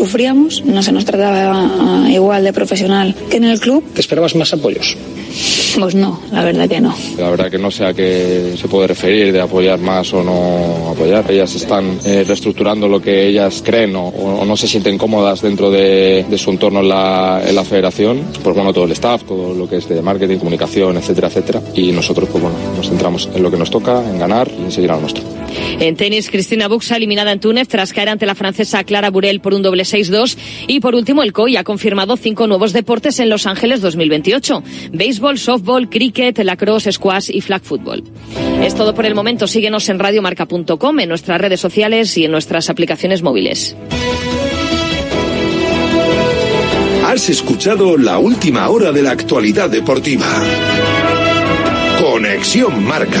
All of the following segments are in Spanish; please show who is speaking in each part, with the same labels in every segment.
Speaker 1: sufríamos, no se nos trataba igual de profesional que en el club.
Speaker 2: ¿Te esperabas más apoyos?
Speaker 1: Pues no, la verdad que no.
Speaker 3: La verdad que no sé a qué se puede referir de apoyar más o no apoyar. Ellas están eh, reestructurando lo que ellas creen o, no se sienten cómodas dentro de, su entorno en la, en la, federación. Pues bueno, todo el staff, todo lo que es de marketing, comunicación, etcétera, etcétera. Y nosotros, pues bueno, nos centramos en lo que nos toca, en ganar y en seguir a lo nuestro.
Speaker 4: En tenis, Cristina Buxa eliminada en Túnez tras caer ante la francesa Clara Burel por un doble 6-2. Y por último, el COI ha confirmado cinco nuevos deportes en Los Ángeles 2028. Béisbol, softball, cricket, lacrosse, squash y flag football. Es todo por el momento. Síguenos en radiomarca.com, en nuestras redes sociales y en nuestras aplicaciones móviles.
Speaker 5: Has escuchado la última hora de la actualidad deportiva. Conexión Marca.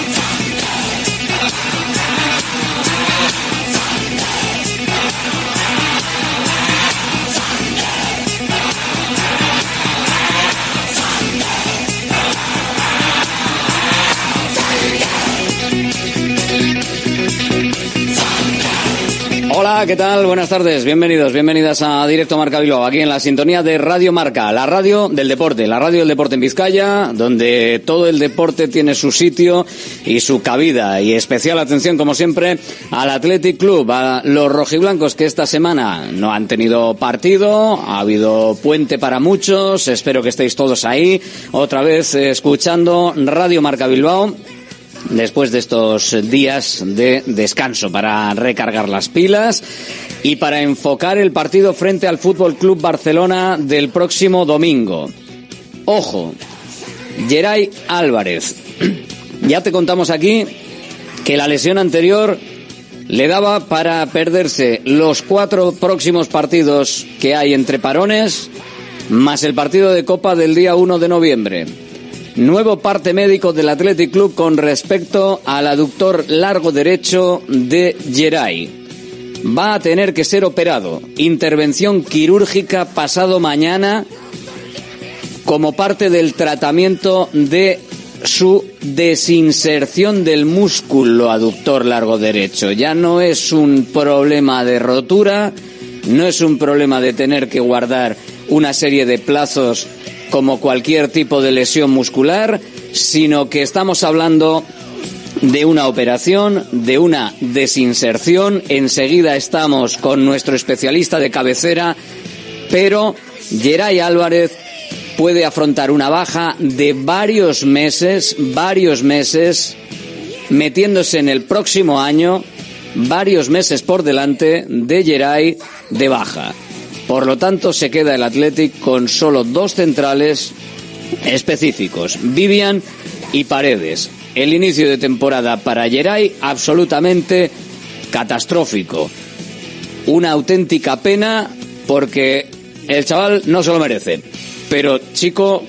Speaker 6: Hola, ¿qué tal? Buenas tardes, bienvenidos, bienvenidas a Directo Marca Bilbao, aquí en la sintonía de Radio Marca, la radio del deporte, la radio del deporte en Vizcaya, donde todo el deporte tiene su sitio y su cabida. Y especial atención, como siempre, al Athletic Club, a los rojiblancos que esta semana no han tenido partido, ha habido puente para muchos, espero que estéis todos ahí, otra vez eh, escuchando Radio Marca Bilbao después de estos días de descanso para recargar las pilas y para enfocar el partido frente al Fútbol Club Barcelona del próximo domingo. Ojo, Geray Álvarez. Ya te contamos aquí que la lesión anterior le daba para perderse los cuatro próximos partidos que hay entre parones, más el partido de Copa del día 1 de noviembre. Nuevo parte médico del Athletic Club con respecto al aductor largo derecho de Geray. Va a tener que ser operado. Intervención quirúrgica pasado mañana como parte del tratamiento de su desinserción del músculo aductor largo derecho. Ya no es un problema de rotura, no es un problema de tener que guardar una serie de plazos como cualquier tipo de lesión muscular, sino que estamos hablando de una operación, de una desinserción. Enseguida estamos con nuestro especialista de cabecera, pero Geray Álvarez puede afrontar una baja de varios meses, varios meses, metiéndose en el próximo año, varios meses por delante de Geray de baja. Por lo tanto, se queda el Athletic con solo dos centrales específicos, Vivian y Paredes. El inicio de temporada para Geray absolutamente catastrófico. Una auténtica pena porque el chaval no se lo merece. Pero chico,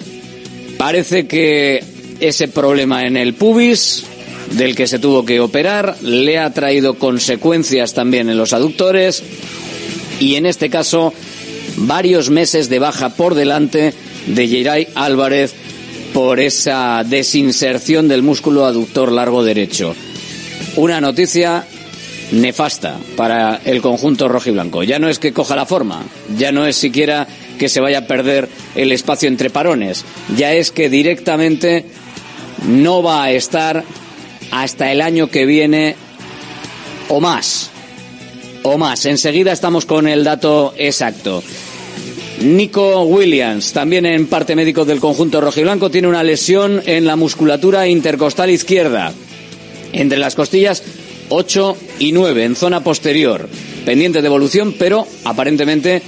Speaker 6: parece que ese problema en el pubis del que se tuvo que operar le ha traído consecuencias también en los aductores y en este caso varios meses de baja por delante de Geray Álvarez por esa desinserción del músculo aductor largo derecho. Una noticia nefasta para el conjunto rojiblanco. Ya no es que coja la forma, ya no es siquiera que se vaya a perder el espacio entre parones, ya es que directamente no va a estar hasta el año que viene o más. O más. Enseguida estamos con el dato exacto. Nico Williams, también en parte médico del conjunto rojiblanco, tiene una lesión en la musculatura intercostal izquierda, entre las costillas 8 y 9, en zona posterior, pendiente de evolución, pero aparentemente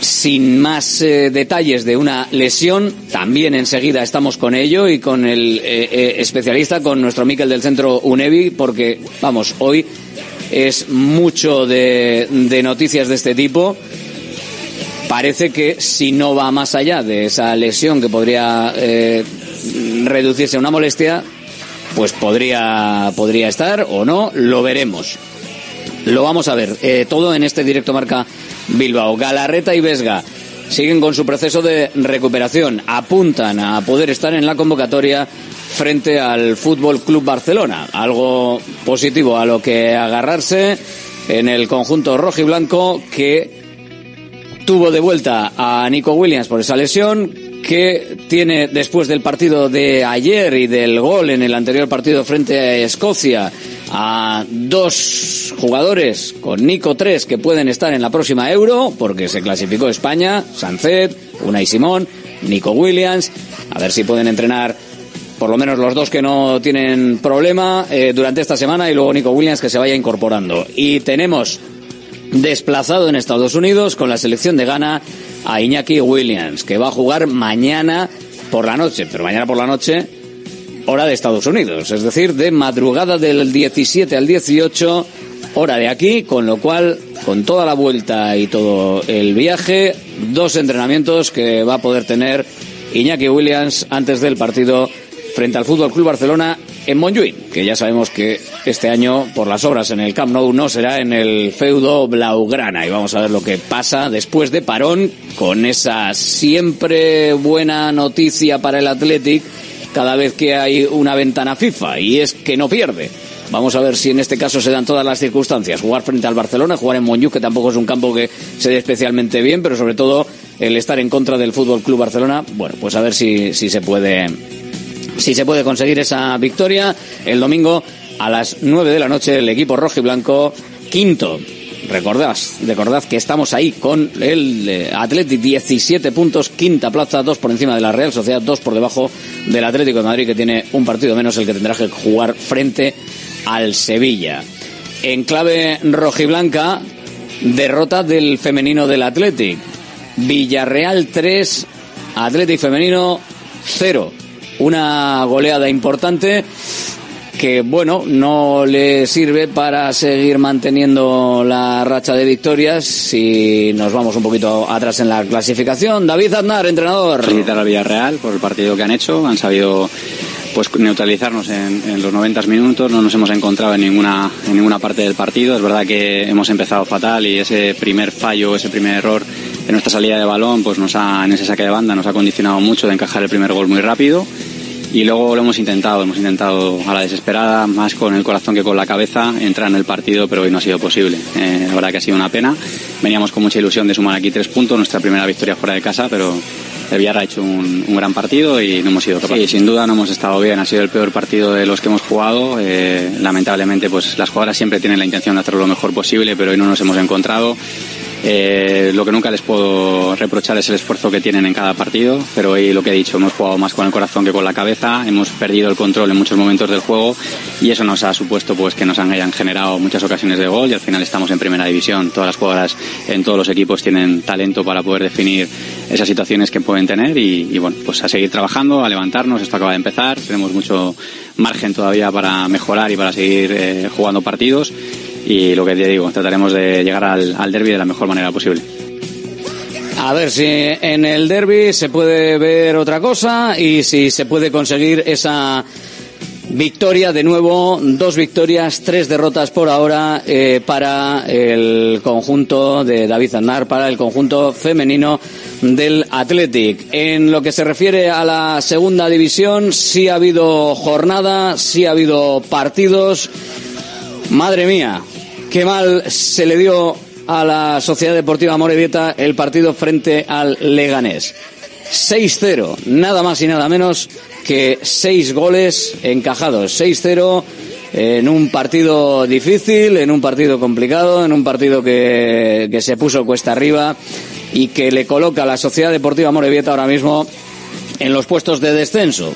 Speaker 6: sin más eh, detalles de una lesión, también enseguida estamos con ello y con el eh, eh, especialista, con nuestro Miquel del centro UNEVI, porque, vamos, hoy es mucho de, de noticias de este tipo parece que si no va más allá de esa lesión que podría eh, reducirse a una molestia, pues podría, podría estar o no, lo veremos. Lo vamos a ver. Eh, todo en este directo marca Bilbao. Galarreta y Vesga siguen con su proceso de recuperación. Apuntan a poder estar en la convocatoria frente al Fútbol Club Barcelona. Algo positivo a lo que agarrarse en el conjunto rojo y blanco que tuvo de vuelta a Nico Williams por esa lesión que tiene después del partido de ayer y del gol en el anterior partido frente a Escocia a dos jugadores con Nico 3 que pueden estar en la próxima Euro porque se clasificó España, Sancet, Unai Simón, Nico Williams, a ver si pueden entrenar por lo menos los dos que no tienen problema eh, durante esta semana y luego Nico Williams que se vaya incorporando. Y tenemos desplazado en Estados Unidos con la selección de Ghana a Iñaki Williams, que va a jugar mañana por la noche, pero mañana por la noche, hora de Estados Unidos, es decir, de madrugada del 17 al 18, hora de aquí, con lo cual, con toda la vuelta y todo el viaje, dos entrenamientos que va a poder tener Iñaki Williams antes del partido frente al Fútbol Club Barcelona en Montjuic, que ya sabemos que este año por las obras en el Camp Nou no será en el feudo Blaugrana y vamos a ver lo que pasa después de parón con esa siempre buena noticia para el Athletic cada vez que hay una ventana FIFA y es que no pierde. Vamos a ver si en este caso se dan todas las circunstancias. Jugar frente al Barcelona, jugar en Montjuic, que tampoco es un campo que se dé especialmente bien, pero sobre todo el estar en contra del Fútbol Club Barcelona. Bueno, pues a ver si, si se puede si se puede conseguir esa victoria el domingo a las 9 de la noche el equipo rojo y blanco quinto recordad, recordad que estamos ahí con el eh, Atlético 17 puntos, quinta plaza, dos por encima de la Real Sociedad, dos por debajo del Atlético de Madrid que tiene un partido menos el que tendrá que jugar frente al Sevilla. En clave rojiblanca, derrota del femenino del Atlético. Villarreal 3, Atlético femenino 0 una goleada importante que bueno, no le sirve para seguir manteniendo la racha de victorias si nos vamos un poquito atrás en la clasificación. David Aznar, entrenador.
Speaker 2: Felicitar al Villarreal por el partido que han hecho, han sabido pues neutralizarnos en, los 90 minutos, no nos hemos encontrado en ninguna, en ninguna parte del partido, es verdad que hemos empezado fatal y ese primer fallo, ese primer error en nuestra salida de balón, pues nos ha, en ese saque de banda nos ha condicionado mucho de encajar el primer gol muy rápido y luego lo hemos intentado, hemos intentado a la desesperada, más con el corazón que con la cabeza, entrar en el partido, pero hoy no ha sido posible. Eh, la verdad que ha sido una pena. Veníamos con mucha ilusión de sumar aquí tres puntos, nuestra primera victoria fuera de casa, pero el Villarra ha hecho un, gran partido y no hemos sido capaces. Sí, sin duda no hemos estado bien, ha sido el peor partido de los que hemos jugado. Eh, lamentablemente, pues las jugadoras siempre tienen la intención de hacerlo lo mejor posible, pero hoy no nos hemos encontrado. Eh, lo que nunca les puedo reprochar es el esfuerzo que tienen en cada partido, pero hoy lo que he dicho, hemos jugado más con el corazón que con la cabeza, hemos perdido el control en muchos momentos del juego y eso nos ha supuesto pues que nos hayan generado muchas ocasiones de gol y al final estamos en primera división. Todas las jugadoras en todos los equipos tienen talento para poder definir esas situaciones que pueden tener y, bueno, pues a seguir trabajando, a levantarnos, esto acaba de empezar, tenemos mucho margen todavía para mejorar y para seguir eh, jugando partidos y lo que te digo, trataremos de llegar al, al derby de la mejor manera posible.
Speaker 6: A ver si en el derby se puede ver otra cosa y si se puede conseguir esa victoria de nuevo, dos victorias, tres derrotas por ahora eh, para el conjunto de David Aznar, para el conjunto femenino del Athletic. En lo que se refiere a la segunda división, sí ha habido jornada, sí ha habido partidos Madre mía, qué mal se le dio a la Sociedad Deportiva Morevieta el partido frente al Leganés. 6-0, nada más y nada menos que 6 goles encajados. 6-0 en un partido difícil, en un partido complicado, en un partido que, que se puso cuesta arriba y que le coloca a la Sociedad Deportiva Morevieta ahora mismo en los puestos de descenso.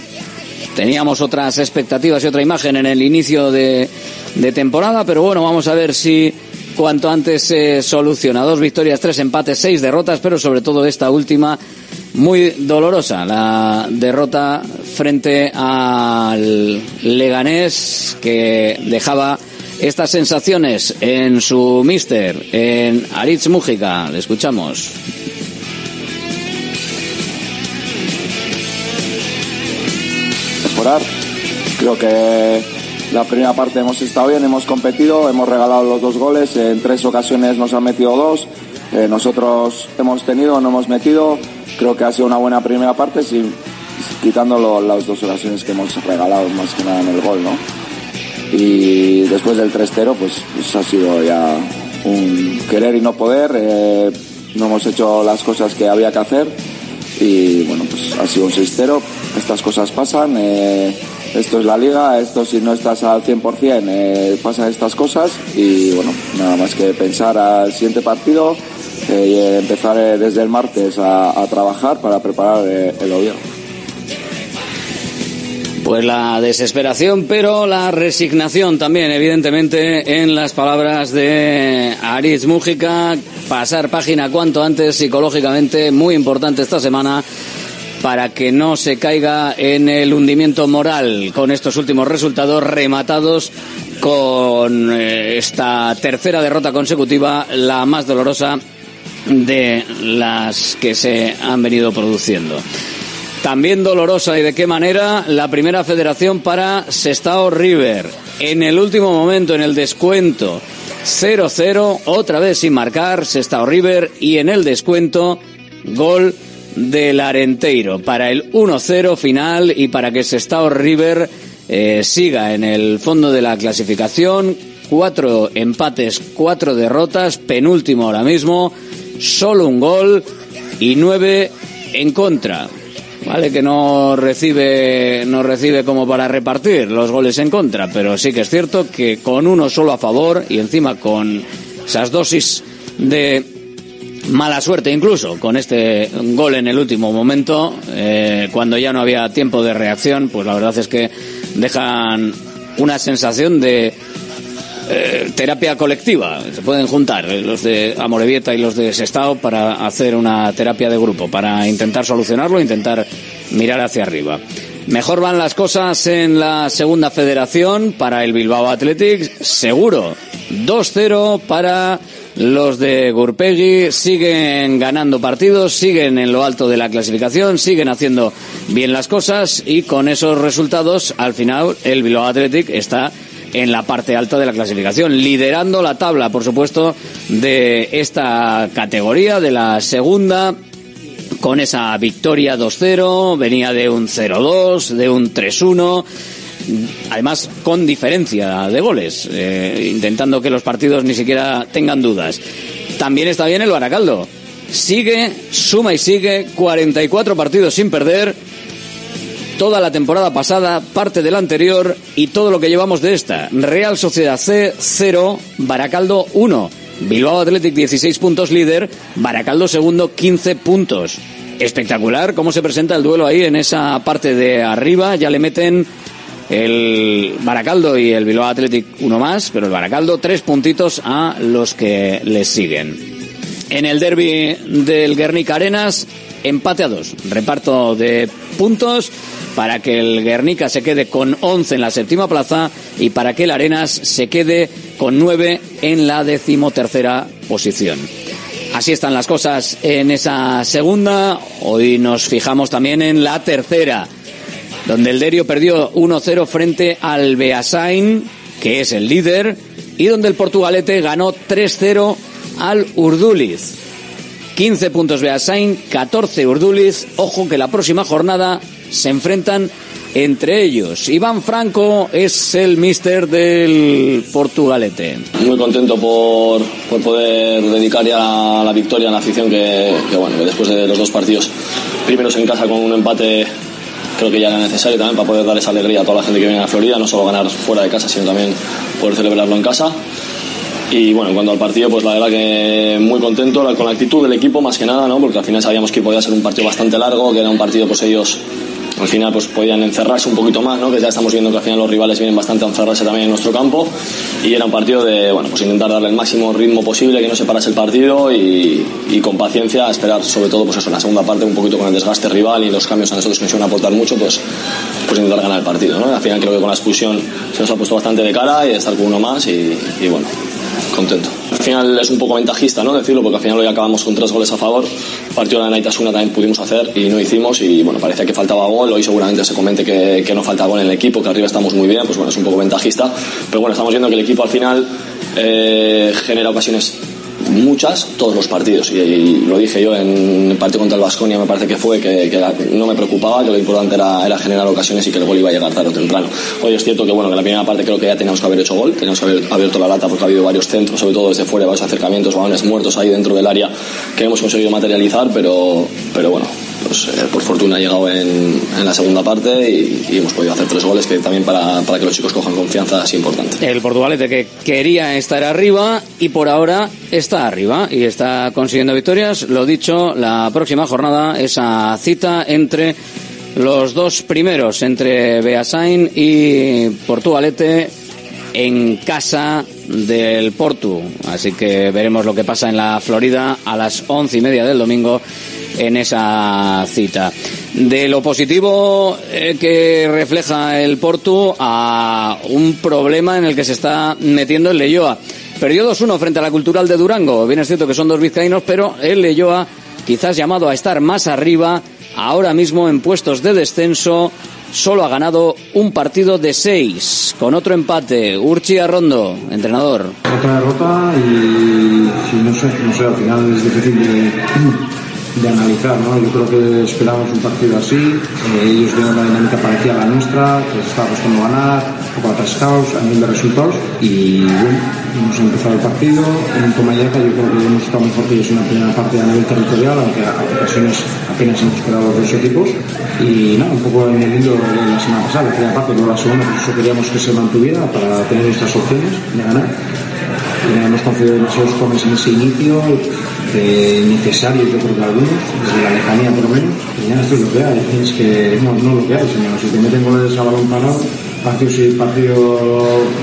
Speaker 6: Teníamos otras expectativas y otra imagen en el inicio de, de temporada, pero bueno, vamos a ver si cuanto antes se soluciona. Dos victorias, tres empates, seis derrotas, pero sobre todo esta última muy dolorosa, la derrota frente al Leganés que dejaba estas sensaciones en su mister, en Aritz Mújica. Le escuchamos.
Speaker 7: Mejorar. Creo que la primera parte hemos estado bien, hemos competido, hemos regalado los dos goles, en tres ocasiones nos han metido dos, eh, nosotros hemos tenido, no hemos metido, creo que ha sido una buena primera parte, sin, quitando las dos ocasiones que hemos regalado más que nada en el gol, ¿no? Y después del 3-0, pues, pues, ha sido ya un querer y no poder, eh, no hemos hecho las cosas que había que hacer. Y bueno, pues ha sido un 6-0, estas cosas pasan. Eh, esto es la liga, esto si no estás al 100% eh, pasan estas cosas y bueno, nada más que pensar al siguiente partido eh, y empezar eh, desde el martes a, trabajar para preparar el Oviedo.
Speaker 6: Pues la desesperación, pero la resignación también, evidentemente, en las palabras de Aritz Mújica. Pasar página cuanto antes, psicológicamente, muy importante esta semana para que no se caiga en el hundimiento moral con estos últimos resultados rematados con eh, esta tercera derrota consecutiva, la más dolorosa de las que se han venido produciendo. También dolorosa y de qué manera la primera federación para Sestao River. En el último momento, en el descuento, 0-0, otra vez sin marcar, Sestao River y en el descuento, gol del Arenteiro para el 1-0 final y para que Sestao River eh, siga en el fondo de la clasificación. Cuatro empates, cuatro derrotas, penúltimo ahora mismo, solo un gol y nueve en contra. Vale que no recibe no recibe como para repartir los goles en contra, pero sí que es cierto que con uno solo a favor y encima con esas dosis de mala suerte incluso con este gol en el último momento, eh, cuando ya no había tiempo de reacción, pues la verdad es que dejan una sensación de eh, terapia colectiva. Se pueden juntar eh, los de Amorebieta y los de Sestao para hacer una terapia de grupo, para intentar solucionarlo, intentar mirar hacia arriba. Mejor van las cosas en la segunda federación para el Bilbao Athletic, seguro. 2-0 para los de Gurpegui siguen ganando partidos, siguen en lo alto de la clasificación, siguen haciendo bien las cosas y con esos resultados, al final, el Bilbao Athletic está en la parte alta de la clasificación, liderando la tabla, por supuesto, de esta categoría, de la segunda, con esa victoria 2-0, venía de un 0-2, de un 3-1 además con diferencia de goles, eh, intentando que los partidos ni siquiera tengan dudas. También está bien el Baracaldo. Sigue, suma y sigue, 44 partidos sin perder, toda la temporada pasada, parte de la anterior y todo lo que llevamos de esta. Real Sociedad C 0, Baracaldo 1. Bilbao Athletic 16 puntos líder, Baracaldo segundo 15 puntos. Espectacular cómo se presenta el duelo ahí en esa parte de arriba, ya le meten el Baracaldo y el Bilbao Athletic uno más, pero el Baracaldo tres puntitos a los que les siguen. En el derby del Guernica Arenas, empate a dos, reparto de puntos para que el Guernica se quede con 11 en la séptima plaza y para que el Arenas se quede con 9 en la decimotercera posición. Así están las cosas en esa segunda. Hoy nos fijamos también en la tercera donde el Derio perdió 1-0 frente al Beasain, que es el líder, y donde el Portugalete ganó 3-0 al Urduliz. 15 puntos Beasain, 14 Urduliz. Ojo que la próxima jornada se enfrentan entre ellos. Iván Franco es el mister del Portugalete.
Speaker 8: Muy contento por, por poder dedicar ya la victoria a la afición que, bueno, después de los dos partidos primeros en casa con un empate creo que ya era necesario también para poder dar esa alegría a toda la gente que viene a Florida, no solo ganar fuera de casa, sino también poder celebrarlo en casa. Y bueno, en cuanto al partido, pues la verdad que muy contento con la actitud del equipo más que nada, ¿no? Porque al final sabíamos que podía ser un partido bastante largo, que era un partido pues ellos al final pues podían encerrarse un poquito más, ¿no? que ya estamos viendo que al final los rivales vienen bastante a encerrarse también en nuestro campo y era un partido de bueno, pues intentar darle el máximo ritmo posible, que no se parase el partido y, con paciencia esperar sobre todo pues eso, en la segunda parte un poquito con el desgaste rival y los cambios a nosotros que nos iban a aportar mucho, pues, pues intentar ganar el partido. ¿no? Al final creo que con la expulsión se nos ha puesto bastante de cara y estar con uno más y bueno, contento. Al final es un poco ventajista, ¿no? Decirlo, porque al final hoy acabamos con tres goles a favor. Partido de Naitasuna también pudimos hacer y no hicimos y bueno, parecía que faltaba gol. Hoy seguramente se comente que, que no falta gol en el equipo, que arriba estamos muy bien, pues bueno, es un poco ventajista. Pero bueno, estamos viendo que el equipo al final eh, genera ocasiones muchas todos los partidos. Y, lo dije yo en el partido contra el Vasconia me parece que fue que, no me preocupaba que lo importante era, era, generar ocasiones y que el gol iba a llegar tarde o temprano. Hoy es cierto que bueno que la primera parte creo que ya teníamos que haber hecho gol teníamos que haber abierto la lata porque ha habido varios centros sobre todo desde fuera varios acercamientos balones muertos ahí dentro del área que hemos conseguido materializar pero pero bueno pues eh, por fortuna ha llegado en, la segunda parte y, y, hemos podido hacer tres goles que también para, para que los chicos cojan confianza es importante.
Speaker 6: El Portugalete que quería estar arriba y por ahora está arriba y está consiguiendo victorias. Lo dicho, la próxima jornada esa cita entre los dos primeros, entre Beasain y Portugalete en casa del Portu. Así que veremos lo que pasa en la Florida a las once y media del domingo en esa cita. De lo positivo eh, que refleja el Portu a un problema en el que se está metiendo el Leyoa. Perdió 2-1 frente a la Cultural de Durango. Bien es cierto que son dos vizcaínos, pero el Leyoa, quizás llamado a estar más arriba, ahora mismo en puestos de descenso, solo ha ganado un partido de seis, con otro empate. Urchi Arrondo, entrenador.
Speaker 9: Otra derrota y, no sé, no sé, al final es difícil de de analizar, ¿no? Yo creo que esperábamos un partido así, eh, ellos tienen una dinámica parecida a la nuestra, que les estaba costando ganar, un poco atascados a nivel de resultados y bueno, hemos empezado el partido en Tomayaca, yo creo que hemos estado mejor que ellos en la primera parte a nivel territorial, aunque a ocasiones apenas hemos quedado los dos equipos y nada, un poco en el hilo de la semana pasada, la primera parte, luego la segunda, pues eso queríamos que se mantuviera para tener nuestras opciones de ganar. Y hemos concedido demasiados jóvenes en ese inicio, de necesarios, yo creo que algunos, desde la lejanía por lo menos, ya esto es lo que hay, es que no, no lo que hay, señor. Si te meten goles a balón parado, partido sí, partido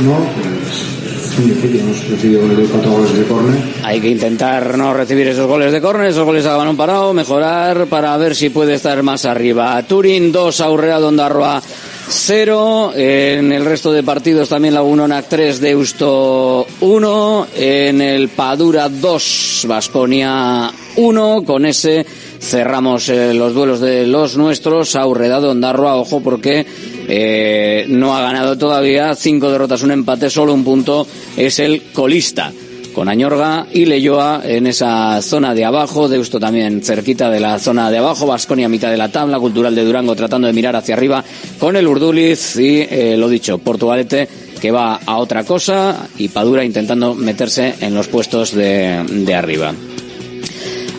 Speaker 9: no, pues. Hemos recibido cuatro goles de córner.
Speaker 6: Hay que intentar no recibir esos goles de córner, esos goles a balón parado, mejorar para ver si puede estar más arriba. Turín 2, Aurrea Dondarroa 0. En el resto de partidos también la Unonac 3, Deusto 1. En el Padura 2, Vasconia 1. Con ese cerramos eh, los duelos de los nuestros. Aurredado Ondarroa, ojo porque eh, no ha ganado todavía. Cinco derrotas, un empate, solo un punto. Es el colista con Añorga y Leyoa en esa zona de abajo, Deusto también cerquita de la zona de abajo, Vasconia mitad de la tabla, Cultural de Durango tratando de mirar hacia arriba con el Urduliz y eh, lo dicho, Portugalete que va a otra cosa y Padura intentando meterse en los puestos de, de arriba.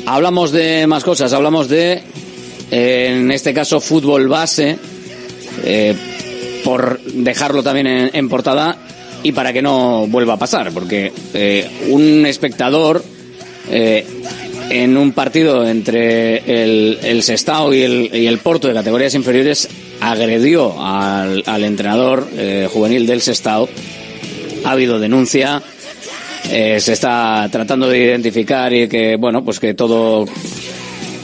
Speaker 6: Hablamos de más cosas, hablamos de, eh, en este caso, fútbol base, eh, por dejarlo también en portada, y para que no vuelva a pasar, porque eh, un espectador eh, en un partido entre el, el Sestao y el, y el, Porto de categorías inferiores agredió al, al entrenador eh, juvenil del Sestao. Ha habido denuncia, se está tratando de identificar y que, bueno, pues que todo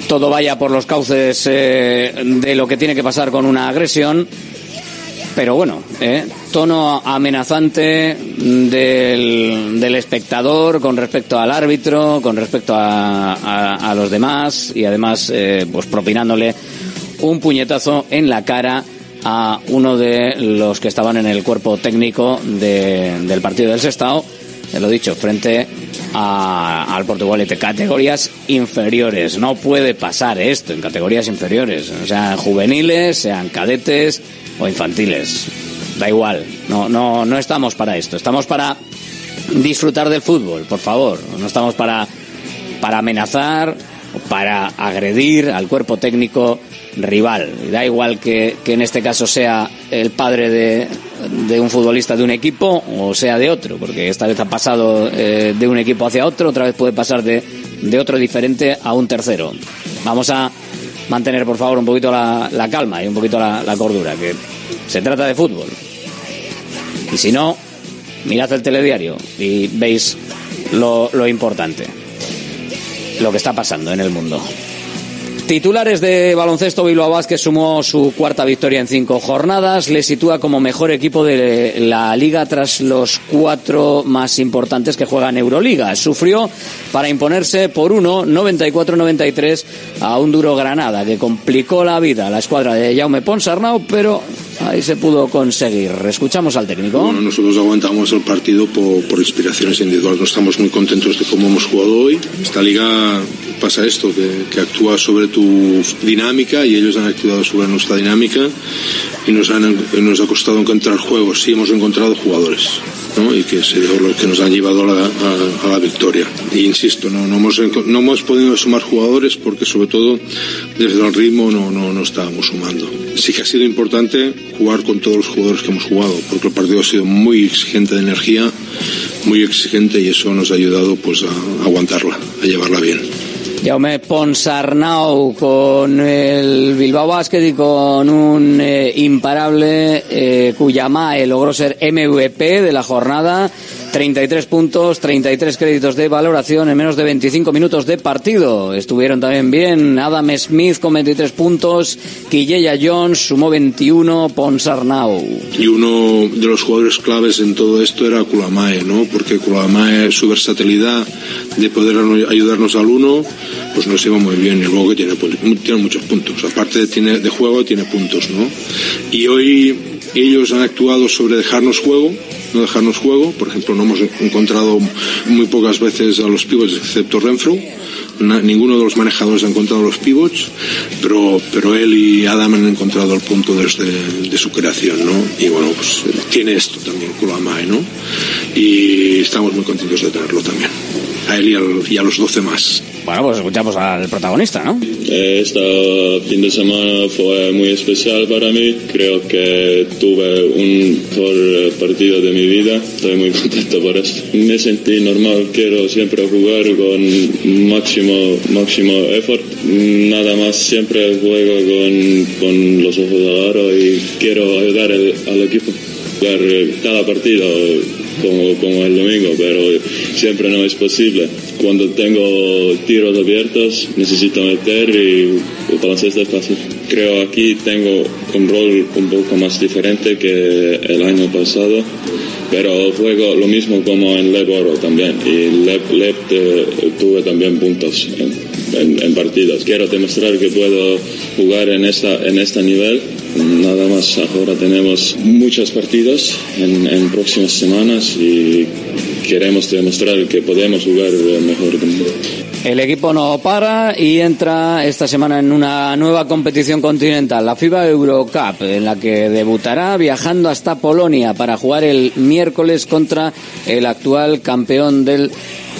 Speaker 6: todo vaya por los cauces de lo que tiene que pasar con una agresión pero bueno, eh, tono amenazante del, del, espectador con respecto al árbitro, con respecto a, a, los demás y además eh, pues propinándole un puñetazo en la cara a uno de los que estaban en el cuerpo técnico de, del partido del Sestao, lo dicho, frente a- al Portugal de categorías inferiores. No puede pasar esto en categorías inferiores, sean juveniles, sean cadetes o infantiles. Da igual, no, no, no estamos para esto, estamos para disfrutar del fútbol, por favor. No estamos para, para amenazar o para agredir al cuerpo técnico rival. Da igual que, que en este caso sea el padre de, de un futbolista de un equipo o sea de otro, porque esta vez ha pasado eh, de un equipo hacia otro, otra vez puede pasar de, de otro diferente a un tercero. Vamos a mantener, por favor, un poquito la, la calma y un poquito la, la cordura, que se trata de fútbol. Y si no, mirad el telediario y veis lo, lo importante, lo que está pasando en el mundo. Titulares de baloncesto Bilbao Vázquez sumó su cuarta victoria en cinco jornadas, le sitúa como mejor equipo de la liga tras los cuatro más importantes que juegan Euroliga. Sufrió para imponerse por uno 94-93 a un duro Granada que complicó la vida a la escuadra de Jaume Ponsarnau, pero ahí se pudo conseguir. Escuchamos al técnico.
Speaker 10: Bueno, nosotros aguantamos el partido por, inspiraciones individuales. No estamos muy contentos de cómo hemos jugado hoy. Esta liga pasa esto, que, actúa sobre tu dinámica y ellos han actuado sobre nuestra dinámica y nos, han, nos ha costado encontrar juegos. Sí hemos encontrado jugadores. ¿no? y que se los que nos han llevado a la, a, a la victoria. E insisto, no, no, hemos, no hemos podido sumar jugadores porque sobre todo desde el ritmo no, no, no estábamos sumando. Sí que ha sido importante jugar con todos los jugadores que hemos jugado porque el partido ha sido muy exigente de energía, muy exigente y eso nos ha ayudado pues a aguantarla, a llevarla bien.
Speaker 6: Jaume Ponsarnau con el Bilbao Basket y con un eh, imparable eh, Cuyamae logró ser MVP de la jornada. 33 puntos, 33 créditos de valoración en menos de 25 minutos de partido. Estuvieron también bien Adam Smith con 23 puntos, Quilleya Jones sumó 21, Ponsarnau.
Speaker 10: Y uno de los jugadores claves en todo esto era Kulamae, ¿no? Porque Kulamae, su versatilidad de poder ayudarnos al uno, pues nos iba muy bien. Y luego que tiene, tiene muchos puntos. Aparte de, tiene, de juego, tiene puntos, ¿no? Y hoy ellos han actuado sobre dejarnos juego, no dejarnos juego. Por ejemplo, no hemos encontrado muy pocas veces a los pivots excepto Renfro. Na, ninguno de los manejadores ha encontrado los pivots, pero, pero él y Adam han encontrado el punto desde de su creación, ¿no? Y bueno, pues tiene esto también, Kulamae, ¿no? Y estamos muy contentos de tenerlo también. A él y, al, y a los 12 más.
Speaker 6: Bueno, pues escuchamos al protagonista, ¿no?
Speaker 11: Este fin de semana fue muy especial para mí. Creo que tuve un mejor partido de mi vida. Estoy muy contento por eso. Me sentí normal. Quiero siempre jugar con máximo, máximo effort. Nada más siempre juego con, con los ojos al aro y quiero ayudar el, al equipo. Jugar cada partido como, como el domingo, pero siempre no es posible. Cuando tengo tiros abiertos, necesito meter y baloncesto es fácil. Creo aquí tengo un rol un poco más diferente que el año pasado, pero juego lo mismo como en Leb Oro también. Y Leb, Leb eh, tuve también puntos en, en, en. Quiero demostrar que puedo jugar en, esta, en este nivel. Nada más ahora tenemos muchos partidos en, en próximas semanas y queremos demostrar que podemos jugar mejor.
Speaker 6: El equipo no para y entra esta semana en una nueva competición continental, la FIBA Eurocup, en la que debutará viajando hasta Polonia para jugar el miércoles contra el actual campeón del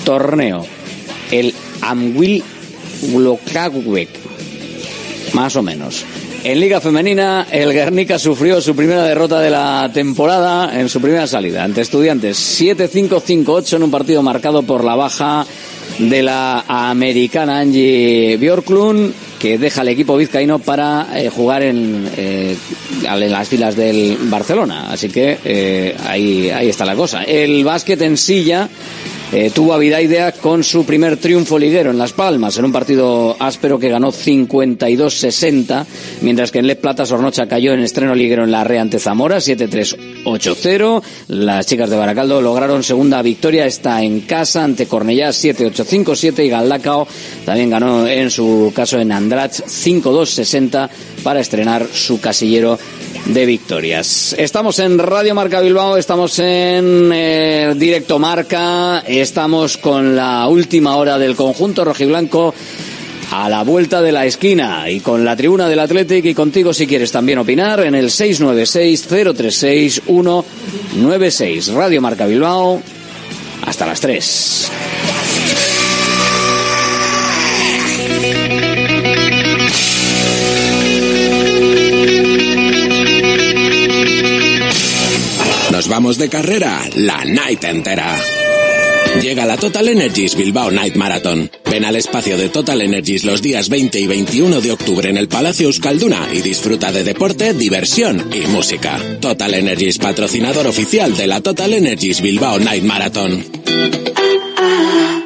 Speaker 6: torneo, el Amwil Włocławek, más o menos. En Liga Femenina, el Guernica sufrió su primera derrota de la temporada en su primera salida ante Estudiantes 7-5-5-8 en un partido marcado por la baja de la americana Angie Bjorklund que deja al equipo vizcaíno para eh, jugar en, eh, en, las filas del Barcelona. Así que eh, ahí, ahí está la cosa. El básquet en silla eh, tuvo a Vidaidea con su primer triunfo liguero en Las Palmas, en un partido áspero que ganó 52-60, mientras que en Les Plata Sornocha cayó en estreno liguero en la Rea ante Zamora, 7-3-8-0. Las chicas de Baracaldo lograron segunda victoria, está en casa ante Cornellá 7-8-5-7 y Galdacao también ganó en su caso en Andratx 5-2-60 para estrenar su casillero de victorias. Estamos en Radio Marca Bilbao, estamos en eh, Directo Marca, estamos con la última hora del conjunto rojiblanco a la vuelta de la esquina y con la tribuna del Athletic y contigo si quieres también opinar en el 696-036-196. Radio Marca Bilbao, hasta las 3.
Speaker 12: Nos vamos de carrera la night entera. Llega la Total Energies Bilbao Night Marathon. Ven al espacio de Total Energies los días 20 y 21 de octubre en el Palacio Euskalduna y disfruta de deporte, diversión y música. Total Energies, patrocinador oficial de la Total Energies Bilbao Night Marathon.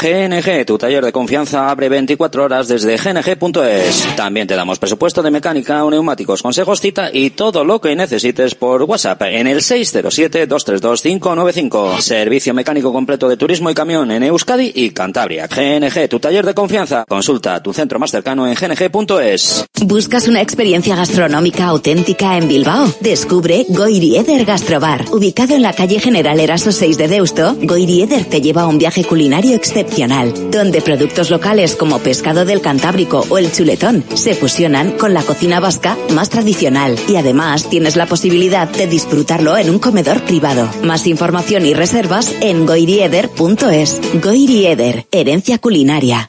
Speaker 13: GNG, tu taller de confianza abre 24 horas desde gng.es. También te damos presupuesto de mecánica, neumáticos, consejos, cita y todo lo que necesites por WhatsApp en el 607-232-595. Servicio mecánico completo de turismo y camión en Euskadi y Cantabria. GNG, tu taller de confianza. Consulta tu centro más cercano en gng.es.
Speaker 14: ¿Buscas una experiencia gastronómica auténtica en Bilbao? Descubre Goirieder Gastrobar. Ubicado en la calle General Eraso 6 de Deusto, Goirieder te lleva a un viaje culinario excepcional donde productos locales como pescado del Cantábrico o el chuletón se fusionan con la cocina vasca más tradicional y además tienes la posibilidad de disfrutarlo en un comedor privado. Más información y reservas en goirieder.es. Goirieder, herencia culinaria.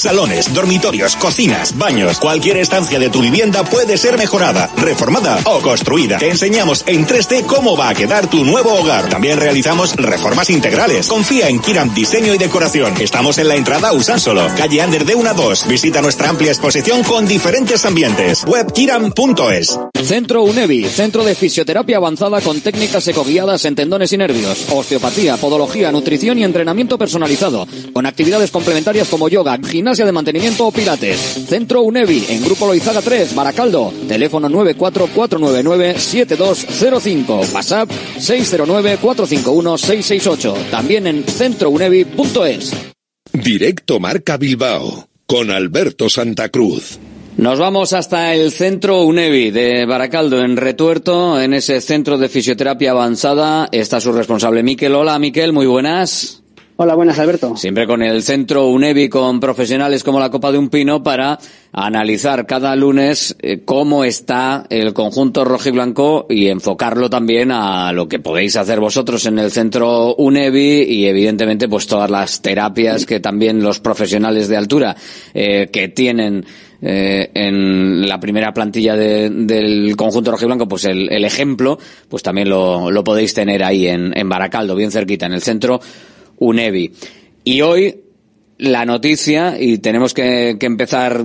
Speaker 15: Salones, dormitorios, cocinas, baños, cualquier estancia de tu vivienda puede ser mejorada, reformada o construida. Te enseñamos en 3D cómo va a quedar tu nuevo hogar. También realizamos reformas integrales. Confía en Kiram Diseño y Decoración. Estamos en la entrada Usánsolo, calle Ander de 1 a 2. Visita nuestra amplia exposición con diferentes ambientes. Webkiram.es.
Speaker 6: Centro UNEVI, centro de fisioterapia avanzada con técnicas ecoguiadas en tendones y nervios, osteopatía, podología, nutrición y entrenamiento personalizado, con actividades complementarias como yoga, gimnasia de mantenimiento o pilates. Centro UNEVI, en Grupo Loizaga 3, Baracaldo, teléfono 944997205, WhatsApp 609451668, también en centrounevi.es.
Speaker 5: Directo Marca Bilbao, con Alberto Santa Cruz.
Speaker 6: Nos vamos hasta el centro UNEVI de Baracaldo, en Retuerto, en ese centro de fisioterapia avanzada. Está su responsable, Miquel. Hola, Miquel, muy buenas.
Speaker 16: Hola, buenas, Alberto.
Speaker 6: Siempre con el centro UNEVI, con profesionales como la Copa de un Pino, para analizar cada lunes eh, cómo está el conjunto rojo y blanco y enfocarlo también a lo que podéis hacer vosotros en el centro UNEVI y evidentemente pues todas las terapias que también los profesionales de altura eh, que tienen eh, en la primera plantilla de, del conjunto rojiblanco, pues el, el, ejemplo, pues también lo, lo podéis tener ahí en, en, Baracaldo, bien cerquita, en el centro UNEVI. Y hoy la noticia, y tenemos que, empezar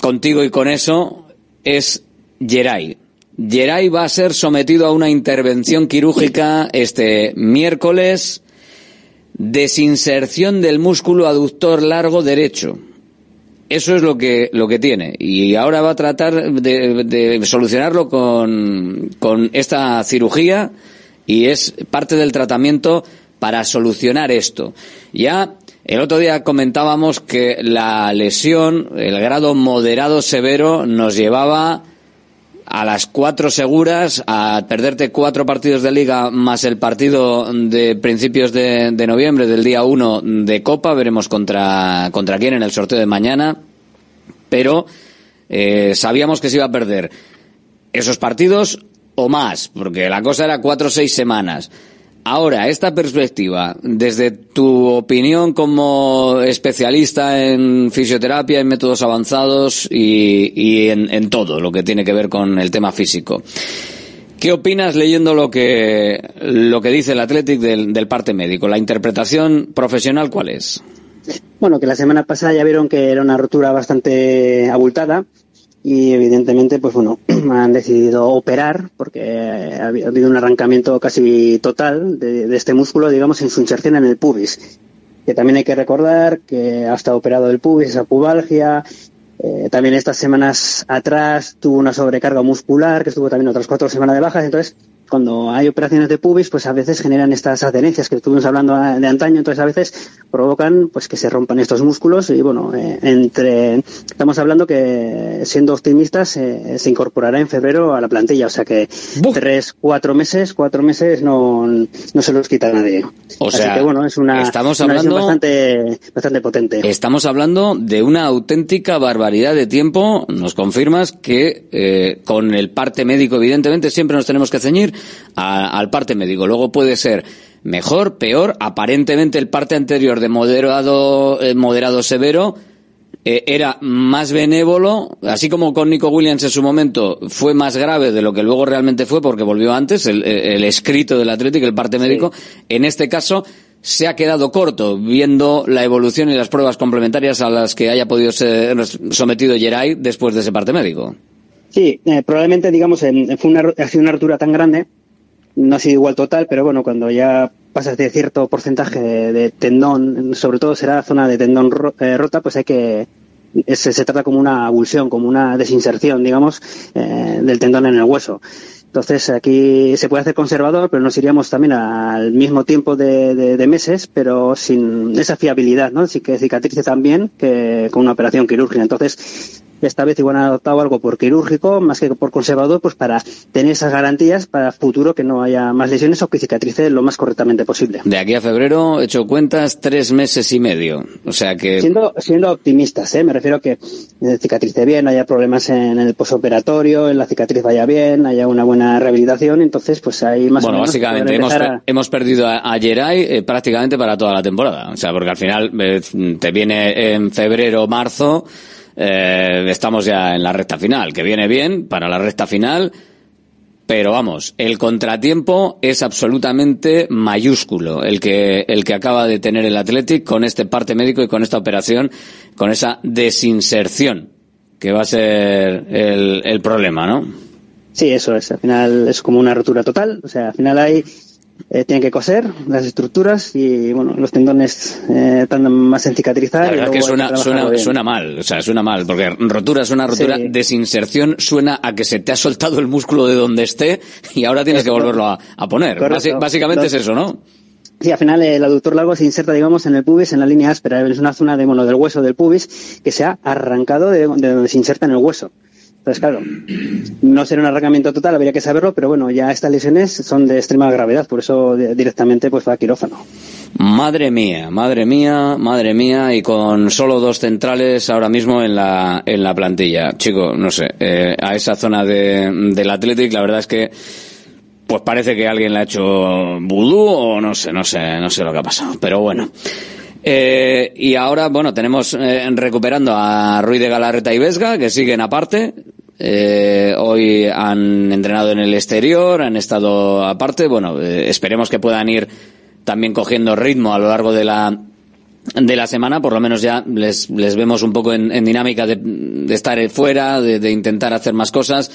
Speaker 6: contigo y con eso, es Geray. Geray va a ser sometido a una intervención quirúrgica este miércoles, desinserción del músculo aductor largo derecho. Eso es lo que, lo que tiene. Y ahora va a tratar de, de solucionarlo con, con esta cirugía y es parte del tratamiento para solucionar esto. Ya el otro día comentábamos que la lesión, el grado moderado severo, nos llevaba a las cuatro seguras, a perderte cuatro partidos de liga más el partido de principios de, noviembre, del día uno de Copa, veremos contra, contra quién en el sorteo de mañana, pero eh, sabíamos que se iba a perder esos partidos o más, porque la cosa era cuatro o seis semanas. Ahora, esta perspectiva, desde tu opinión como especialista en fisioterapia, en métodos avanzados y, en, todo lo que tiene que ver con el tema físico. ¿Qué opinas leyendo lo que, lo que dice el Athletic del parte médico? ¿La interpretación profesional cuál es?
Speaker 16: Bueno, que la semana pasada ya vieron que era una rotura bastante abultada y evidentemente pues bueno han decidido operar porque ha habido un arrancamiento casi total de, este músculo digamos en su inserción en el pubis. Que también hay que recordar que ha estado operado el pubis esa pubalgia. Eh, también estas semanas atrás tuvo una sobrecarga muscular que estuvo también otras cuatro semanas de bajas. Entonces cuando hay operaciones de pubis, pues a veces generan estas adherencias que estuvimos hablando de antaño, entonces a veces provocan pues que se rompan estos músculos y bueno, eh, entre estamos hablando que siendo optimistas eh, se incorporará en febrero a la plantilla, o sea que ¡Buf! tres, cuatro meses, cuatro meses no, no se los quita nadie.
Speaker 6: O
Speaker 16: Así
Speaker 6: sea,
Speaker 16: que bueno, es una,
Speaker 6: estamos
Speaker 16: una
Speaker 6: hablando,
Speaker 16: bastante, bastante potente.
Speaker 6: Estamos hablando de una auténtica barbaridad de tiempo. Nos confirmas que eh, con el parte médico, evidentemente, siempre nos tenemos que ceñir a, al parte médico. Luego puede ser mejor, peor. Aparentemente el parte anterior de moderado, eh, moderado severo eh, era más benévolo, así como con Nico Williams en su momento fue más grave de lo que luego realmente fue porque volvió antes el, el escrito del Atlético, el parte médico. Sí. En este caso se ha quedado corto viendo la evolución y las pruebas complementarias a las que haya podido ser sometido Geray después de ese parte médico.
Speaker 16: Sí, eh, probablemente, digamos, en, fue una, ha sido una rotura tan grande, no ha sido igual total, pero bueno, cuando ya pasas de cierto porcentaje de, tendón, sobre todo será zona de tendón ro, eh, rota, pues hay que es, se trata como una abulsión, como una desinserción, digamos, eh, del tendón en el hueso. Entonces aquí se puede hacer conservador, pero nos iríamos también al mismo tiempo de, de, de meses, pero sin esa fiabilidad, ¿no? Así que cicatrice también que con una operación quirúrgica. Entonces esta vez igual han adoptado algo por quirúrgico más que por conservador, pues para tener esas garantías para futuro que no haya más lesiones o que cicatrice lo más correctamente posible.
Speaker 6: De aquí a febrero, he hecho cuentas, tres meses y medio. O sea que...
Speaker 16: Siendo, siendo optimistas, ¿eh? me refiero a que cicatrice bien, haya problemas en el posoperatorio, en la cicatriz vaya bien, haya una buena rehabilitación, entonces pues hay más
Speaker 6: bueno,
Speaker 16: o menos...
Speaker 6: básicamente hemos, a... hemos perdido a, a Geray eh, prácticamente para toda la temporada. O sea, porque al final eh, te viene en febrero, marzo eh, estamos ya en la recta final, que viene bien para la recta final, pero vamos, el contratiempo es absolutamente mayúsculo, el que, el que acaba de tener el Athletic con este parte médico y con esta operación, con esa desinserción, que va a ser el, el problema, ¿no?
Speaker 16: Sí, eso es. Al final es como una rotura total. O sea, al final hay eh, tienen que coser las estructuras y bueno los tendones eh, tardan más en cicatrizar.
Speaker 6: La verdad es que suena, suena, suena, mal, o sea, suena mal, porque rotura es una rotura, sí. desinserción suena a que se te ha soltado el músculo de donde esté y ahora tienes que volverlo a, a poner. Correcto. Básicamente es eso, ¿no?
Speaker 16: Sí, al final el aductor largo se inserta, digamos, en el pubis, en la línea áspera. Es una zona de, bueno, del hueso del pubis que se ha arrancado de, de donde se inserta en el hueso. Entonces, claro, no será un arrancamiento total, habría que saberlo, pero bueno, ya estas lesiones son de extrema gravedad, por eso directamente pues va a quirófano.
Speaker 6: Madre mía, madre mía, madre mía, y con solo dos centrales ahora mismo en la, en la plantilla. Chico, no sé, eh, a esa zona de, del Athletic, la verdad es que pues parece que alguien le ha hecho vudú o no sé, no sé, no sé lo que ha pasado, pero bueno. Eh, y ahora, bueno, tenemos eh, recuperando a Ruiz de Galarreta y Vesga, que siguen aparte. Eh, hoy han entrenado en el exterior, han estado aparte. Bueno, eh, esperemos que puedan ir también cogiendo ritmo a lo largo de la de la semana, por lo menos ya les, les vemos un poco en, dinámica de, de, estar fuera, de, de intentar hacer más cosas.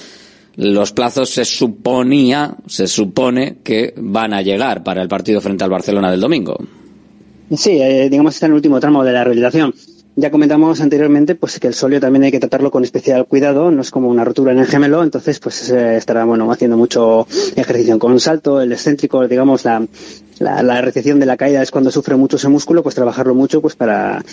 Speaker 6: Los plazos se suponía, se supone que van a llegar para el partido frente al Barcelona del domingo.
Speaker 16: Sí, eh, digamos está en el último tramo de la rehabilitación. Ya comentamos anteriormente pues que el solio también hay que tratarlo con especial cuidado, no es como una rotura en el gemelo, entonces pues eh, estará bueno haciendo mucho ejercicio con salto, el excéntrico, digamos la la, la recepción de la caída es cuando sufre mucho ese músculo, pues trabajarlo mucho pues para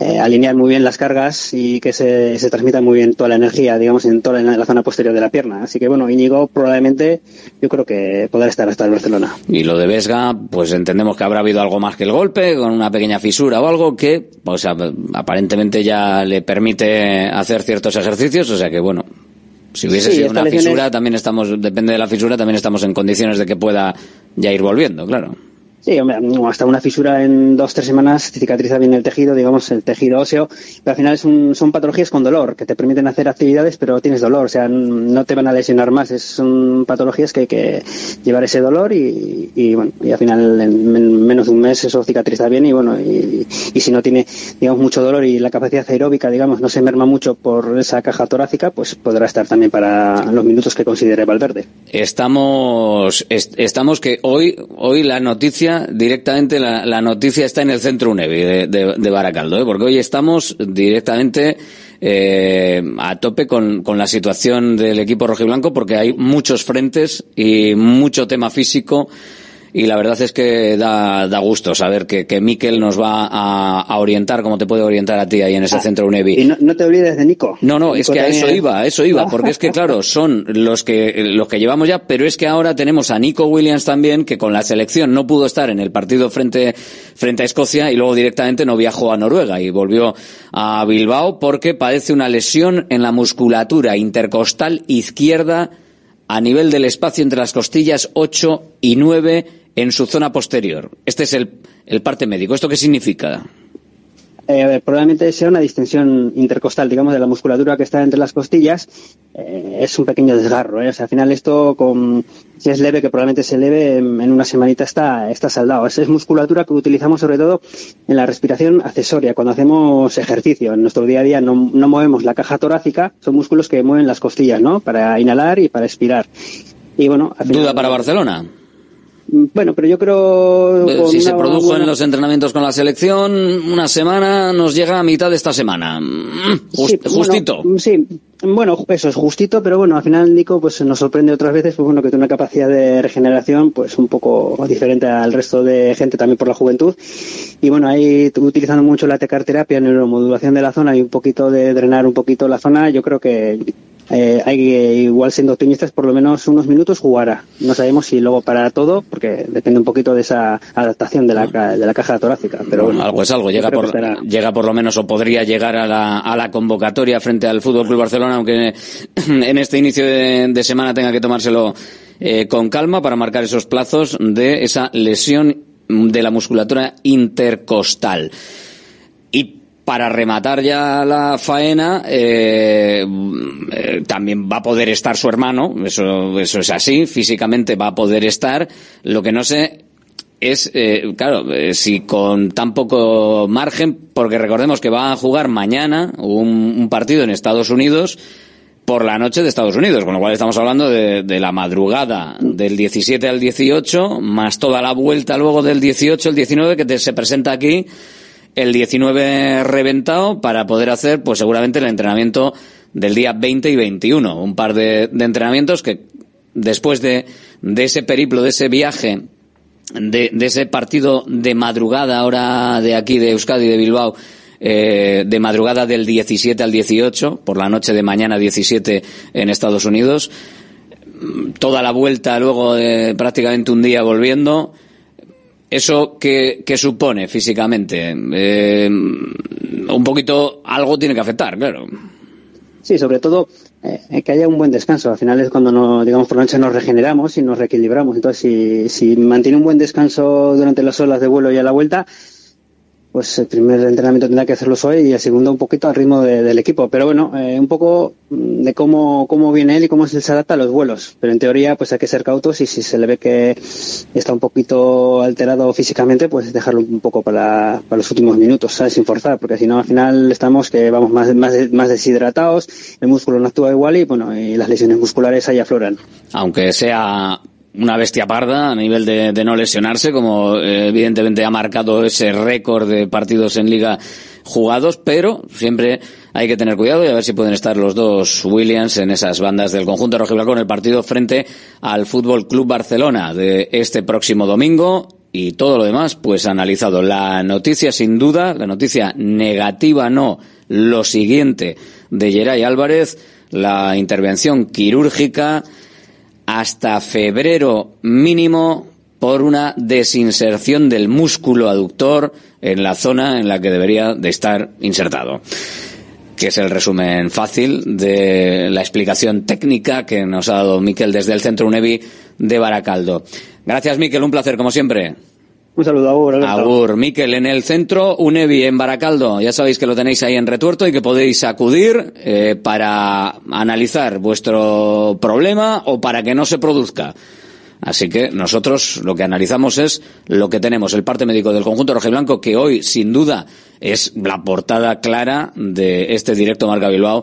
Speaker 16: eh, alinear muy bien las cargas y que se, se transmita muy bien toda la energía, digamos, en toda la, la zona posterior de la pierna. Así que bueno, Íñigo probablemente yo creo que podrá estar hasta el Barcelona.
Speaker 6: Y lo de Vesga, pues entendemos que habrá habido algo más que el golpe, con una pequeña fisura o algo que, pues aparentemente ya le permite hacer ciertos ejercicios, o sea que bueno, si hubiese
Speaker 16: Sí,
Speaker 6: sido una fisura,
Speaker 16: es-
Speaker 6: también estamos, depende de la fisura, también estamos en condiciones de que pueda ya ir volviendo, claro.
Speaker 16: Hasta una fisura en dos, tres semanas cicatriza bien el tejido, digamos, el tejido óseo, pero al final es un- son patologías con dolor, que te permiten hacer actividades, pero tienes dolor, o sea, no te van a lesionar más, es- son patologías que hay que llevar ese dolor y, y, bueno, y al final en men- menos de un mes eso cicatriza bien y bueno, y, si no tiene, digamos, mucho dolor y la capacidad aeróbica, digamos, no se merma mucho por esa caja torácica, pues podrá estar también para los minutos que considere Valverde.
Speaker 6: Estamos, est- estamos que hoy, hoy la noticia, directamente la, noticia está en el centro UNEVI de Baracaldo, ¿eh? porque hoy estamos directamente eh, a tope con, con la situación del equipo rojiblanco, porque hay muchos frentes y mucho tema físico. Y la verdad es que da, da gusto saber que, que Miquel nos va a, a orientar como te puede orientar a ti ahí en ese centro UNEVI.
Speaker 16: Y no, no te olvides de Nico.
Speaker 6: No, no, es que a eso iba, a eso iba, porque es que claro, son los que los que llevamos ya, pero es que ahora tenemos a Nico Williams también que con la selección no pudo estar en el partido frente frente a Escocia y luego directamente no viajó a Noruega y volvió a Bilbao porque padece una lesión en la musculatura intercostal izquierda a nivel del espacio entre las costillas 8 y 9 en su zona posterior. Este es el, el parte médico. ¿Esto qué significa?
Speaker 16: Eh, a ver, probablemente sea una distensión intercostal, digamos, de la musculatura que está entre las costillas. Eh, es un pequeño desgarro. ¿eh? O sea, al final esto, con, si es leve, que probablemente se leve, en en una semanita está, está saldado. Es, es musculatura que utilizamos sobre todo en la respiración accesoria, cuando hacemos ejercicio. En nuestro día a día no, no movemos la caja torácica, son músculos que mueven las costillas, ¿no? Para inhalar y para expirar. Y bueno, al final-
Speaker 6: Duda para Barcelona.
Speaker 16: Bueno, pero yo creo...
Speaker 6: Eh,
Speaker 16: con
Speaker 6: Si se produjo
Speaker 16: buena-
Speaker 6: en los entrenamientos con la selección, una semana nos llega a mitad de esta semana. Jus-
Speaker 16: Sí, bueno,
Speaker 6: justito.
Speaker 16: sí, bueno, eso es justito, pero bueno, al final Nico pues nos sorprende otras veces, pues bueno, que tiene una capacidad de regeneración pues un poco diferente al resto de gente también por la juventud. Y bueno, ahí utilizando mucho la tecarterapia, neuromodulación de la zona y un poquito de drenar un poquito la zona, yo creo que eh, hay que, igual siendo optimistas, por lo menos unos minutos jugará. No sabemos si luego para todo, porque depende un poquito de esa adaptación de la, de la caja torácica. Pero bueno,
Speaker 6: algo es algo. Llega por, llega por lo menos o podría llegar a la, a la convocatoria frente al Fútbol Club Barcelona, aunque en este inicio de, de semana tenga que tomárselo eh, con calma para marcar esos plazos de esa lesión de la musculatura intercostal. Y para rematar ya la faena, eh, eh, también va a poder estar su hermano, eso, eso es así, físicamente va a poder estar. Lo que no sé es, eh, claro, eh, si con tan poco margen, porque recordemos que va a jugar mañana un, partido en Estados Unidos por la noche de Estados Unidos, con lo cual estamos hablando de, de la madrugada del 17 al 18, más toda la vuelta luego del 18 al 19 que se presenta aquí el 19 reventado para poder hacer, pues seguramente el entrenamiento del día 20 y 21. Un par de, de entrenamientos que después de, de ese periplo, de ese viaje, de, de ese partido de madrugada ahora de aquí, de Euskadi, de Bilbao, eh, de madrugada del 17 al 18, por la noche de mañana 17 en Estados Unidos, mm, toda la vuelta luego de prácticamente un día volviendo, ¿Eso qué, qué supone físicamente? Eh, un poquito, algo tiene que afectar, claro.
Speaker 16: Sí, sobre todo eh, que haya un buen descanso. Al final es cuando, no, digamos, por la noche nos regeneramos y nos reequilibramos. Entonces, si, si mantiene un buen descanso durante las horas de vuelo y a la vuelta, pues el primer entrenamiento tendrá que hacerlo hoy y el segundo un poquito al ritmo de- del equipo. Pero bueno, eh, un poco mm, de cómo, cómo viene él y cómo se adapta a los vuelos. Pero en teoría, pues hay que ser cautos y si se le ve que está un poquito alterado físicamente, pues dejarlo un poco para, para los últimos minutos, ¿sabes? Sin forzar, porque si no, al final estamos que vamos más, más, más deshidratados, el músculo no actúa igual y bueno, y las lesiones musculares ahí afloran.
Speaker 6: Aunque sea una bestia parda a nivel de, de no lesionarse, como eh, evidentemente ha marcado ese récord de partidos en liga jugados, pero siempre hay que tener cuidado y a ver si pueden estar los dos Williams en esas bandas del conjunto rojiblanco en el partido frente al Fútbol Club Barcelona de este próximo domingo y todo lo demás, pues analizado. La noticia sin duda, la noticia negativa no, lo siguiente de Geray Álvarez, la intervención quirúrgica hasta febrero mínimo por una desinserción del músculo aductor en la zona en la que debería de estar insertado que es el resumen fácil de la explicación técnica que nos ha dado Miquel desde el Centro UNEVI de Baracaldo. Gracias, Miquel, un placer, como siempre.
Speaker 16: Un saludo, Agur. Alberto.
Speaker 6: Agur, Miquel, en el Centro UNEVI en Baracaldo. Ya sabéis que lo tenéis ahí en retuerto y que podéis acudir eh, para analizar vuestro problema o para que no se produzca. Así que nosotros lo que analizamos es lo que tenemos, el parte médico del conjunto rojiblanco, que hoy, sin duda, es la portada clara de este directo Marca Bilbao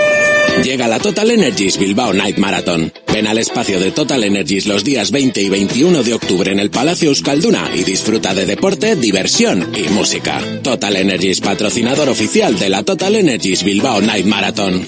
Speaker 12: Llega la Total Energies Bilbao Night Marathon. Ven al espacio de Total Energies los días 20 y 21 de octubre en el Palacio Euskalduna y disfruta de deporte, diversión y música. Total Energies, patrocinador oficial de la Total Energies Bilbao Night Marathon.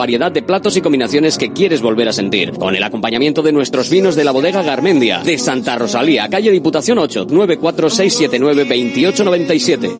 Speaker 17: variedad de platos y combinaciones que quieres volver a sentir. Con el acompañamiento de nuestros vinos de la bodega Garmendia, de Santa Rosalía, calle Diputación 8, 946792897.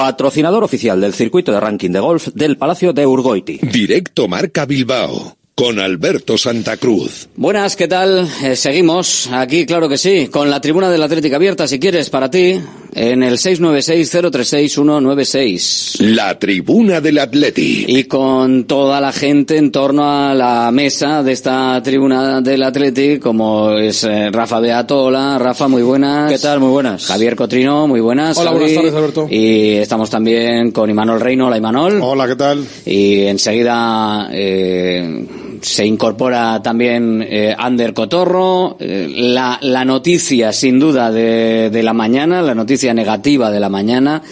Speaker 18: Patrocinador oficial del circuito de ranking de golf del Palacio de Urgoiti.
Speaker 5: Directo Marca Bilbao con Alberto Santa Cruz.
Speaker 6: Buenas, ¿qué tal? Eh, seguimos aquí, claro que sí, con la tribuna del Atlético abierta, si quieres, para ti, en el 696-036-196.
Speaker 5: La tribuna del Atleti.
Speaker 6: Y con toda la gente en torno a la mesa de esta tribuna del Atleti, como es eh, Rafa Beatola. Rafa, muy buenas.
Speaker 19: ¿Qué tal? Muy buenas.
Speaker 6: Javier Cotrino, muy buenas.
Speaker 19: Hola,
Speaker 6: Javi.
Speaker 19: buenas tardes, Alberto.
Speaker 6: Y estamos también con Imanol Reino. Hola, Imanol.
Speaker 19: Hola, ¿qué tal?
Speaker 6: Y enseguida eh, se incorpora también eh, Ander Cotorro. Eh, la, la noticia, sin duda, de, de la mañana, la noticia negativa de la mañana.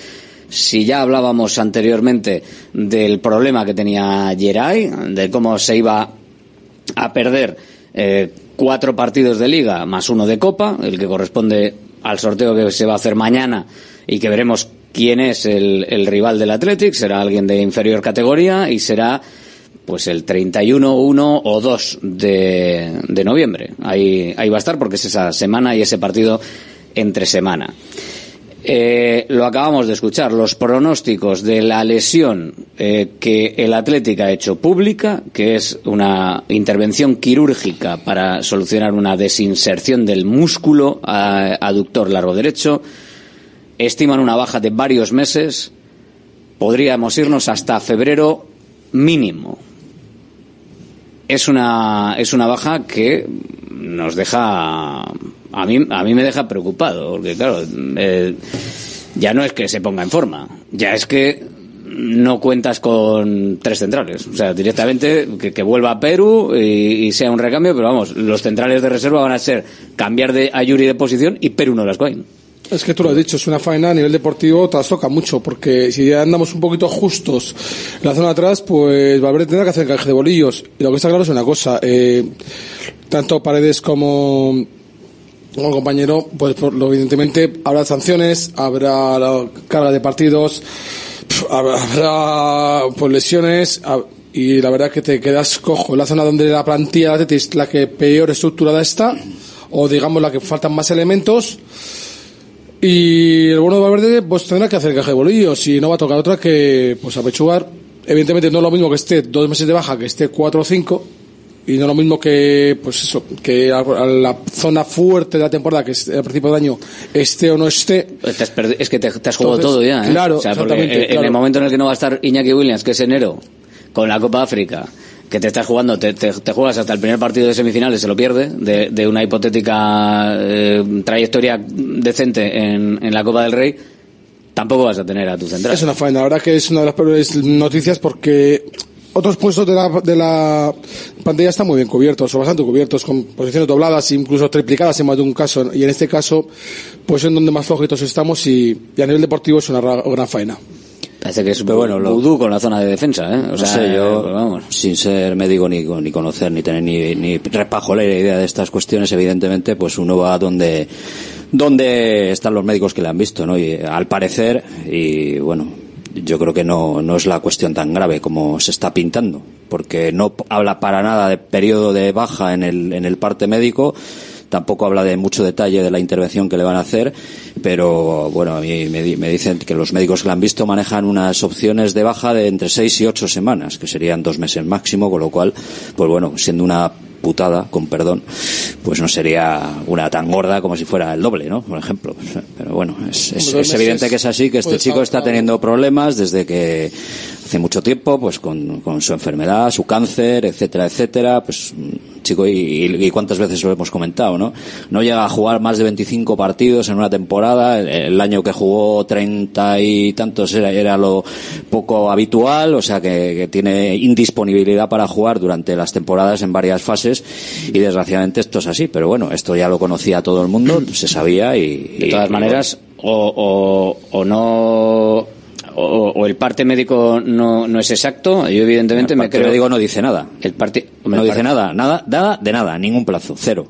Speaker 6: Si ya hablábamos anteriormente del problema que tenía Geray, de cómo se iba a perder eh, cuatro partidos de liga más uno de copa, el que corresponde al sorteo que se va a hacer mañana y que veremos quién es el, el rival del Athletic, será alguien de inferior categoría y será pues el 31, 1 o 2 de, de noviembre. Ahí, ahí va a estar porque es esa semana y ese partido entre semana. Eh, lo acabamos de escuchar, los pronósticos de la lesión eh, que el Atlético ha hecho pública, que es una intervención quirúrgica para solucionar una desinserción del músculo aductor largo derecho, estiman una baja de varios meses, podríamos irnos hasta febrero mínimo. Es una, es una baja que nos deja, a mí, a mí me deja preocupado, porque claro, eh, ya no es que se ponga en forma, ya es que no cuentas con tres centrales. O sea, directamente que, vuelva a Perú y, y sea un recambio, pero vamos, los centrales de reserva van a ser cambiar de Ayuri de posición y Perú no las coin.
Speaker 19: Es que tú lo has dicho, es una faena a nivel deportivo, trastoca mucho, porque si andamos un poquito justos en la zona de atrás, pues Valverde tendrá que hacer encaje de bolillos. Y lo que está claro es una cosa, eh, tanto Paredes como como compañero, pues por evidentemente habrá sanciones, habrá la carga de partidos, habrá, pues lesiones y la verdad que te quedas cojo en la zona donde la plantilla es la que peor estructurada está o digamos la que faltan más elementos y el bueno de Valverde pues tendrá que hacer caja de bolillos. Y no va a tocar otra que pues apechugar evidentemente no es lo mismo que esté dos meses de baja que esté cuatro o cinco y no es lo mismo que pues eso que a, la zona fuerte de la temporada que es al principio del año esté o no esté.
Speaker 6: Perdi- es que te, te has jugado
Speaker 19: Entonces,
Speaker 6: todo ya, ¿eh?
Speaker 19: claro,
Speaker 6: o sea, porque
Speaker 19: exactamente,
Speaker 6: en- el momento en el que no va a estar Iñaki Williams, que es enero, con la Copa África, que te estás jugando, te, te- juegas hasta el primer partido de semifinales, se lo pierde, de, de una hipotética eh, trayectoria decente en, en la Copa del Rey, tampoco vas a tener a tu central.
Speaker 19: Es una faena, la verdad que es una de las peores noticias porque otros puestos de la, de la pantalla están muy bien cubiertos, o bastante cubiertos, con posiciones dobladas, incluso triplicadas en más de un caso. Y en este caso, pues es donde más flojitos estamos y, y a nivel deportivo es una ra- gran faena.
Speaker 6: Parece que es
Speaker 18: Pero bueno, lo-
Speaker 6: vudú con la zona de defensa, ¿eh? O
Speaker 18: no
Speaker 6: sea,
Speaker 18: sé, yo,
Speaker 6: pues vamos.
Speaker 18: sin ser médico ni, ni conocer, ni tener ni, ni repajolera idea de estas cuestiones, evidentemente, pues uno va donde, donde están los médicos que le han visto, ¿no? Y al parecer, y bueno, yo creo que no, no es la cuestión tan grave como se está pintando, porque no habla para nada de periodo de baja en el, en el parte médico, tampoco habla de mucho detalle de la intervención que le van a hacer, pero bueno, a me dicen que los médicos que la han visto manejan unas opciones de baja de entre seis y ocho semanas, que serían dos meses máximo, con lo cual, pues bueno, siendo una putada, con perdón, pues no sería una tan gorda como si fuera el doble, ¿no? Por ejemplo. Pero bueno, es, es- evidente que es así, que este chico está teniendo problemas desde que hace mucho tiempo, pues con, con su enfermedad, su cáncer, etcétera, etcétera, pues mm, chico, y, y- y cuántas veces lo hemos comentado, ¿no? No llega a jugar más de 25 partidos en una temporada, el, el año que jugó 30 y tantos era, era lo poco habitual, o sea que, que tiene indisponibilidad para jugar durante las temporadas en varias fases y desgraciadamente esto es así, pero bueno, esto ya lo conocía todo el mundo, se sabía y...
Speaker 6: De todas maneras, o, o, o no. O, o el parte médico no, no es exacto. Yo, evidentemente,
Speaker 18: El
Speaker 6: me creo.
Speaker 18: médico no dice nada.
Speaker 6: El parte,
Speaker 18: No dice nada, nada, nada de nada, ningún plazo, cero.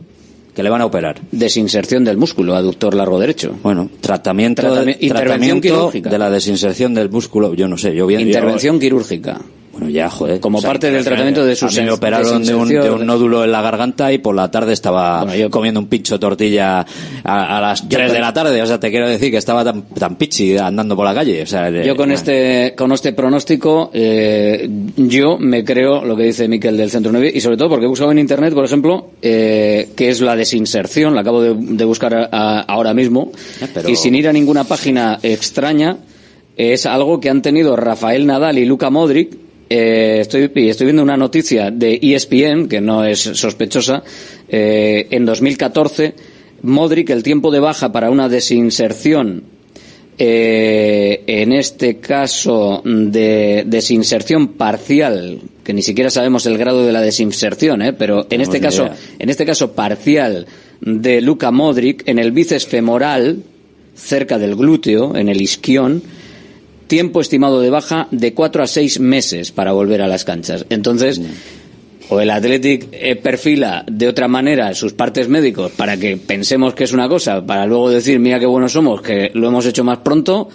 Speaker 18: Que le van a operar.
Speaker 6: Desinserción del músculo aductor largo derecho.
Speaker 18: Bueno, tratamiento,
Speaker 6: Tratami- intervención
Speaker 18: tratamiento
Speaker 6: quirúrgica.
Speaker 18: de la desinserción del músculo, yo no sé, yo bien.
Speaker 6: Intervención quirúrgica.
Speaker 18: Bueno, ya, joder.
Speaker 6: Como parte del tratamiento de sus
Speaker 18: me operaron de un, de
Speaker 6: desinserción.
Speaker 18: un nódulo en la garganta y por la tarde estaba comiendo un pincho tortilla a, a las 3 de la tarde. O sea, te quiero decir que estaba tan, tan pichi andando por la calle. O sea,
Speaker 6: Yo con este con este pronóstico eh, yo me creo lo que dice Miquel del Centro 9 y sobre todo porque he buscado en internet, por ejemplo, eh, que es la desinserción, la acabo de, de buscar a- a- ahora mismo
Speaker 18: pero-
Speaker 6: y sin ir a ninguna página extraña es algo que han tenido Rafael Nadal y Luka Modric. Eh, estoy, estoy viendo una noticia de ESPN que no es sospechosa. eh, en 2014, Modric el tiempo de baja para una desinserción eh, en este caso de desinserción parcial, que ni siquiera sabemos el grado de la desinserción, ¿eh? pero en este caso,
Speaker 18: idea.
Speaker 6: en este caso parcial de Luka Modric en el bíceps femoral, cerca del glúteo, en el isquión, tiempo estimado de baja de cuatro a seis meses para volver a las canchas. Entonces, o el Athletic eh, perfila de otra manera sus partes médicos para que pensemos que es una cosa, para luego decir, mira qué buenos somos, que lo hemos hecho más pronto,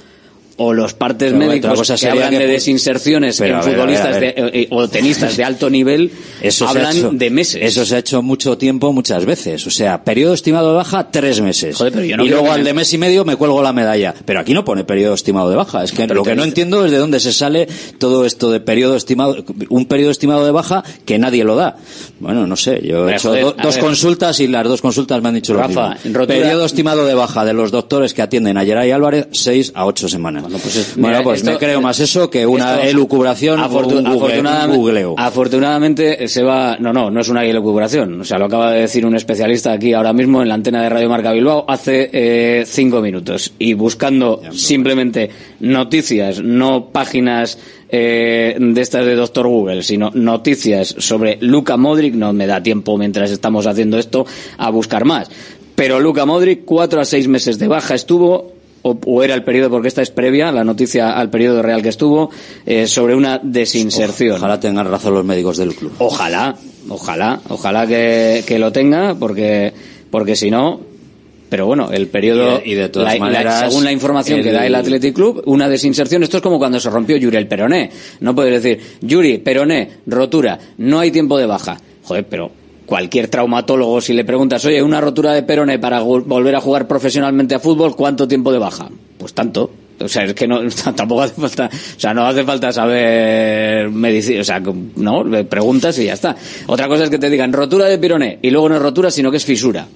Speaker 6: o los partes
Speaker 18: Pero,
Speaker 6: médicos
Speaker 18: cosa
Speaker 6: que hablan
Speaker 18: que
Speaker 6: de desinserciones
Speaker 18: Pero,
Speaker 6: en
Speaker 18: ver,
Speaker 6: futbolistas
Speaker 18: ver.
Speaker 6: de- eh, o tenistas de alto nivel
Speaker 18: Eso
Speaker 6: hablan
Speaker 18: hecho-
Speaker 6: de meses.
Speaker 18: Eso se ha hecho mucho tiempo, muchas veces. O sea, periodo estimado de baja, tres meses.
Speaker 6: pero yo no
Speaker 18: y luego
Speaker 6: que
Speaker 18: al de mes y medio me cuelgo la medalla. Pero aquí no pone periodo estimado de baja. Es que
Speaker 6: Pero
Speaker 18: lo que no entiendo es de dónde se sale todo esto de periodo estimado, un periodo estimado de baja que nadie lo da. Bueno, no sé. Yo he hecho
Speaker 6: joder,
Speaker 18: do- dos
Speaker 6: ver.
Speaker 18: consultas y las dos consultas me han dicho lo
Speaker 6: Rafa,
Speaker 18: mismo.
Speaker 6: rotura-
Speaker 18: Periodo estimado de baja de los doctores que atienden a Geray Álvarez, seis a ocho semanas. Bueno, pues,
Speaker 6: mira,
Speaker 18: pues
Speaker 6: esto-
Speaker 18: me creo más eso que una
Speaker 6: esto-
Speaker 18: elucubración o
Speaker 6: Afortu-
Speaker 18: un, google- un
Speaker 6: afortunadamente,
Speaker 18: googleo.
Speaker 6: afortunadamente se va. No, no, no es una elucubración. O sea, lo acaba de decir un especialista aquí ahora mismo en la antena de Radio Marca Bilbao hace eh, cinco minutos. Y buscando simplemente noticias, no páginas eh, de estas de Doctor Google, sino noticias sobre Luca Modric, no me da tiempo mientras estamos haciendo esto a buscar más. Pero Luka Modric, cuatro a seis meses de baja estuvo, o, o era el periodo, porque esta es previa, la noticia al periodo real que estuvo, eh, sobre una desinserción.
Speaker 18: Ojalá tengan razón los médicos del club.
Speaker 6: Ojalá, ojalá, ojalá que, que lo tenga, porque, porque si no, pero bueno, el periodo,
Speaker 18: Y de- y de todas
Speaker 6: la- según la información que da el Athletic Club, una desinserción, esto es como cuando se rompió Yuri el peroné. No puedes decir, Yuri, peroné, rotura, no hay tiempo de baja. Joder, pero cualquier traumatólogo, si le preguntas, oye, una rotura de peroné para volver a jugar profesionalmente a fútbol, ¿cuánto tiempo de baja? Pues tanto. O sea, es que no, tampoco hace falta, o sea, no hace falta saber medicina, o sea, no, le preguntas y ya está. Otra cosa es que te digan rotura de peroné y luego no es rotura, sino que es fisura.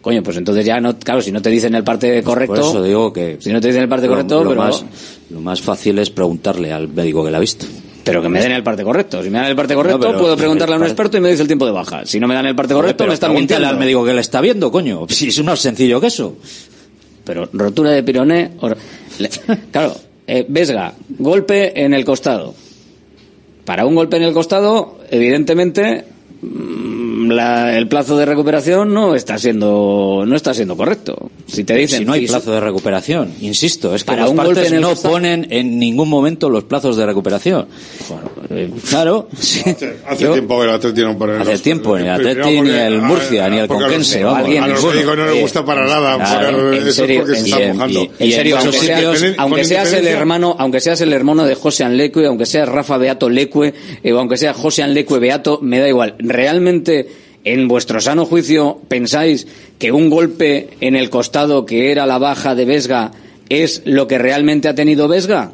Speaker 6: Coño, pues entonces ya no, claro, si no te dicen el parte correcto.
Speaker 18: Por eso digo que.
Speaker 6: Si no te dicen el parte
Speaker 18: lo-
Speaker 6: correcto,
Speaker 18: lo
Speaker 6: pero.
Speaker 18: más, lo más fácil es preguntarle al médico que la ha visto.
Speaker 6: Pero que me den el parte correcto. Si me dan el parte correcto,
Speaker 18: No, pero-
Speaker 6: puedo preguntarle a un experto y me dice el tiempo de baja. Si no me dan el parte correcto,
Speaker 18: Pero
Speaker 6: me están mintiendo.
Speaker 18: al médico que le está viendo, coño. Si es más sencillo que eso.
Speaker 6: Pero rotura de pironé. or- Claro, eh, Vesga, golpe en el costado. Para un golpe en el costado, evidentemente, mm, la- el plazo de recuperación no está siendo no está siendo correcto. Si te dicen
Speaker 18: si no hay plazo de recuperación, insisto, es que
Speaker 6: Para
Speaker 18: los
Speaker 6: un golpe
Speaker 18: partes no ponen en ningún momento los plazos de recuperación.
Speaker 6: eh,
Speaker 18: claro, sí.
Speaker 20: Hace
Speaker 18: Yo-
Speaker 20: tiempo que el Atleti no pone
Speaker 18: Hace
Speaker 20: los-
Speaker 18: tiempo, ni el Atleti, ni el Murcia, ni el
Speaker 20: porque a los-
Speaker 18: Conquense,
Speaker 20: a los médicos no les gusta para nada
Speaker 18: claro,
Speaker 6: en serio,
Speaker 20: porque se
Speaker 6: en
Speaker 20: está
Speaker 6: serio. En aunque, seas, aunque el hermano, aunque seas el hermano de José Anlecue, aunque seas Rafa Beato Lecue, eh, o aunque sea José Anlecue Beato, me da igual. Realmente, en vuestro sano juicio, pensáis que un golpe en el costado que era la baja de Vesga es lo que realmente ha tenido Vesga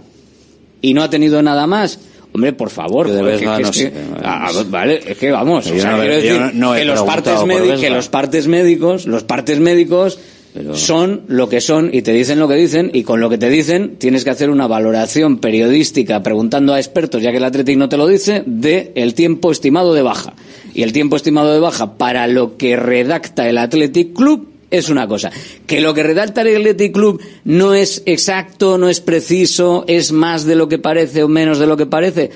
Speaker 6: y no ha tenido nada más. Hombre, por favor.
Speaker 18: De
Speaker 6: que es
Speaker 18: sé.
Speaker 6: que- ah, vale, es que vamos.
Speaker 18: Yo
Speaker 6: o sea,
Speaker 18: no-
Speaker 6: quiero
Speaker 18: yo
Speaker 6: decir
Speaker 18: no- no he
Speaker 6: que, los partes que los partes médicos, los partes médicos son lo que son y te dicen lo que dicen y con lo que te dicen tienes que hacer una valoración periodística preguntando a expertos, ya que el Athletic no te lo dice, de el tiempo estimado de baja. Y el tiempo estimado de baja para lo que redacta el Athletic Club es una cosa. Que lo que redacta el Athletic Club no es exacto, no es preciso, es más de lo que parece o menos de lo que parece.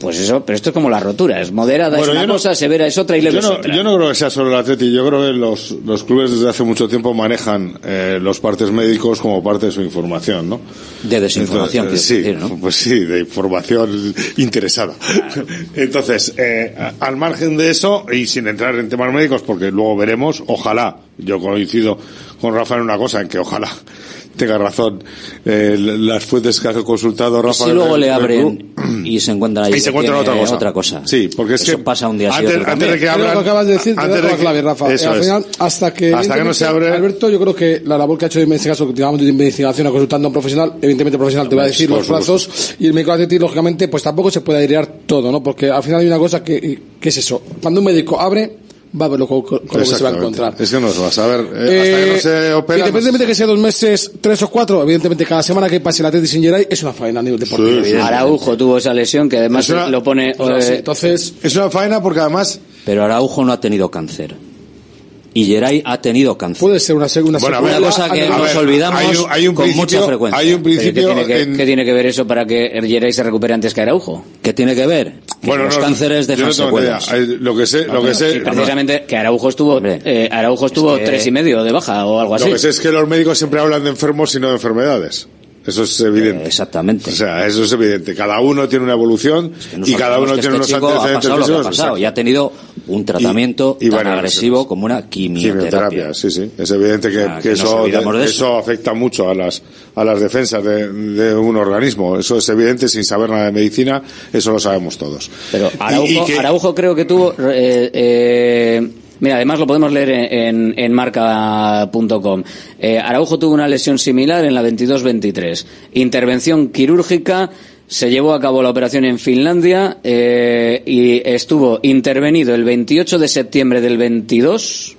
Speaker 6: Pues eso, pero esto es como la rotura, es moderada,
Speaker 20: Bueno,
Speaker 6: es una
Speaker 20: no-
Speaker 6: cosa, severa es otra y leve
Speaker 20: yo
Speaker 6: es
Speaker 20: no,
Speaker 6: otra.
Speaker 20: yo no creo que sea solo el Atleti, yo creo que los, los clubes desde hace mucho tiempo manejan eh, los partes médicos como parte de su información, ¿no?
Speaker 18: De desinformación,
Speaker 20: Entonces, sí,
Speaker 18: decir, ¿no?
Speaker 20: pues sí, de información interesada. Entonces, eh, al margen de eso, y sin entrar en temas médicos, porque luego veremos, ojalá, yo coincido con Rafa en una cosa, en que ojalá tenga razón eh, las fuentes que ha consultado Rafa.
Speaker 18: si luego le abren y se encuentran ahí
Speaker 20: y se encuentran otra cosa.
Speaker 18: cosa.
Speaker 20: Sí, porque es
Speaker 18: Eso
Speaker 20: que
Speaker 18: pasa un día
Speaker 20: antes, antes de que abran,
Speaker 19: que acabas de decir, te
Speaker 20: antes
Speaker 19: dejo
Speaker 20: de
Speaker 19: la
Speaker 20: que-
Speaker 19: clave, Rafa.
Speaker 20: Eso
Speaker 19: Eh, al
Speaker 20: es.
Speaker 19: final, hasta que,
Speaker 20: hasta que no se abre
Speaker 19: Alberto, yo creo que la labor que ha hecho en este caso, digamos, de investigación, consultando a un profesional, evidentemente profesional te va a decir los plazos, y el médico Atleti, lógicamente, pues tampoco se puede airear todo, ¿no? Porque al final hay una cosa que, que es eso. Cuando un médico abre, va a ver lo, con, con lo que se va a encontrar.
Speaker 20: Es que no se va a saber. eh, hasta que no se opera.
Speaker 19: Independientemente de que sea dos meses, tres o cuatro, evidentemente cada semana que pase el Atleti sin Geray es una faena a nivel deportivo.
Speaker 6: Araujo tuvo esa lesión que además
Speaker 20: una-
Speaker 6: lo pone.
Speaker 19: Sí,
Speaker 6: eh,
Speaker 19: entonces,
Speaker 20: Es una faena porque además.
Speaker 18: Pero Araujo no ha tenido cáncer. Y Geray ha tenido cáncer.
Speaker 19: puede ser una segunda
Speaker 20: Bueno,
Speaker 18: Una cosa que
Speaker 20: a
Speaker 18: nos
Speaker 20: ver,
Speaker 18: olvidamos
Speaker 20: hay un- hay un
Speaker 18: con
Speaker 20: principio-
Speaker 18: mucha frecuencia.
Speaker 20: hay un
Speaker 6: pero ¿qué
Speaker 20: principio
Speaker 6: tiene que,
Speaker 20: en-
Speaker 6: qué tiene que ver eso para que Geray se recupere antes que Araujo?
Speaker 18: ¿Qué tiene que ver? Que
Speaker 20: Bueno,
Speaker 18: los
Speaker 20: no,
Speaker 18: cánceres dejan
Speaker 20: no
Speaker 18: secuelas.
Speaker 20: Lo que sé, lo que sé,
Speaker 6: Sí, precisamente que Araujo estuvo eh, Araujo estuvo
Speaker 18: es que-
Speaker 6: tres y medio de baja o algo
Speaker 20: lo
Speaker 6: así.
Speaker 20: que sé es que los médicos siempre hablan de enfermos y no de enfermedades. Eso es evidente.
Speaker 18: Eh, exactamente.
Speaker 20: O sea, eso es evidente. Cada uno tiene una evolución
Speaker 18: Que
Speaker 20: y cada uno tiene unos
Speaker 18: este ha
Speaker 20: antecedentes
Speaker 18: ha pasado y ha tenido un tratamiento
Speaker 20: Y- y
Speaker 18: tan agresivo como una quimioterapia.
Speaker 20: Quimioterapia, sí, sí. Es evidente que,
Speaker 18: Ah,
Speaker 20: que
Speaker 18: que nos
Speaker 20: eso,
Speaker 18: de eso.
Speaker 20: eso afecta mucho a las, a las defensas de, de un organismo. Eso es evidente sin saber nada de medicina. Eso lo sabemos todos.
Speaker 6: Pero Araujo,
Speaker 20: y
Speaker 6: Araujo creo que tuvo. eh, eh, mira, además lo podemos leer en, en, en marca.com. Eh, Araujo tuvo una lesión similar en la 22-23. Intervención quirúrgica. Se llevó a cabo la operación en Finlandia eh, y estuvo intervenido el 28 de septiembre del 22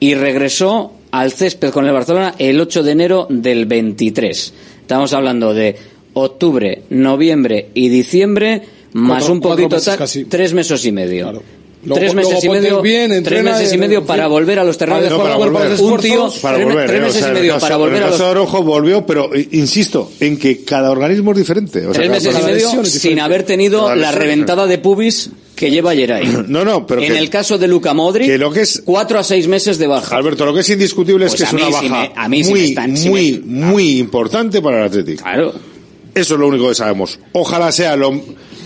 Speaker 6: y regresó al césped con el Barcelona el 8 de enero del 23. Estamos hablando de octubre, noviembre y diciembre, más
Speaker 19: Cuatro-
Speaker 6: un poquito
Speaker 19: meses casi.
Speaker 6: tres meses y medio.
Speaker 19: Luego-
Speaker 6: tres meses y medio,
Speaker 19: bien,
Speaker 6: tres meses y medio para
Speaker 19: fin.
Speaker 6: volver a los terrenos de
Speaker 19: No,
Speaker 6: juego.
Speaker 19: para volver.
Speaker 6: un tío,
Speaker 20: para
Speaker 6: tres,
Speaker 20: volver,
Speaker 6: tres
Speaker 20: eh, o
Speaker 6: meses
Speaker 20: sea,
Speaker 6: y medio
Speaker 20: caso-
Speaker 6: para volver a los
Speaker 20: de volvió, pero insisto, en que cada organismo es diferente. O sea,
Speaker 6: tres meses y medio sin haber tenido la
Speaker 20: lesión
Speaker 6: reventada de pubis que lleva Geray.
Speaker 20: No, no, pero
Speaker 6: en
Speaker 20: que-
Speaker 6: el caso de Luca Modric,
Speaker 20: que lo que es
Speaker 6: cuatro a seis meses de baja.
Speaker 20: Alberto, lo que es indiscutible es
Speaker 6: Pues
Speaker 20: que es una baja
Speaker 6: me- a mí sí
Speaker 20: muy,
Speaker 6: están-
Speaker 20: muy,
Speaker 6: me-
Speaker 20: muy importante para el Atlético.
Speaker 6: Claro.
Speaker 20: Eso es lo único que sabemos. Ojalá sea lo,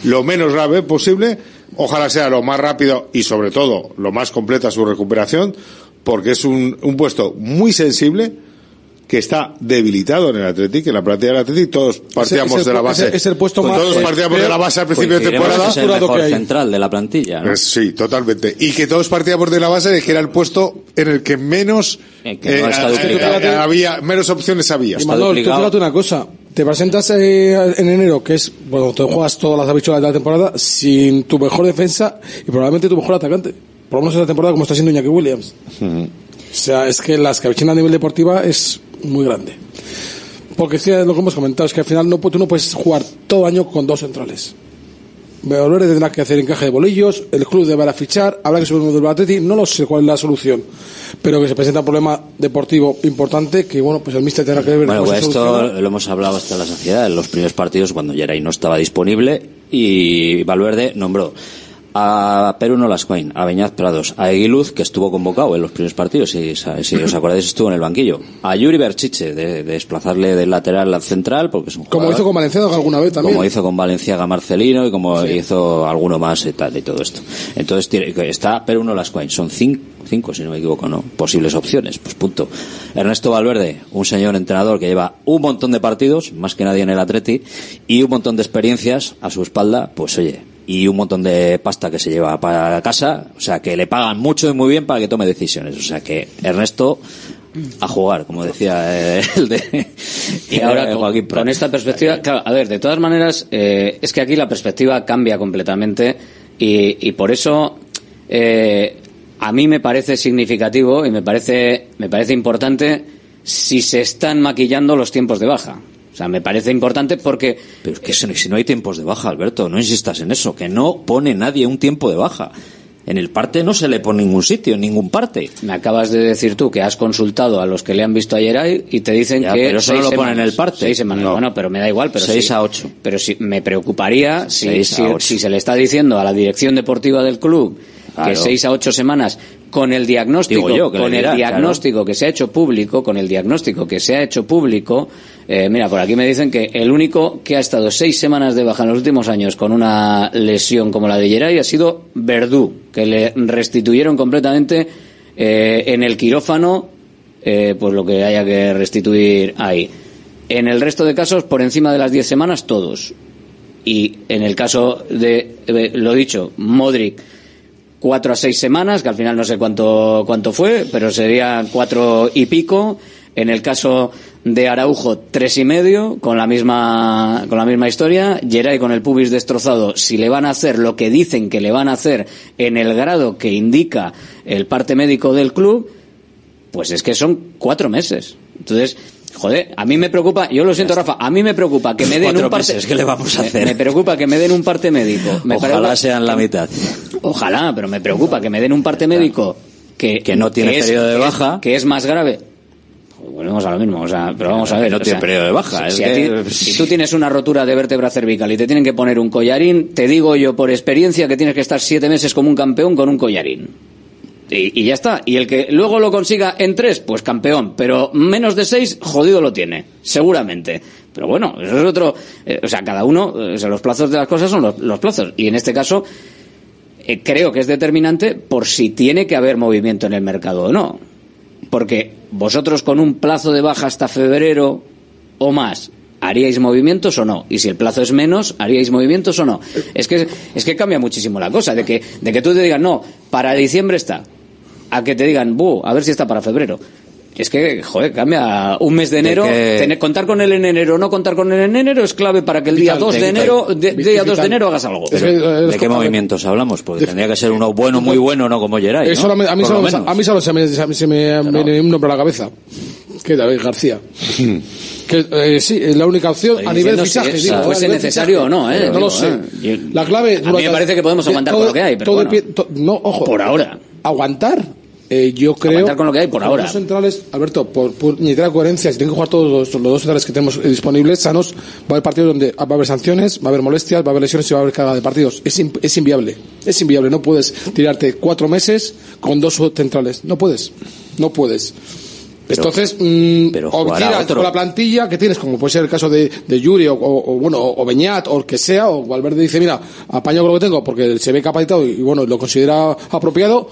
Speaker 20: lo menos grave posible, ojalá sea lo más rápido y sobre todo lo más completa su recuperación, porque es un, un puesto muy sensible que está debilitado en el Atlético, en la plantilla del Atlético, todos partíamos
Speaker 19: es el
Speaker 20: de la base.
Speaker 19: es el- es el puesto más-
Speaker 20: todos partíamos de la base al principio de temporada.
Speaker 18: es el mejor central de la plantilla, ¿no?
Speaker 20: Eh, Sí, totalmente. Y que todos partíamos de la base de que era el puesto en el que menos
Speaker 18: Eh, que no está
Speaker 20: eh, eh, había, menos opciones había.
Speaker 19: Y Manol, tú fíjate una cosa. Te presentas eh, en enero, que es, bueno, te juegas todas las habichuelas de la temporada sin tu mejor defensa y probablemente tu mejor atacante. Por lo menos esta temporada como está siendo Iñaki Williams. O sea, es que la escabechina a nivel deportiva es muy grande. Porque es lo que hemos comentado, es que al final no, tú no puedes jugar todo año con dos centrales. Valverde tendrá que hacer encaje de bolillos, el club deberá fichar, habrá que subir uno del Atleti, no lo sé cuál es la solución, pero que se presenta un problema deportivo importante que, bueno, pues el míster tendrá que ver
Speaker 18: Bueno, pues
Speaker 19: soluciona.
Speaker 18: esto lo hemos hablado hasta la saciedad en los primeros partidos cuando Geray no estaba disponible y Valverde nombró a Perú Nolascoin, a Beñaz Prados, a Eguiluz, que estuvo convocado en los primeros partidos, si, si os acordáis estuvo en el banquillo, a Yuri Berchiche, de, de desplazarle del lateral al central, porque es un
Speaker 19: Como
Speaker 18: jugador-
Speaker 19: hizo con Valenciaga alguna vez también.
Speaker 18: como hizo con Valenciaga Marcelino y como hizo alguno más y tal y todo esto. Entonces tiene, está las coin, son cinco, cinco si no me equivoco, ¿no? Posibles opciones, pues punto. Ernesto Valverde, un señor entrenador que lleva un montón de partidos, más que nadie en el Atleti, y un montón de experiencias a su espalda, pues oye, y un montón de pasta que se lleva para casa, o sea que le pagan mucho y muy bien para que tome decisiones. O sea que Ernesto a jugar, como decía eh, el de
Speaker 6: Y ahora,
Speaker 18: eh,
Speaker 6: con, con esta perspectiva, claro, a ver, de todas maneras, eh, es que aquí la perspectiva cambia completamente y, y por eso eh, a mí me parece significativo y me parece, me parece importante si se están maquillando los tiempos de baja. O sea, me parece importante porque...
Speaker 18: Pero es que si no- si no hay tiempos de baja, Alberto, no insistas en eso, que no pone nadie un tiempo de baja. En el parte no se le pone ningún sitio, en ningún parte.
Speaker 6: Me acabas de decir tú que has consultado a los que le han visto ayer ahí y te dicen
Speaker 18: Ya,
Speaker 6: que
Speaker 18: pero eso no lo pone en el parte.
Speaker 6: Seis semanas.
Speaker 18: No.
Speaker 6: Bueno, pero me da igual. Pero
Speaker 18: Seis
Speaker 6: sí-
Speaker 18: a ocho.
Speaker 6: Pero si me preocuparía si, se le está diciendo a la dirección deportiva del club que seis a ocho semanas con el diagnóstico,
Speaker 18: yo,
Speaker 6: con el diagnóstico que se ha hecho público, con el diagnóstico que se ha hecho público, eh, mira, por aquí me dicen que el único que ha estado seis semanas de baja en los últimos años con una lesión como la de Geray ha sido Verdú, que le restituyeron completamente eh, en el quirófano eh, pues lo que haya que restituir ahí. En el resto de casos, por encima de las 10 semanas, todos. Y en el caso de, lo dicho, Modric, cuatro a seis semanas, que al final no sé cuánto, cuánto fue, pero sería cuatro y pico. En el caso de Araujo, tres y medio, con la misma, con la misma historia. Geray con el pubis destrozado, si le van a hacer lo que dicen que le van a hacer en el grado que indica el parte médico del club, pues es que son cuatro meses. Entonces, joder, a mí me preocupa, yo lo siento Rafa, a mí me preocupa que me den
Speaker 18: Cuatro
Speaker 6: un parte
Speaker 18: meses, ¿qué le vamos a hacer?
Speaker 6: Me, preocupa que me den un parte médico. Me
Speaker 18: Ojalá
Speaker 6: preocupa-
Speaker 18: sean la mitad.
Speaker 6: Ojalá, pero me preocupa que me den un parte médico que,
Speaker 18: Que no tiene periodo de
Speaker 6: que es-
Speaker 18: baja.
Speaker 6: que es más grave. Volvemos a lo mismo, o sea, pero vamos a ver.
Speaker 18: No
Speaker 6: o
Speaker 18: tiene
Speaker 6: sea,
Speaker 18: periodo de baja,
Speaker 6: Si,
Speaker 18: es que-
Speaker 6: ti- si tú tienes una rotura de vértebra cervical y te tienen que poner un collarín, te digo yo por experiencia que tienes que estar siete meses como un campeón con un collarín. Y, ya está. Y el que luego lo consiga en tres, pues campeón. Pero menos de seis, jodido lo tiene. Seguramente. Pero bueno, eso es otro. eh, o sea, cada uno, eh, o sea, los plazos de las cosas son los, los plazos. Y en este caso, eh, creo que es determinante por si tiene que haber movimiento en el mercado o no. Porque vosotros con un plazo de baja hasta febrero o más, ¿haríais movimientos o no? Y si el plazo es menos, ¿haríais movimientos o no? Es que, es que cambia muchísimo la cosa, de que, de que tú te digas, no, para diciembre está, a que te digan, buh, a ver si está para febrero. Es que, joder, cambia un mes de enero.
Speaker 18: que-
Speaker 6: tener- contar con él en enero o no contar con él en enero es clave para que el día
Speaker 19: Vital,
Speaker 6: 2 de
Speaker 19: vital.
Speaker 6: enero, de-
Speaker 19: Vital.
Speaker 6: día 2 de enero hagas algo.
Speaker 18: ¿De qué movimientos hablamos? Porque tendría que ser uno bueno, muy bueno, no como Geray, ¿no?
Speaker 19: a mí
Speaker 18: Por lo
Speaker 19: solo, a mí solo se me, se me- se me viene un nombre a la cabeza. Que David García. que eh, sí, es la única opción
Speaker 6: Estoy
Speaker 19: a nivel fichaje.
Speaker 6: si
Speaker 19: digo,
Speaker 6: fuese necesario
Speaker 19: fichaje.
Speaker 6: o no, ¿eh?
Speaker 19: No
Speaker 6: Digo,
Speaker 19: lo sé.
Speaker 6: ¿eh?
Speaker 19: La clave.
Speaker 6: A mí me parece que podemos aguantar
Speaker 19: todo-
Speaker 6: con lo que hay, pero
Speaker 19: todo
Speaker 6: bueno.
Speaker 19: pi- to- no, ojo.
Speaker 6: Por ahora.
Speaker 19: ¿Aguantar? Eh, yo creo.
Speaker 6: Con lo que hay por
Speaker 19: los
Speaker 6: ahora.
Speaker 19: dos centrales, Alberto, por, por la coherencia, si tienen que jugar todos los, los dos centrales que tenemos eh, disponibles, sanos, va a haber partidos donde va a haber sanciones, va a haber molestias, va a haber lesiones y va a haber carga de partidos. Es, in- es inviable. Es inviable. No puedes tirarte cuatro meses con dos centrales. No puedes. No puedes. Entonces, mm, o
Speaker 18: jugará
Speaker 19: tiras con la plantilla que tienes, como puede ser el caso de, de Yuri o, o- o, bueno, o o Beñat o el que sea, o Valverde dice, mira, apaño con lo que tengo porque se ve capacitado y, y, bueno, lo considera apropiado,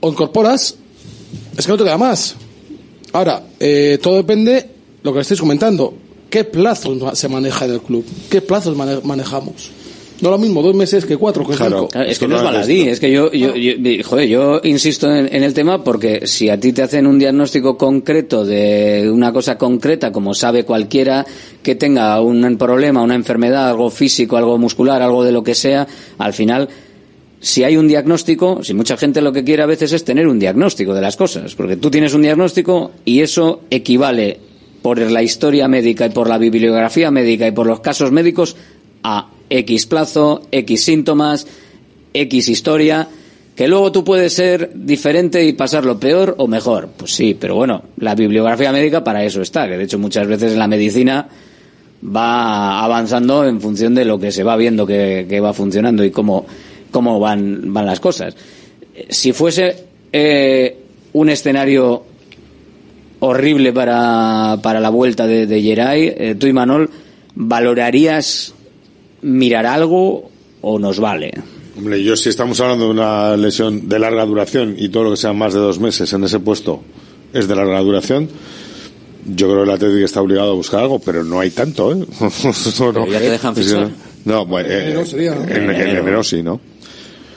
Speaker 19: o incorporas, es que no te queda más. Ahora, eh, todo depende lo que estáis comentando. ¿Qué plazos se maneja en el club? ¿Qué plazos mane- manejamos? No lo mismo dos meses que cuatro, que cinco.
Speaker 6: Claro, es que no es baladí, es que yo, yo, yo- joder, yo insisto en, en el tema porque si a ti te hacen un diagnóstico concreto de una cosa concreta, como sabe cualquiera que tenga un problema, una enfermedad, algo físico, algo muscular, algo de lo que sea, al final, si hay un diagnóstico, si mucha gente lo que quiere a veces es tener un diagnóstico de las cosas, porque tú tienes un diagnóstico y eso equivale por la historia médica y por la bibliografía médica y por los casos médicos a X plazo, X síntomas, X historia, que luego tú puedes ser diferente y pasarlo peor o mejor. Pues sí, pero bueno, la bibliografía médica para eso está, que de hecho muchas veces en la medicina va avanzando en función de lo que se va viendo que, que va funcionando y cómo, cómo van, van las cosas. Si fuese eh, un escenario horrible para, para la vuelta de, de Geray, eh, tú y Manol, ¿valorarías mirar algo o nos vale?
Speaker 20: Hombre, yo si estamos hablando de una lesión de larga duración y todo lo que sea más de dos meses en ese puesto es de larga duración, yo creo que el Atlético está obligado a buscar algo, pero no hay tanto, ¿eh? No,
Speaker 18: ya te dejan fichar.
Speaker 20: No, bueno, eh,
Speaker 19: enero sería, ¿no?
Speaker 20: en,
Speaker 19: En
Speaker 20: en
Speaker 19: enero.
Speaker 20: enero sí, ¿no?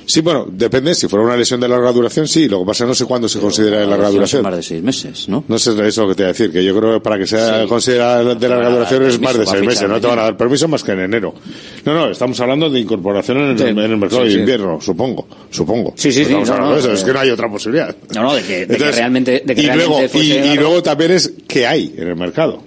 Speaker 20: Sí, bueno, depende. Si fuera una lesión de larga duración, sí. Lo que pasa que no sé cuándo se considera de larga duración.
Speaker 18: Más de seis meses, ¿no?
Speaker 20: No sé, eso es lo que te voy a decir, que yo creo que para que sea
Speaker 18: Sí.
Speaker 20: considerada de larga duración es más de seis meses, no te van a dar permiso más que en enero. No, no, estamos hablando de incorporación en el,
Speaker 6: Sí.
Speaker 20: en el mercado
Speaker 6: Sí,
Speaker 20: de invierno, supongo, supongo.
Speaker 6: Sí, sí, sí, no, no,
Speaker 20: de eso, es que no hay otra posibilidad.
Speaker 6: No, no, de que, de que realmente, de que
Speaker 20: y luego, y, luego también es qué hay en el mercado.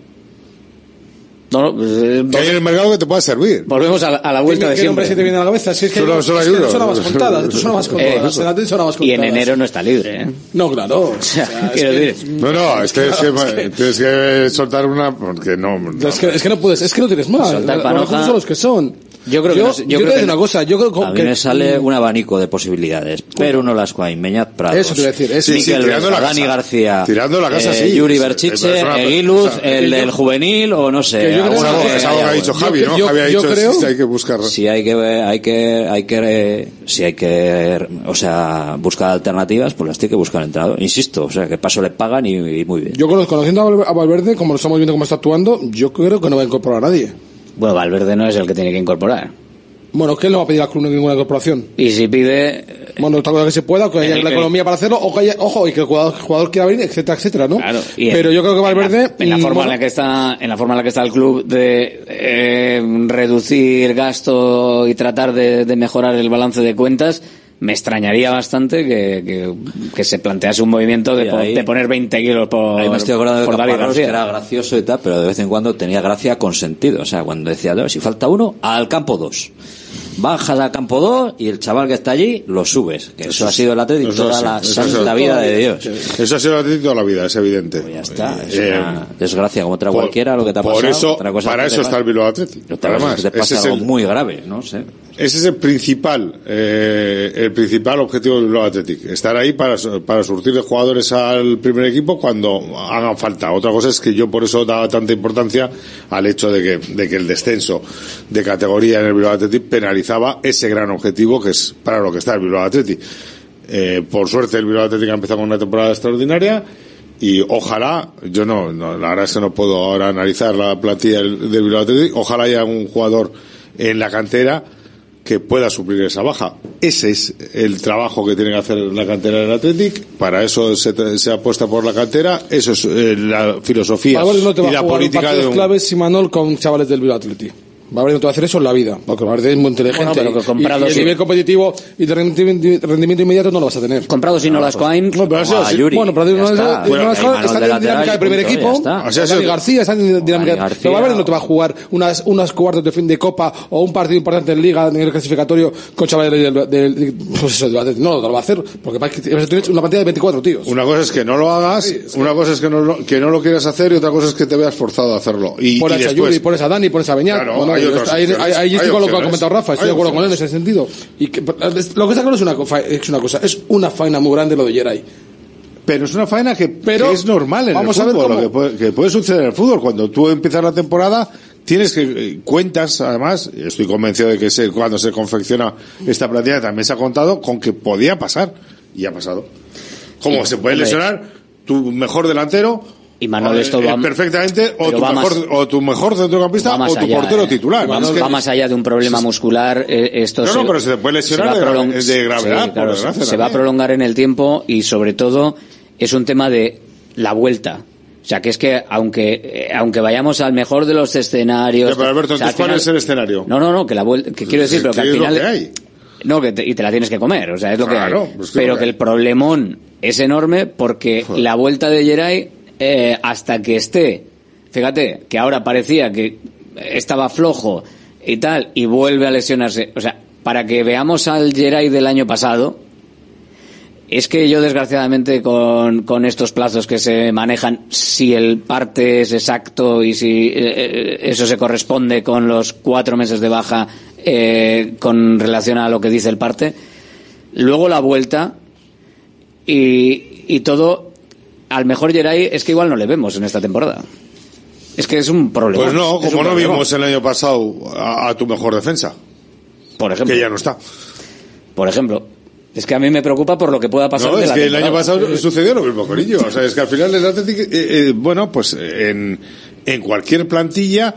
Speaker 6: No, no, pues, eh,
Speaker 20: ¿Qué hay en el mercado que te pueda servir?
Speaker 6: volvemos a la, a la vuelta de
Speaker 19: ¿Qué nombre
Speaker 6: siempre.
Speaker 19: se te viene a la cabeza? Si es que,
Speaker 20: Solo-
Speaker 19: no,
Speaker 20: solo
Speaker 19: es
Speaker 20: hay
Speaker 19: que no
Speaker 20: uno.
Speaker 19: son más contadas. Esto son más
Speaker 6: Eh,
Speaker 19: contadas. En Atlético son más
Speaker 6: Y en
Speaker 19: contadas.
Speaker 6: enero no está libre, ¿eh?
Speaker 19: No, claro. O
Speaker 6: sea,
Speaker 19: sea, es
Speaker 6: quiero
Speaker 19: que-
Speaker 6: decir,
Speaker 20: No, no, es que, es que-
Speaker 19: Claro, es que-
Speaker 20: tienes que soltar una, porque no, no.
Speaker 19: Es que, es que no puedes, es que no tienes más.
Speaker 6: Soltar
Speaker 19: Los
Speaker 6: panoja.
Speaker 19: recursos son los que son.
Speaker 6: Yo creo que
Speaker 19: yo,
Speaker 6: no yo
Speaker 19: yo
Speaker 6: creo que no-
Speaker 19: una cosa, yo creo que,
Speaker 18: A mí me sale un abanico de posibilidades. Pero no las Guain, Beñat Prados.
Speaker 19: Eso a decir, eso.
Speaker 20: Sí, sí, tirando la
Speaker 18: Dani
Speaker 20: casa.
Speaker 18: García.
Speaker 20: Tirando la casa,
Speaker 18: eh,
Speaker 20: sí.
Speaker 18: Yuri Berchiche, Eguiluz,
Speaker 20: o sea,
Speaker 18: el del juvenil o no sé.
Speaker 19: que yo
Speaker 18: alguna
Speaker 19: que-
Speaker 20: es algo que ha dicho. Javi, ¿no? Javi ha dicho
Speaker 19: creo-
Speaker 20: si hay que buscar.
Speaker 18: Si hay que, hay que, hay que, si hay que, o sea, buscar alternativas, pues las tiene que buscar el entrenador. Insisto, o sea, que paso le pagan y, y muy bien.
Speaker 19: Yo conozco- conociendo a Valverde, como lo estamos viendo cómo está actuando, yo creo que no va a incorporar a nadie.
Speaker 6: Bueno, Valverde no es el que tiene que incorporar.
Speaker 19: Bueno, que él no va a pedir al club ninguna incorporación.
Speaker 6: Y si pide,
Speaker 19: Bueno, otra cosa que se pueda, que haya
Speaker 6: el-
Speaker 19: la
Speaker 6: el-
Speaker 19: economía para hacerlo, o que haya, ojo, y que el jugador, el jugador quiera venir, etcétera, etcétera, ¿no?
Speaker 6: Claro, y en-
Speaker 19: Pero yo creo que Valverde,
Speaker 6: en la forma
Speaker 19: bueno,
Speaker 6: en la que está en la forma en la que está el club de eh, reducir gasto y tratar de, de mejorar el balance de cuentas me extrañaría bastante que, que, que se plantease un movimiento de,
Speaker 18: ahí-
Speaker 6: de poner 20 kilos por,
Speaker 18: Ahí me estoy acordando de
Speaker 6: por David
Speaker 18: Caparrós, que era gracioso y tal, pero de vez en cuando tenía gracia con sentido. O sea, cuando decía, "No, si falta uno, al campo dos. Bajas al campo dos y el chaval que está allí lo subes. Que eso, ha sido el Atlético toda
Speaker 20: sí,
Speaker 18: la santa vida de Dios.
Speaker 20: Eso ha sido el Atlético toda la vida, es evidente.
Speaker 18: Pues ya está. Es
Speaker 20: Eh,
Speaker 18: una desgracia como otra
Speaker 20: por-
Speaker 18: cualquiera lo que te ha
Speaker 20: por
Speaker 18: pasado.
Speaker 20: eso-
Speaker 18: otra cosa
Speaker 20: para eso está el Bilbao
Speaker 18: es
Speaker 20: Además,
Speaker 18: te pasa algo
Speaker 20: el-
Speaker 18: muy grave, no sé.
Speaker 20: Ese es el principal, eh, el principal objetivo del Bilbao Athletic. Estar ahí para, para surtir de jugadores al primer equipo cuando hagan falta. Otra cosa es que yo por eso daba tanta importancia al hecho de que, de que el descenso de categoría en el Bilbao Athletic ese gran objetivo que es para lo que está el Bilbao Athletic. Eh, por suerte el Bilbao Athletic ha empezado con una temporada extraordinaria y ojalá, yo no, no, la verdad es que no puedo ahora analizar la plantilla del, del Bilbao ojalá haya un jugador en la cantera que pueda suplir esa baja. Ese es el trabajo que tiene que hacer la cantera del Athletic, para eso se, se apuesta por la cantera, eso es eh, la filosofía
Speaker 19: no te va
Speaker 20: y
Speaker 19: a
Speaker 20: la
Speaker 19: jugar
Speaker 20: política de un...
Speaker 19: claves Manol con chavales del Bilbao Athletic. Valverde no te va a hacer eso en la vida, porque Valverde es muy inteligente.
Speaker 6: Bueno, pero que
Speaker 19: y-
Speaker 6: comprado
Speaker 19: y, el
Speaker 6: sí.
Speaker 19: nivel competitivo y de rendimiento, rendimiento inmediato no lo vas a tener.
Speaker 6: Comprado si no las Coin,
Speaker 19: así.
Speaker 6: Yuri.
Speaker 19: Bueno, pero no,
Speaker 6: está.
Speaker 19: no,
Speaker 6: Bueno,
Speaker 19: está en dinámica del primer equipo.
Speaker 6: está.
Speaker 19: O sea, Dani García está en dinámica.
Speaker 6: García.
Speaker 19: Pero Valverde no te va a jugar unas, unas cuartos de fin de Copa o un partido importante en Liga, en el clasificatorio, con chavales del, del, del- pues eso, no, no lo va a hacer, porque vas a tener una partida de 24 tíos.
Speaker 20: Una cosa es que no lo hagas, una cosa es que no, lo, que no lo quieras hacer y otra cosa es que te veas forzado a hacerlo. Y,
Speaker 19: pones
Speaker 20: y
Speaker 19: a
Speaker 20: después,
Speaker 19: Yuri, pones a Dani, pones a Beñat.
Speaker 20: Claro,
Speaker 19: Bueno,
Speaker 20: hay
Speaker 19: ahí
Speaker 20: otras
Speaker 19: está, ahí, estoy con lo que ha comentado Rafa, estoy de acuerdo con él en ese sentido. Y que, lo que está claro es una, es una cosa, es una faena muy grande lo de Geray.
Speaker 20: Pero es una faena que,
Speaker 19: Pero
Speaker 20: que es normal en
Speaker 19: vamos
Speaker 20: el
Speaker 19: a ver
Speaker 20: fútbol, lo que puede, que puede suceder en el fútbol. Cuando tú empiezas la temporada, tienes que, eh, cuentas además, estoy convencido de que se- cuando se confecciona esta plantilla también se ha contado con que podía pasar, y ha pasado. Como
Speaker 6: Sí,
Speaker 20: se puede lesionar tu mejor delantero,
Speaker 6: Y Manuel, esto va-
Speaker 20: perfectamente, o tu,
Speaker 6: va
Speaker 20: mejor,
Speaker 6: más-
Speaker 20: o tu mejor centrocampista, o tu
Speaker 6: allá,
Speaker 20: portero
Speaker 6: eh.
Speaker 20: titular.
Speaker 6: Va,
Speaker 20: Es que-
Speaker 6: va más allá de un problema muscular. eh, Esto
Speaker 20: No,
Speaker 6: se-
Speaker 20: no, pero se te puede lesionar de de gravedad,
Speaker 6: Sí,
Speaker 20: por
Speaker 6: claro,
Speaker 20: desgracia
Speaker 6: se va a prolongar en el tiempo y sobre todo es un tema de la vuelta. O sea, que es que aunque eh, aunque vayamos al mejor de los escenarios...
Speaker 20: Ya, pero Alberto,
Speaker 6: o sea,
Speaker 20: entonces, ¿cuál
Speaker 6: al
Speaker 20: es el escenario?
Speaker 6: No, no, no, que la vuelta... Que quiero decir, pero que
Speaker 20: ¿Qué
Speaker 6: al final...
Speaker 20: que hay?
Speaker 6: No, que te- y te la tienes que comer, o sea, es lo
Speaker 20: Claro,
Speaker 6: que hay.
Speaker 20: pues
Speaker 6: pero que el problemón es enorme porque la vuelta de Geray, eh, hasta que esté, fíjate, que ahora parecía que estaba flojo y tal, y vuelve a lesionarse. O sea, para que veamos al Geray del año pasado, es que yo desgraciadamente con, con estos plazos que se manejan, si el parte es exacto y si eh, eh, eso se corresponde con los cuatro meses de baja con relación a lo que dice el parte, luego la vuelta y, y todo, al mejor Geray es que igual no le vemos en esta temporada. Es que es un problema.
Speaker 20: Pues no, como no vimos el año pasado a, a tu mejor defensa.
Speaker 6: Por ejemplo.
Speaker 20: Que ya no está.
Speaker 6: Por ejemplo. Es que a mí me preocupa por lo que pueda pasar
Speaker 20: No,
Speaker 6: de
Speaker 20: es
Speaker 6: la
Speaker 20: que el año pasado sucedió lo mismo con ello. O sea, es que al final el Athletic, eh, eh, bueno, pues en, en cualquier plantilla,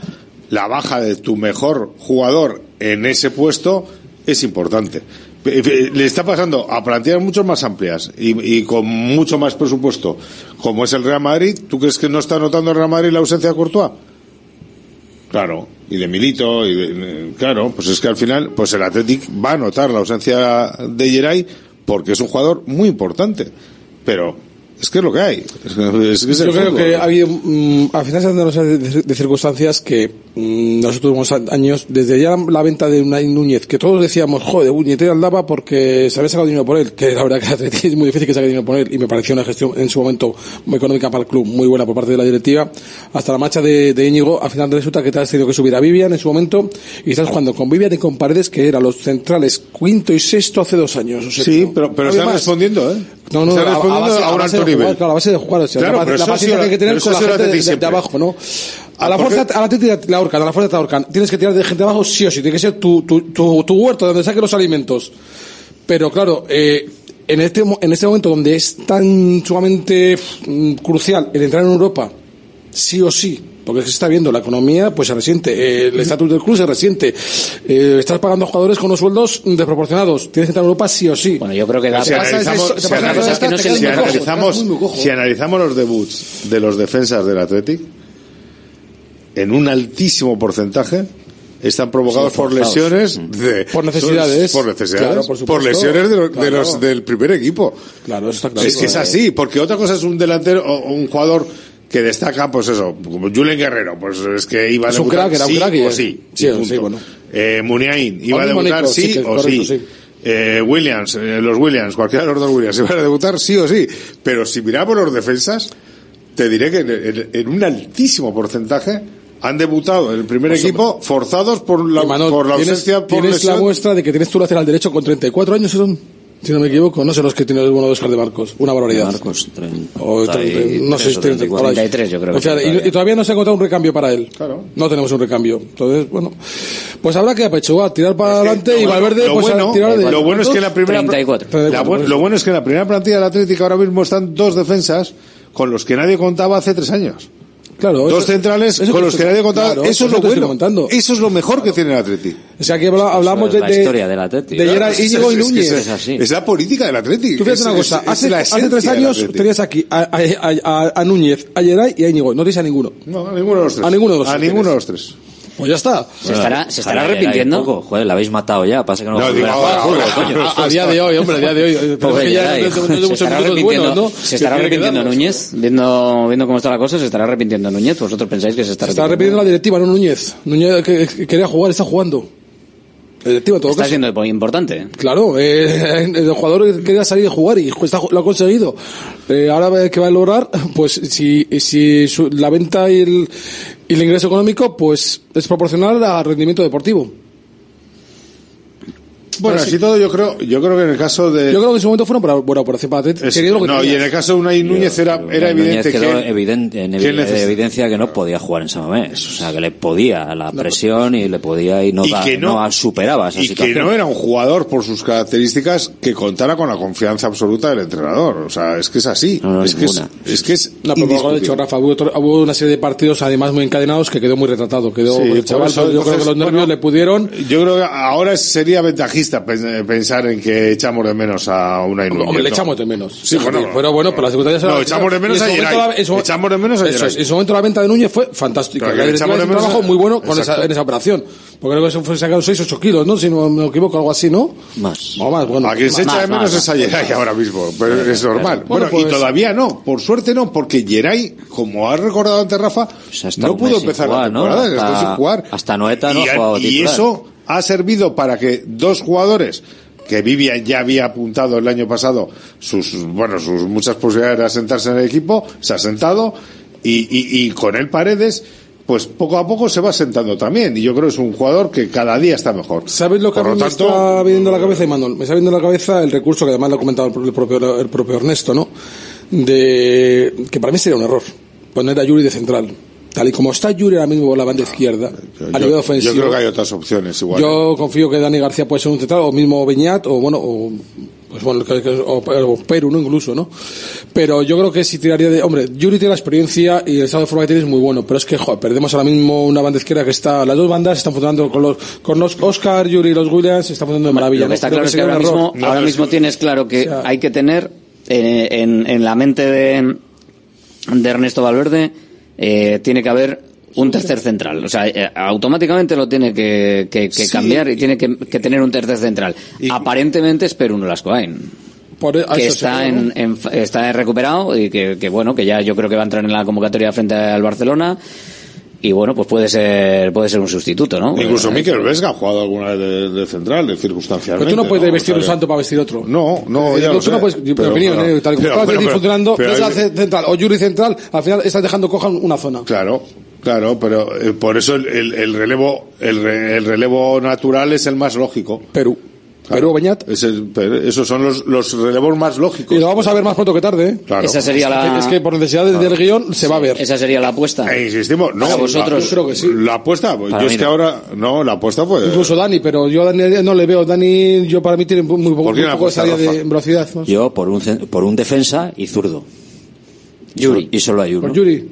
Speaker 20: la baja de tu mejor jugador en ese puesto es importante. Pe- pe- Le está pasando a plantillas mucho más amplias y, y con mucho más presupuesto, como es el Real Madrid. ¿Tú crees que no está notando el Real Madrid la ausencia de Courtois? Claro, y de Milito, y de- claro, pues es que al final, pues el Athletic va a notar la ausencia de Geray porque es un jugador muy importante. Pero es que es lo que hay. Es que es,
Speaker 19: Yo creo
Speaker 20: fútbol.
Speaker 19: que ha habido, mm, al final se han dado una serie de, de circunstancias que mm, nosotros tuvimos a- años, desde ya la venta de Unai Núñez, que todos decíamos, joder, Buñetera andaba porque se había sacado dinero por él, que la verdad que es muy difícil que saque dinero por él, y me pareció una gestión en su momento muy económica para el club, muy buena por parte de la directiva, hasta la marcha de, de Íñigo, al final resulta que te has tenido que subir a Vivian en su momento, y estás jugando con Vivian y con Paredes, que eran los centrales quinto y sexto hace dos años. o sea,
Speaker 20: Sí, pero, pero están respondiendo, ¿eh?
Speaker 19: No, no, a- a
Speaker 20: respondiendo
Speaker 19: base-
Speaker 20: a, un
Speaker 19: base
Speaker 20: alto nivel.
Speaker 19: jugar, claro, a base de jugar, o sea,
Speaker 20: Claro,
Speaker 19: la, la paciencia que hay que tener con la gente de, de- de abajo, ¿no? A la
Speaker 20: ¿por
Speaker 19: fuerza, a la la ahorcan, a la fuerza te ahorcan. Tienes que tirar de gente de abajo sí o sí, tiene que ser tu, tu, tu, tu huerto donde saques los alimentos. Pero claro, eh, en este, mo- en este momento donde es tan sumamente mm, crucial el entrar en Europa, sí o sí, porque se está viendo la economía, pues se resiente, eh, el estatus del club se resiente, eh, estás pagando a jugadores con unos sueldos desproporcionados, tienes que entrar en Europa sí o sí.
Speaker 6: Bueno, yo creo que da
Speaker 20: si analizamos los debuts de los defensas del Athletic, en un altísimo porcentaje están provocados
Speaker 19: Sí,
Speaker 20: por lesiones de,
Speaker 19: Por necesidades.
Speaker 20: por necesidades
Speaker 19: Claro, por
Speaker 20: lesiones de, los- de los del primer equipo
Speaker 19: Claro, eso está claro.
Speaker 20: es que es así porque otra cosa es un delantero o un jugador que destaca pues eso como Julen Guerrero pues es que iba a
Speaker 19: Es un
Speaker 20: debutar
Speaker 19: crack, era un
Speaker 20: sí
Speaker 19: crack
Speaker 20: o sí
Speaker 19: sí, sí, bueno.
Speaker 20: eh, Muniain iba a debutar sí,
Speaker 19: sí,
Speaker 20: o
Speaker 19: correcto,
Speaker 20: sí,
Speaker 19: sí.
Speaker 20: Eh, Williams eh, los Williams cualquiera de los dos Williams iban a debutar sí o sí pero si miramos los defensas te diré que en, en- en un altísimo porcentaje han debutado en el primer
Speaker 19: Pues,
Speaker 20: equipo forzados por la,
Speaker 19: Manol,
Speaker 20: por la
Speaker 19: tienes-
Speaker 20: ausencia por
Speaker 19: tienes la muestra de que tienes tu lateral derecho con 34 años, son, si no me equivoco, no sé los que tiene el bueno de Oscar de Marcos, una barbaridad.
Speaker 18: Marcos,
Speaker 19: O tre- no sé, 30, por ahí.
Speaker 6: 33 yo creo que
Speaker 19: O sea, y,
Speaker 6: todavía.
Speaker 19: y todavía no se ha encontrado un recambio para él. No tenemos un recambio. Entonces, bueno, pues habrá que apechugar, tirar para adelante y Valverde
Speaker 20: lo
Speaker 19: pues
Speaker 20: bueno,
Speaker 19: a tirar de
Speaker 20: lo bueno es que la primera
Speaker 6: 34.
Speaker 20: la bu- lo bueno es que en la primera plantilla del Atlético ahora mismo están dos defensas con los que nadie contaba hace tres años.
Speaker 19: Claro,
Speaker 20: dos
Speaker 19: eso-
Speaker 20: centrales
Speaker 19: eso
Speaker 20: con
Speaker 19: que
Speaker 20: los que nadie contaba.
Speaker 19: claro,
Speaker 20: eso es lo bueno.
Speaker 19: comentando.
Speaker 20: Eso es lo mejor que tiene el Atlético.
Speaker 19: O sea, aquí habla- hablamos de,
Speaker 18: la
Speaker 19: de,
Speaker 18: historia del Atleti.
Speaker 19: de Gerard
Speaker 20: Es-
Speaker 19: Íñigo y
Speaker 20: es- es que
Speaker 19: Núñez.
Speaker 20: es así. Es la política del Atlético.
Speaker 19: Tú fíjate
Speaker 20: Es-
Speaker 19: una cosa,
Speaker 20: es- es
Speaker 19: hace,
Speaker 20: la
Speaker 19: hace tres años
Speaker 20: Atleti.
Speaker 19: tenías aquí a, a, a, a- a Núñez, a Geray y a Íñigo. No tienes a ninguno.
Speaker 20: No, a ninguno de los tres.
Speaker 19: A ninguno de los
Speaker 20: A
Speaker 19: tres
Speaker 20: ninguno de
Speaker 19: tienes.
Speaker 20: los tres.
Speaker 19: Pues ya está.
Speaker 6: ¿Se estará, se estará arrepintiendo?
Speaker 18: poco. Joder, la habéis matado ya. Pasa que no,
Speaker 19: No,
Speaker 18: a
Speaker 19: digo,
Speaker 18: a jugar
Speaker 19: día de hoy, hombre, a día de hoy. Pero
Speaker 18: Pobre
Speaker 19: es que ya no
Speaker 6: ¿Se estará arrepintiendo,
Speaker 19: buenos, ¿no?
Speaker 6: ¿se estará arrepintiendo. Núñez? Viendo, viendo cómo está la cosa, ¿se estará arrepintiendo Núñez? ¿Vosotros pensáis que se está
Speaker 19: Se está
Speaker 6: arrepintiendo?
Speaker 19: arrepintiendo la directiva, no Núñez. Núñez que, que quería jugar, está jugando. En todo
Speaker 6: Está
Speaker 19: caso.
Speaker 6: siendo importante.
Speaker 19: Claro, eh, el jugador quería salir a jugar y está- lo ha conseguido. Eh, ahora que va a lograr, pues si, si su- la venta y el, y el ingreso económico, pues es proporcional al rendimiento deportivo.
Speaker 20: Bueno, así todo yo creo, yo creo que en el caso de...
Speaker 19: Yo creo que en su momento fue una buena- buena operación para.
Speaker 20: Es-
Speaker 19: que
Speaker 20: no, y
Speaker 19: tenía.
Speaker 20: en el caso de Unai Núñez era, era
Speaker 18: Núñez
Speaker 20: evidente
Speaker 18: quedó
Speaker 20: que...
Speaker 18: evidente, en
Speaker 20: que
Speaker 18: evi-
Speaker 20: necesita-
Speaker 18: evidencia que no podía jugar en Samamés. O sea, que le podía la presión y le podía y no,
Speaker 20: Y
Speaker 18: da-
Speaker 20: que no-
Speaker 18: no superaba esa
Speaker 20: y
Speaker 18: situación.
Speaker 20: que no era un jugador por sus características que contara con la confianza absoluta del entrenador. O sea, es que es así. es, que es, es que es
Speaker 19: No, pero como ha
Speaker 20: indiscutible.
Speaker 19: dicho Rafa, hubo, otro- hubo una serie de partidos además muy encadenados que quedó muy retratado. Quedó
Speaker 20: Sí,
Speaker 19: el
Speaker 20: por
Speaker 19: chaval,
Speaker 20: eso,
Speaker 19: yo creo
Speaker 20: entonces,
Speaker 19: que los nervios
Speaker 20: bueno,
Speaker 19: le pudieron.
Speaker 20: Yo creo que ahora sería ventajista pen- pensar en que echamos de menos a una Núñez.
Speaker 19: Hombre, le echamos de menos.
Speaker 20: Sí, bueno.
Speaker 19: pero bueno, pero las circunstancias
Speaker 20: No, echamos de menos a Geray. Echamos de menos a
Speaker 19: es,
Speaker 20: Geray.
Speaker 19: en su momento la venta de Núñez fue fantástica.
Speaker 20: Que echamos de menos
Speaker 19: trabajo muy bueno con esa, en esa operación. Porque creo que se fue sacaron 6 8 kilos, ¿no? Si no me equivoco, algo así, ¿no?
Speaker 18: Más.
Speaker 19: O más, bueno.
Speaker 20: A quien se echa
Speaker 19: Más,
Speaker 20: de menos
Speaker 19: más,
Speaker 20: es a. Geray ahora mismo, pero es normal.
Speaker 19: Bueno,
Speaker 20: Bueno, y
Speaker 19: pues-
Speaker 20: todavía no, por suerte no, porque Geray, como ha recordado antes Rafa,
Speaker 18: hasta
Speaker 20: no pudo empezar
Speaker 18: jugar,
Speaker 20: la
Speaker 18: ¿no?
Speaker 20: temporada,
Speaker 18: Hasta- Noeta no ha jugado
Speaker 20: y eso ha servido para que dos jugadores que Vivian ya había apuntado el año pasado sus bueno sus muchas posibilidades de asentarse en el equipo, se ha sentado y, y, y con él Paredes pues poco a poco se va sentando también y yo creo que es un jugador que cada día está mejor.
Speaker 19: ¿Sabes lo que
Speaker 20: Por
Speaker 19: a mí
Speaker 20: lo
Speaker 19: me está viniendo a la cabeza, Imanol? Me está viniendo a la cabeza el recurso que además lo ha comentado el propio, el propio Ernesto, ¿no? De que para mí sería un error poner a Yuri de central. Tal y como está Yuri ahora mismo por la banda izquierda, a nivel
Speaker 20: Yo,
Speaker 19: ofensivo.
Speaker 20: yo creo que hay otras opciones igual.
Speaker 19: Yo confío que Dani García puede ser un central, o mismo Beñat, o bueno, o, pues bueno, que- que- o, o Perú, ¿no? Incluso, ¿no? Pero yo creo que si tiraría de, hombre, Yuri tiene la experiencia y el estado de forma que tiene es muy bueno, pero es que, joder, perdemos ahora mismo una banda izquierda que está, las dos bandas están funcionando con los, con los Oscar, Yuri y los Williams, están funcionando de maravilla.
Speaker 6: Lo que está claro es que ahora mismo, ahora mismo tienes claro que hay que tener eh, en, en la mente de, de Ernesto Valverde eh, tiene que haber un tercer central. O sea, eh, automáticamente lo tiene que, que- que
Speaker 19: Sí.
Speaker 6: cambiar y tiene que, que tener un tercer central. Aparentemente es Perú Nolascoain.
Speaker 19: Por-
Speaker 6: que
Speaker 19: eso
Speaker 6: está
Speaker 19: seguro, ¿no?
Speaker 6: en, en- está recuperado y que, que bueno que ya yo creo que va a entrar en la convocatoria frente al Barcelona y bueno pues puede ser puede ser un sustituto no
Speaker 20: Incluso
Speaker 6: Eh,
Speaker 20: Miquel Vesga ha jugado alguna vez de, de central, de circunstancialmente.
Speaker 19: Pero tú no puedes vestir
Speaker 20: O
Speaker 19: un santo para vestir otro.
Speaker 20: No, no,
Speaker 19: Eh,
Speaker 20: ya
Speaker 19: tú
Speaker 20: lo
Speaker 19: no
Speaker 20: sé.
Speaker 19: puedes, mi
Speaker 20: Pero,
Speaker 19: opinión,
Speaker 20: pero-
Speaker 19: eh, tal y como
Speaker 20: pero,
Speaker 19: está
Speaker 20: bueno, pero-
Speaker 19: funcionando,
Speaker 20: pero
Speaker 19: Vesga
Speaker 20: hay-
Speaker 19: ce- central o Yuri central, al final estás dejando coja una zona.
Speaker 20: Claro, claro, pero eh, por eso el, el- el relevo el, re- el relevo natural es el más lógico.
Speaker 19: Perú. Perú, Beñat.
Speaker 20: Es el- pero esos son los, los relevos más lógicos.
Speaker 19: Y lo vamos a ver más pronto que tarde, ¿eh?
Speaker 20: Claro.
Speaker 6: Esa sería la-
Speaker 19: Es que por necesidad del- del guion se va a ver.
Speaker 6: esa sería la apuesta
Speaker 20: E insistimos, no,
Speaker 6: Para vosotros.
Speaker 20: la,
Speaker 19: Yo creo que sí.
Speaker 20: La apuesta, pues,
Speaker 19: Para
Speaker 20: yo es que ahora, no, la apuesta pues.
Speaker 19: Incluso Dani, pero yo a Dani no le veo. Dani, yo para mí tiene muy poco,
Speaker 20: ¿Por qué
Speaker 19: muy poco salida de velocidad. ¿no?
Speaker 18: Yo por un, cen- por un defensa y zurdo.
Speaker 6: Yuri.
Speaker 18: Y solo hay uno.
Speaker 19: Por Yuri.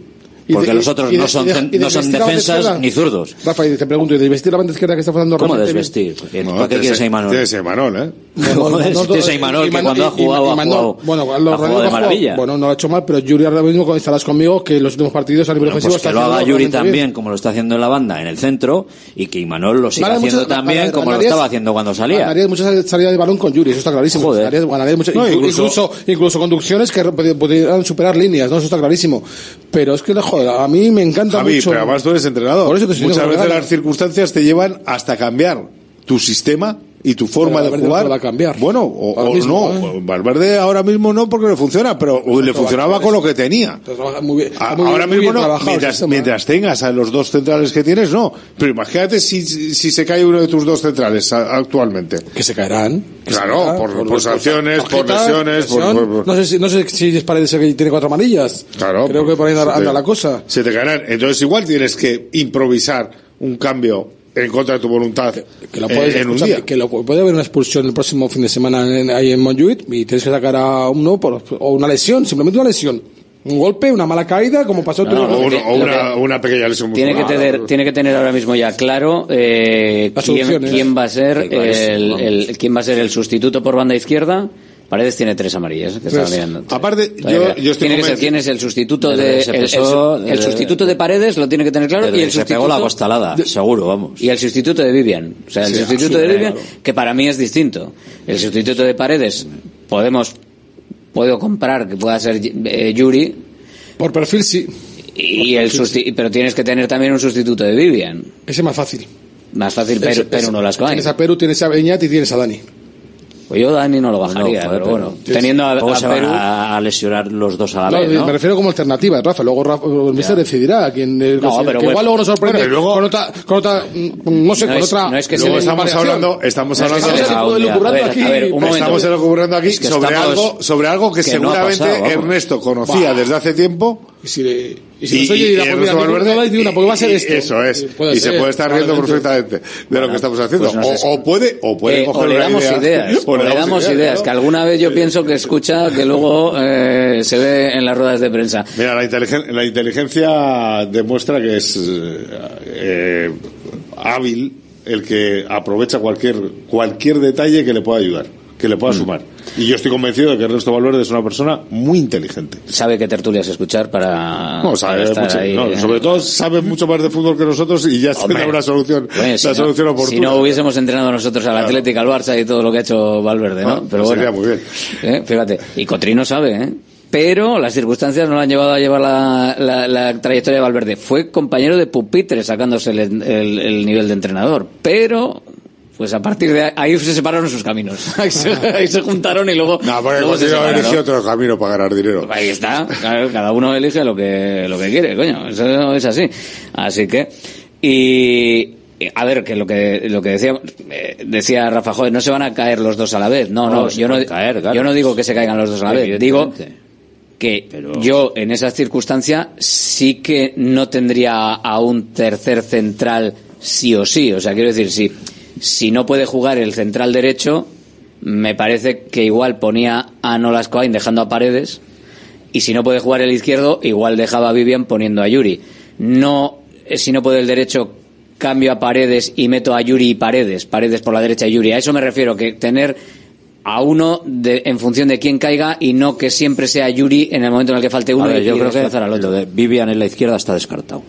Speaker 18: Porque
Speaker 19: de-
Speaker 18: los otros
Speaker 19: de-
Speaker 18: no son,
Speaker 19: de-
Speaker 18: no son defensas ni zurdos.
Speaker 19: Rafa, y te pregunto, ¿y de vestir la banda izquierda que está funcionando
Speaker 18: ¿Cómo
Speaker 19: realmente
Speaker 18: desvestir?
Speaker 19: bien?
Speaker 18: ¿Para
Speaker 20: No,
Speaker 18: qué quieres a Imanol?
Speaker 20: Tienes a Imanol, ¿eh?
Speaker 18: Tienes a Imanol, que cuando ha jugado, ha jugado,
Speaker 19: Bueno,
Speaker 18: ha
Speaker 19: los
Speaker 18: jugado de
Speaker 19: ha
Speaker 18: maravilla.
Speaker 19: Bueno, no lo ha hecho mal, pero Yuri ahora mismo estarás conmigo que los últimos partidos a nivel
Speaker 18: Bueno,
Speaker 19: ofensivo
Speaker 18: pues que
Speaker 19: está
Speaker 18: lo haga Yuri también,
Speaker 19: bien.
Speaker 18: como lo está haciendo en la banda, en el centro, y que Imanol lo siga
Speaker 19: Ganaría
Speaker 18: haciendo
Speaker 19: muchas-
Speaker 18: también,
Speaker 19: ganaría-
Speaker 18: como lo estaba haciendo cuando salía.
Speaker 19: Ganarías muchas salidas de balón con Yuri, eso está clarísimo.
Speaker 18: Joder.
Speaker 19: Muchas-
Speaker 18: No, incluso-
Speaker 19: incluso, conducciones que pod- podrían superar líneas, ¿no? Eso está clarísimo. Pero es que, joder, a mí me encanta
Speaker 20: Javi,
Speaker 19: mucho.
Speaker 20: pero además tú eres entrenador.
Speaker 19: Por eso te estoy
Speaker 20: Muchas veces las circunstancias te llevan hasta cambiar tu sistema y tu forma
Speaker 19: Pero
Speaker 20: de
Speaker 19: Valverde
Speaker 20: jugar.
Speaker 19: no va a cambiar.
Speaker 20: Bueno, o, o
Speaker 19: mismo,
Speaker 20: no.
Speaker 19: ¿eh?
Speaker 20: Valverde ahora mismo no porque le funciona, pero le funcionaba con lo que tenía.
Speaker 19: Muy bien-
Speaker 20: A-
Speaker 19: muy bien-
Speaker 20: ahora
Speaker 19: muy
Speaker 20: mismo no, mientras,
Speaker 19: ¿eh?
Speaker 20: mientras tengas a los dos centrales que tienes, no. Pero imagínate si, si se cae uno de tus dos centrales a- actualmente.
Speaker 19: Que se caerán. que se
Speaker 20: Claro,
Speaker 19: caerán,
Speaker 20: por, por sanciones, por lesiones, por, por- por-
Speaker 19: No sé si, no sé si es parece que tiene cuatro amarillas.
Speaker 20: Claro.
Speaker 19: Creo que por ahí
Speaker 20: se
Speaker 19: anda,
Speaker 20: te-
Speaker 19: anda la cosa.
Speaker 20: Se te caerán. Entonces igual tienes que improvisar un cambio en contra de tu voluntad
Speaker 19: Que lo
Speaker 20: eh,
Speaker 19: puedes,
Speaker 20: en un día.
Speaker 19: que lo, puede haber una expulsión el próximo fin de semana en- ahí en Montjuic y tienes que sacar a uno por, o una lesión, simplemente una lesión. Un golpe, una mala caída, como pasó otro
Speaker 20: o, una, o una- una pequeña lesión
Speaker 6: tiene que tener tiene que tener ahora mismo ya claro eh, quién, va a ser el- quién va a ser el sustituto por banda izquierda Paredes tiene tres amarillas. Que estaba mirando.
Speaker 20: Aparte, yo, estoy
Speaker 6: tiene que ser quién es el sustituto de
Speaker 18: que
Speaker 6: el, sustituto de Paredes lo tiene que tener claro y el
Speaker 18: que se
Speaker 6: sustituto
Speaker 18: pegó la costalada, seguro, vamos.
Speaker 6: y el sustituto de Vivian, o sea, el
Speaker 18: Sí,
Speaker 6: sustituto
Speaker 18: sí,
Speaker 6: de Vivian
Speaker 18: claro.
Speaker 6: que para mí es distinto. El sustituto de Paredes podemos puedo comprar que pueda ser eh, Yuri
Speaker 19: Por perfil sí.
Speaker 6: y el susti- pero tienes que tener también un sustituto de Vivian.
Speaker 19: Ese es más fácil.
Speaker 6: Más fácil, pero, pero no las.
Speaker 19: Tienes a Perú, tienes a Beñat y tienes a Dani.
Speaker 6: Pues yo Dani no lo bajaría,
Speaker 18: No,
Speaker 6: pero bueno,
Speaker 18: pero-
Speaker 6: teniendo a,
Speaker 18: ¿Cómo
Speaker 6: a Perú
Speaker 18: a, a lesionar los dos a la
Speaker 19: No,
Speaker 18: vez, ¿no?
Speaker 19: Me refiero como alternativa, Rafa. Luego Rafa, el mister decidirá quién. eh,
Speaker 6: No,
Speaker 19: que
Speaker 6: pero
Speaker 19: igual
Speaker 6: bueno.
Speaker 19: luego nos sorprende
Speaker 20: Bueno, luego-
Speaker 19: con otra, con otra, mm, no sé,
Speaker 6: No
Speaker 19: con
Speaker 6: es-
Speaker 19: otra.
Speaker 6: no es que
Speaker 20: Luego estamos hablando, estamos
Speaker 19: No es que
Speaker 20: hablando, estamos elucubrando aquí
Speaker 18: Es que
Speaker 20: sobre
Speaker 18: estamos-
Speaker 20: algo, sobre algo que,
Speaker 18: que
Speaker 20: seguramente. Ernesto conocía desde hace tiempo.
Speaker 19: Y si, le- y si nos oye y no- dais ni una, porque va a ser
Speaker 20: y-
Speaker 19: esto.
Speaker 20: Eso es.
Speaker 19: Puede
Speaker 20: y se puede estar riendo
Speaker 19: probablemente.
Speaker 20: perfectamente de lo que estamos haciendo.
Speaker 6: pues no
Speaker 20: o, o puede, o puede
Speaker 6: Eh,
Speaker 20: coger
Speaker 6: o le damos
Speaker 20: idea,
Speaker 6: ideas, o le damos ideas, que alguna vez yo pienso que escucha que luego eh, se ve en las ruedas de prensa.
Speaker 20: Mira, la, inteligen- la inteligencia demuestra que es eh, eh, hábil el que aprovecha cualquier cualquier detalle que le pueda ayudar, que le
Speaker 6: Mm.
Speaker 20: pueda sumar. Y yo estoy convencido de que Ernesto Valverde es una persona muy inteligente.
Speaker 6: Sabe qué tertulias escuchar para,
Speaker 20: No, sabe
Speaker 6: para estar
Speaker 20: mucho- no,
Speaker 6: eh.
Speaker 20: sobre todo sabe mucho más de fútbol que nosotros y ya tendrá una solución,
Speaker 6: Oye, si
Speaker 20: la
Speaker 6: no-
Speaker 20: solución oportuna.
Speaker 6: Si no hubiésemos entrenado nosotros al Atlético, al Barça y todo lo que ha hecho Valverde, ¿no?
Speaker 20: Ah,
Speaker 6: Pero bueno,
Speaker 20: sería muy bien.
Speaker 6: ¿eh? fíjate. Y Cotrino sabe, ¿eh? Pero las circunstancias no lo han llevado a llevar la, la- la trayectoria de Valverde. Fue compañero de pupitre sacándose el, el- el nivel de entrenador. Pero, pues a partir de ahí se separaron sus caminos. Ahí se, ahí se juntaron y luego,
Speaker 20: No, porque
Speaker 6: luego se separaron.
Speaker 20: eligió otro camino para ganar dinero.
Speaker 6: Ahí está, claro, cada uno elige lo que, lo que quiere, coño, eso es así. Así que, y, a ver, que lo que, lo que decía, eh, decía Rafa, joder, no se van a caer los dos a la vez. No, no, yo no,
Speaker 18: caer, claro.
Speaker 6: yo no digo que se caigan los dos a la vez, digo que yo en esa circunstancia sí que no tendría a un tercer central sí o sí. O sea, quiero decir, si, si no puede jugar el central derecho, me parece que igual ponía a Nolas Coain dejando a Paredes y si no puede jugar el izquierdo, igual dejaba a Vivian poniendo a Yuri. No, eh, si no puede el derecho, cambio a Paredes y meto a Yuri y Paredes, Paredes por la derecha y Yuri. A eso me refiero, que tener a uno de, en función de quién caiga y no que siempre sea Yuri en el momento en el que falte uno
Speaker 18: ver,
Speaker 6: y,
Speaker 18: yo creo que
Speaker 6: al otro.
Speaker 18: lo de Vivian en la izquierda está descartado.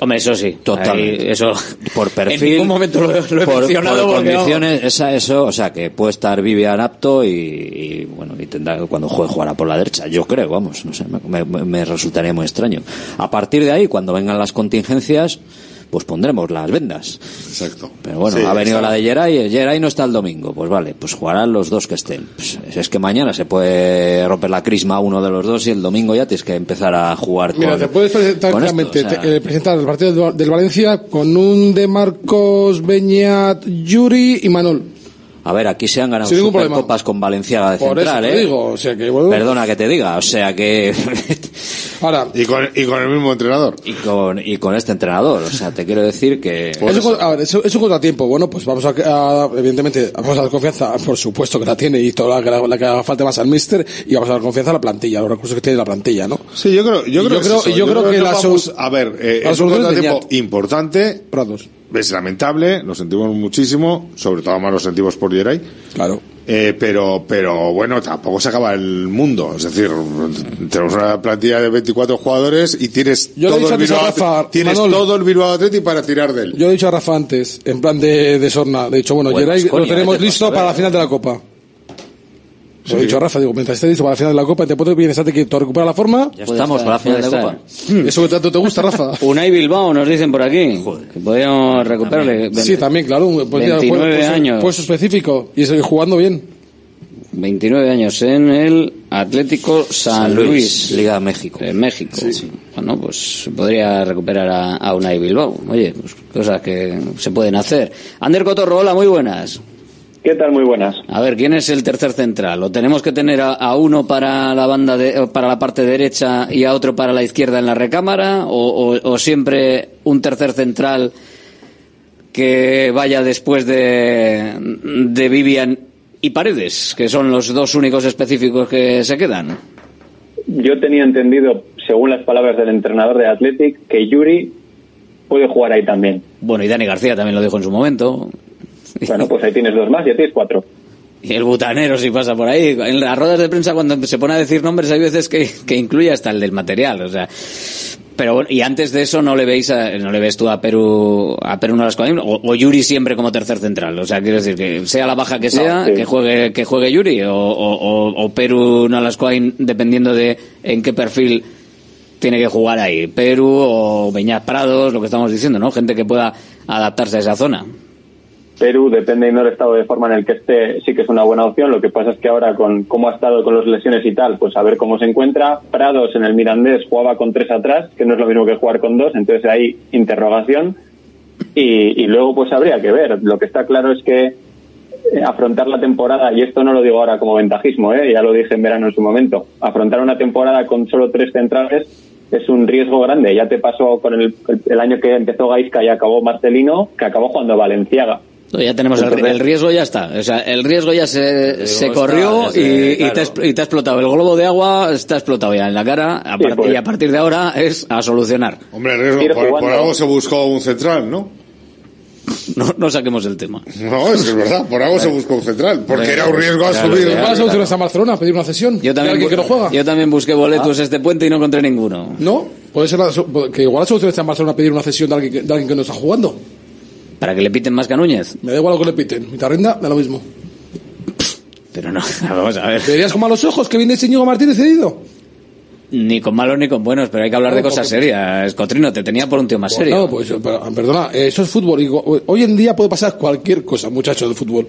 Speaker 6: Hombre, eso sí.
Speaker 18: Totalmente.
Speaker 6: Ahí, eso.
Speaker 18: Por perfil.
Speaker 6: En ningún momento lo, lo he
Speaker 18: por,
Speaker 6: mencionado
Speaker 18: por condiciones, esa, eso, o sea, que puede estar Vivian apto y, y, bueno, y tendrá, cuando juegue jugará por la derecha. Yo creo, vamos, no sé, me, me- me resultaría muy extraño. A partir de ahí, cuando vengan las contingencias, pues pondremos las vendas.
Speaker 20: Exacto.
Speaker 18: Pero bueno,
Speaker 20: Sí,
Speaker 18: ha venido
Speaker 20: está.
Speaker 18: la de Geray, Geray no está el domingo, pues vale, pues jugarán los dos que estén. Pues es que mañana se puede romper la crisma a uno de los dos y el domingo ya tienes que empezar a jugar
Speaker 19: Mira,
Speaker 18: con,
Speaker 19: te puedes presentar
Speaker 18: con esto,
Speaker 19: claramente,
Speaker 18: o sea,
Speaker 19: te- eh, presentar el partido del, del Valencia con un de Marcos Beñat, Yuri y Manol.
Speaker 18: A ver, aquí se han ganado supercopas con Valenciaga de
Speaker 19: Por
Speaker 18: central,
Speaker 19: eso te
Speaker 18: ¿eh?
Speaker 19: digo, o sea que bueno.
Speaker 18: Perdona que te diga, o sea que
Speaker 19: Ahora,
Speaker 20: Y con, y con el mismo entrenador.
Speaker 18: y con y con este entrenador, o sea, te quiero decir que
Speaker 19: es un, a ver, es, un- contratiempo. Bueno, pues vamos a, a- evidentemente, vamos a dar confianza, por supuesto que la tiene y toda la, que la- la que haga falta más al míster y vamos a dar confianza a la plantilla, a los recursos que tiene la plantilla, ¿no?
Speaker 20: Sí, yo creo, yo creo,
Speaker 19: yo creo-
Speaker 20: es eso.
Speaker 19: yo creo que la
Speaker 20: vamos- a ver, eh, es un contratiempo importante,
Speaker 19: Prados.
Speaker 20: Es lamentable, lo sentimos muchísimo, sobre todo más lo sentimos por Geray.
Speaker 19: Claro.
Speaker 20: Eh, pero, pero bueno, tampoco se acaba el mundo. Es decir, tenemos una plantilla de 24 jugadores y tienes
Speaker 19: Yo
Speaker 20: todo
Speaker 19: dicho
Speaker 20: el Bilbao,
Speaker 19: Rafa,
Speaker 20: tienes
Speaker 19: Manol.
Speaker 20: todo el Bilbao Athletic para tirar de él.
Speaker 19: Yo he dicho a Rafa antes, en plan de, de sorna, de hecho, bueno,
Speaker 18: Bueno,
Speaker 19: Geray lo tenemos
Speaker 18: vete,
Speaker 19: listo para la final de la Copa. Se lo he dicho a Rafa, digo, mientras esté listo para la final de la Copa, te puedo bien estate que tú recuperas la forma.
Speaker 18: ya estamos para la final de
Speaker 6: puede
Speaker 18: Copa.
Speaker 19: Eso que tanto te gusta, Rafa.
Speaker 6: Unai Bilbao nos dicen por aquí que podríamos recuperarle.
Speaker 19: Sí, también, claro. un- pues,
Speaker 6: 29
Speaker 19: pues, pues,
Speaker 6: años.
Speaker 19: Puesto específico y seguir jugando bien.
Speaker 6: 29 años en el Atlético San,
Speaker 18: San
Speaker 6: Luis,
Speaker 18: Luis, Liga de México.
Speaker 6: En México. Bueno, pues se podría recuperar a, a Unai Bilbao. Oye, pues cosas que se pueden hacer. Ander Cotorro, hola, muy buenas.
Speaker 21: ¿Qué tal? Muy buenas.
Speaker 6: A ver, ¿quién es el tercer central? ¿O tenemos que tener a, a uno para la banda de, para la parte derecha y a otro para la izquierda en la recámara? ¿O, o- o siempre un tercer central que vaya después de, de Vivian y Paredes, que son los dos únicos específicos que se quedan?
Speaker 21: Yo tenía entendido, según las palabras del entrenador de Athletic, que Yuri puede jugar ahí también.
Speaker 6: Bueno, y Dani García también lo dijo en su momento.
Speaker 21: Bueno, pues ahí tienes dos más y ahí tienes cuatro.
Speaker 6: Y el butanero si pasa por ahí. En las ruedas de prensa cuando se pone a decir nombres hay veces que, que incluye hasta el del material, o sea. Pero bueno, y antes de eso no le veis a- no le ves tú a Perú a Perú Nolascoain o, o Yuri siempre como tercer central, o sea, quiero decir que sea la baja que sea,
Speaker 21: No, sí.
Speaker 6: que juegue que juegue Yuri o, o, o- o Perú Nolascoain dependiendo de en qué perfil tiene que jugar ahí, Perú o Beñat Prados, lo que estamos diciendo, ¿no? Gente que pueda adaptarse a esa zona.
Speaker 21: Perú, depende del estado de forma en el que esté, sí que es una buena opción. Lo que pasa es que ahora, con cómo ha estado con las lesiones y tal, pues a ver cómo se encuentra. Prados en el Mirandés jugaba con tres atrás, que no es lo mismo que jugar con dos, entonces hay interrogación. Y, y luego, pues habría que ver. Lo que está claro es que eh, afrontar la temporada, y esto no lo digo ahora como ventajismo, ¿eh? ya lo dije en verano en su momento, afrontar una temporada con solo tres centrales es un riesgo grande. Ya te pasó con el- el año que empezó Gaisca y acabó Marcelino, que acabó jugando Valenciaga.
Speaker 6: No, ya tenemos el, el riesgo ya está. O sea, el riesgo ya se, se
Speaker 18: está,
Speaker 6: corrió
Speaker 18: se-
Speaker 6: y, y
Speaker 18: claro.
Speaker 6: te, ha expl- y te ha explotado. El globo de agua está explotado ya en la cara a
Speaker 21: Sí,
Speaker 6: part-
Speaker 21: pues.
Speaker 6: y a partir de ahora es a solucionar.
Speaker 20: Hombre, el riesgo, por, por algo se buscó un central, ¿no?
Speaker 6: No, no saquemos el tema.
Speaker 20: No, es que es verdad, por algo se buscó un central, porque era un riesgo a
Speaker 6: claro,
Speaker 20: subir.
Speaker 6: claro.
Speaker 19: ¿Cuál es la solución está en Barcelona? ¿Pedir una cesión?
Speaker 6: Yo también,
Speaker 19: ¿De alguien que no juega?
Speaker 6: yo también busqué boletos este puente y no encontré ninguno.
Speaker 19: No, puede ser la que igual la solución está en Barcelona pedir una cesión de alguien que, de alguien que no está jugando.
Speaker 6: Para que le piten más que a Núñez.
Speaker 19: Me da igual lo que le piten. Mi tarrinda, da lo mismo.
Speaker 6: Pero no, vamos a ver.
Speaker 19: ¿Verías con malos ojos que viene Íñigo Martínez cedido?
Speaker 6: Ni con malos ni con buenos, pero hay que hablar de cosas serias. Cotrino, te tenía por un tío más serio.
Speaker 19: No, pues, perdona, eso es fútbol. Hoy en día puede pasar cualquier cosa, muchachos, de fútbol.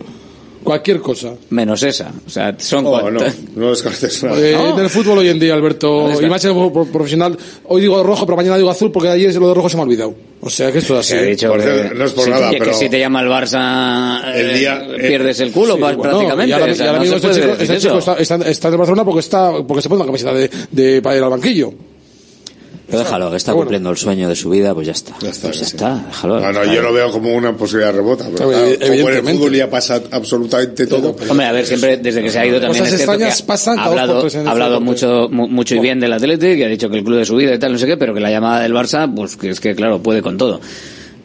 Speaker 19: Cualquier cosa.
Speaker 6: Menos esa. O sea, son
Speaker 20: Oh,
Speaker 6: cua-
Speaker 20: no, no descartes nada.
Speaker 19: Eh,
Speaker 6: No.
Speaker 19: Del fútbol hoy en día, Alberto.
Speaker 6: No,
Speaker 19: y más en el profesional. Hoy digo rojo, pero mañana digo azul porque ayer lo de rojo se me ha olvidado. O sea que esto es así.
Speaker 6: He
Speaker 19: ¿eh?
Speaker 6: dicho
Speaker 20: Por
Speaker 6: que,
Speaker 20: no es por
Speaker 6: si
Speaker 20: nada,
Speaker 6: te,
Speaker 20: pero-
Speaker 6: que si te llama el Barça
Speaker 20: El
Speaker 6: eh,
Speaker 20: día-
Speaker 6: pierdes el culo
Speaker 19: Sí,
Speaker 6: pa-
Speaker 19: bueno,
Speaker 6: prácticamente.
Speaker 19: y ahora,
Speaker 6: O sea,
Speaker 19: y ahora
Speaker 6: no
Speaker 19: mismo
Speaker 6: se
Speaker 19: este chico, este chico está, está- está en Barcelona porque está porque se pone una camiseta de, de, para ir al banquillo.
Speaker 18: Pero déjalo, que está
Speaker 19: bueno.
Speaker 18: cumpliendo el sueño de su vida, pues ya está.
Speaker 20: Ya está,
Speaker 18: Pues ya
Speaker 20: sí.
Speaker 18: está, déjalo.
Speaker 20: No, no, yo lo veo como una posibilidad remota. Pero
Speaker 19: Evi-
Speaker 20: claro, como en el fútbol ya pasa absolutamente todo.
Speaker 6: Hombre, a ver, siempre desde que se ha ido también
Speaker 19: Cosas
Speaker 6: es cierto que ha
Speaker 19: pasan cada dos
Speaker 6: hablado, ha hablado mucho mu- mucho y bien del Atlético y ha dicho que el club de su vida y tal, no sé qué, pero que la llamada del Barça, pues que es que claro, puede con todo.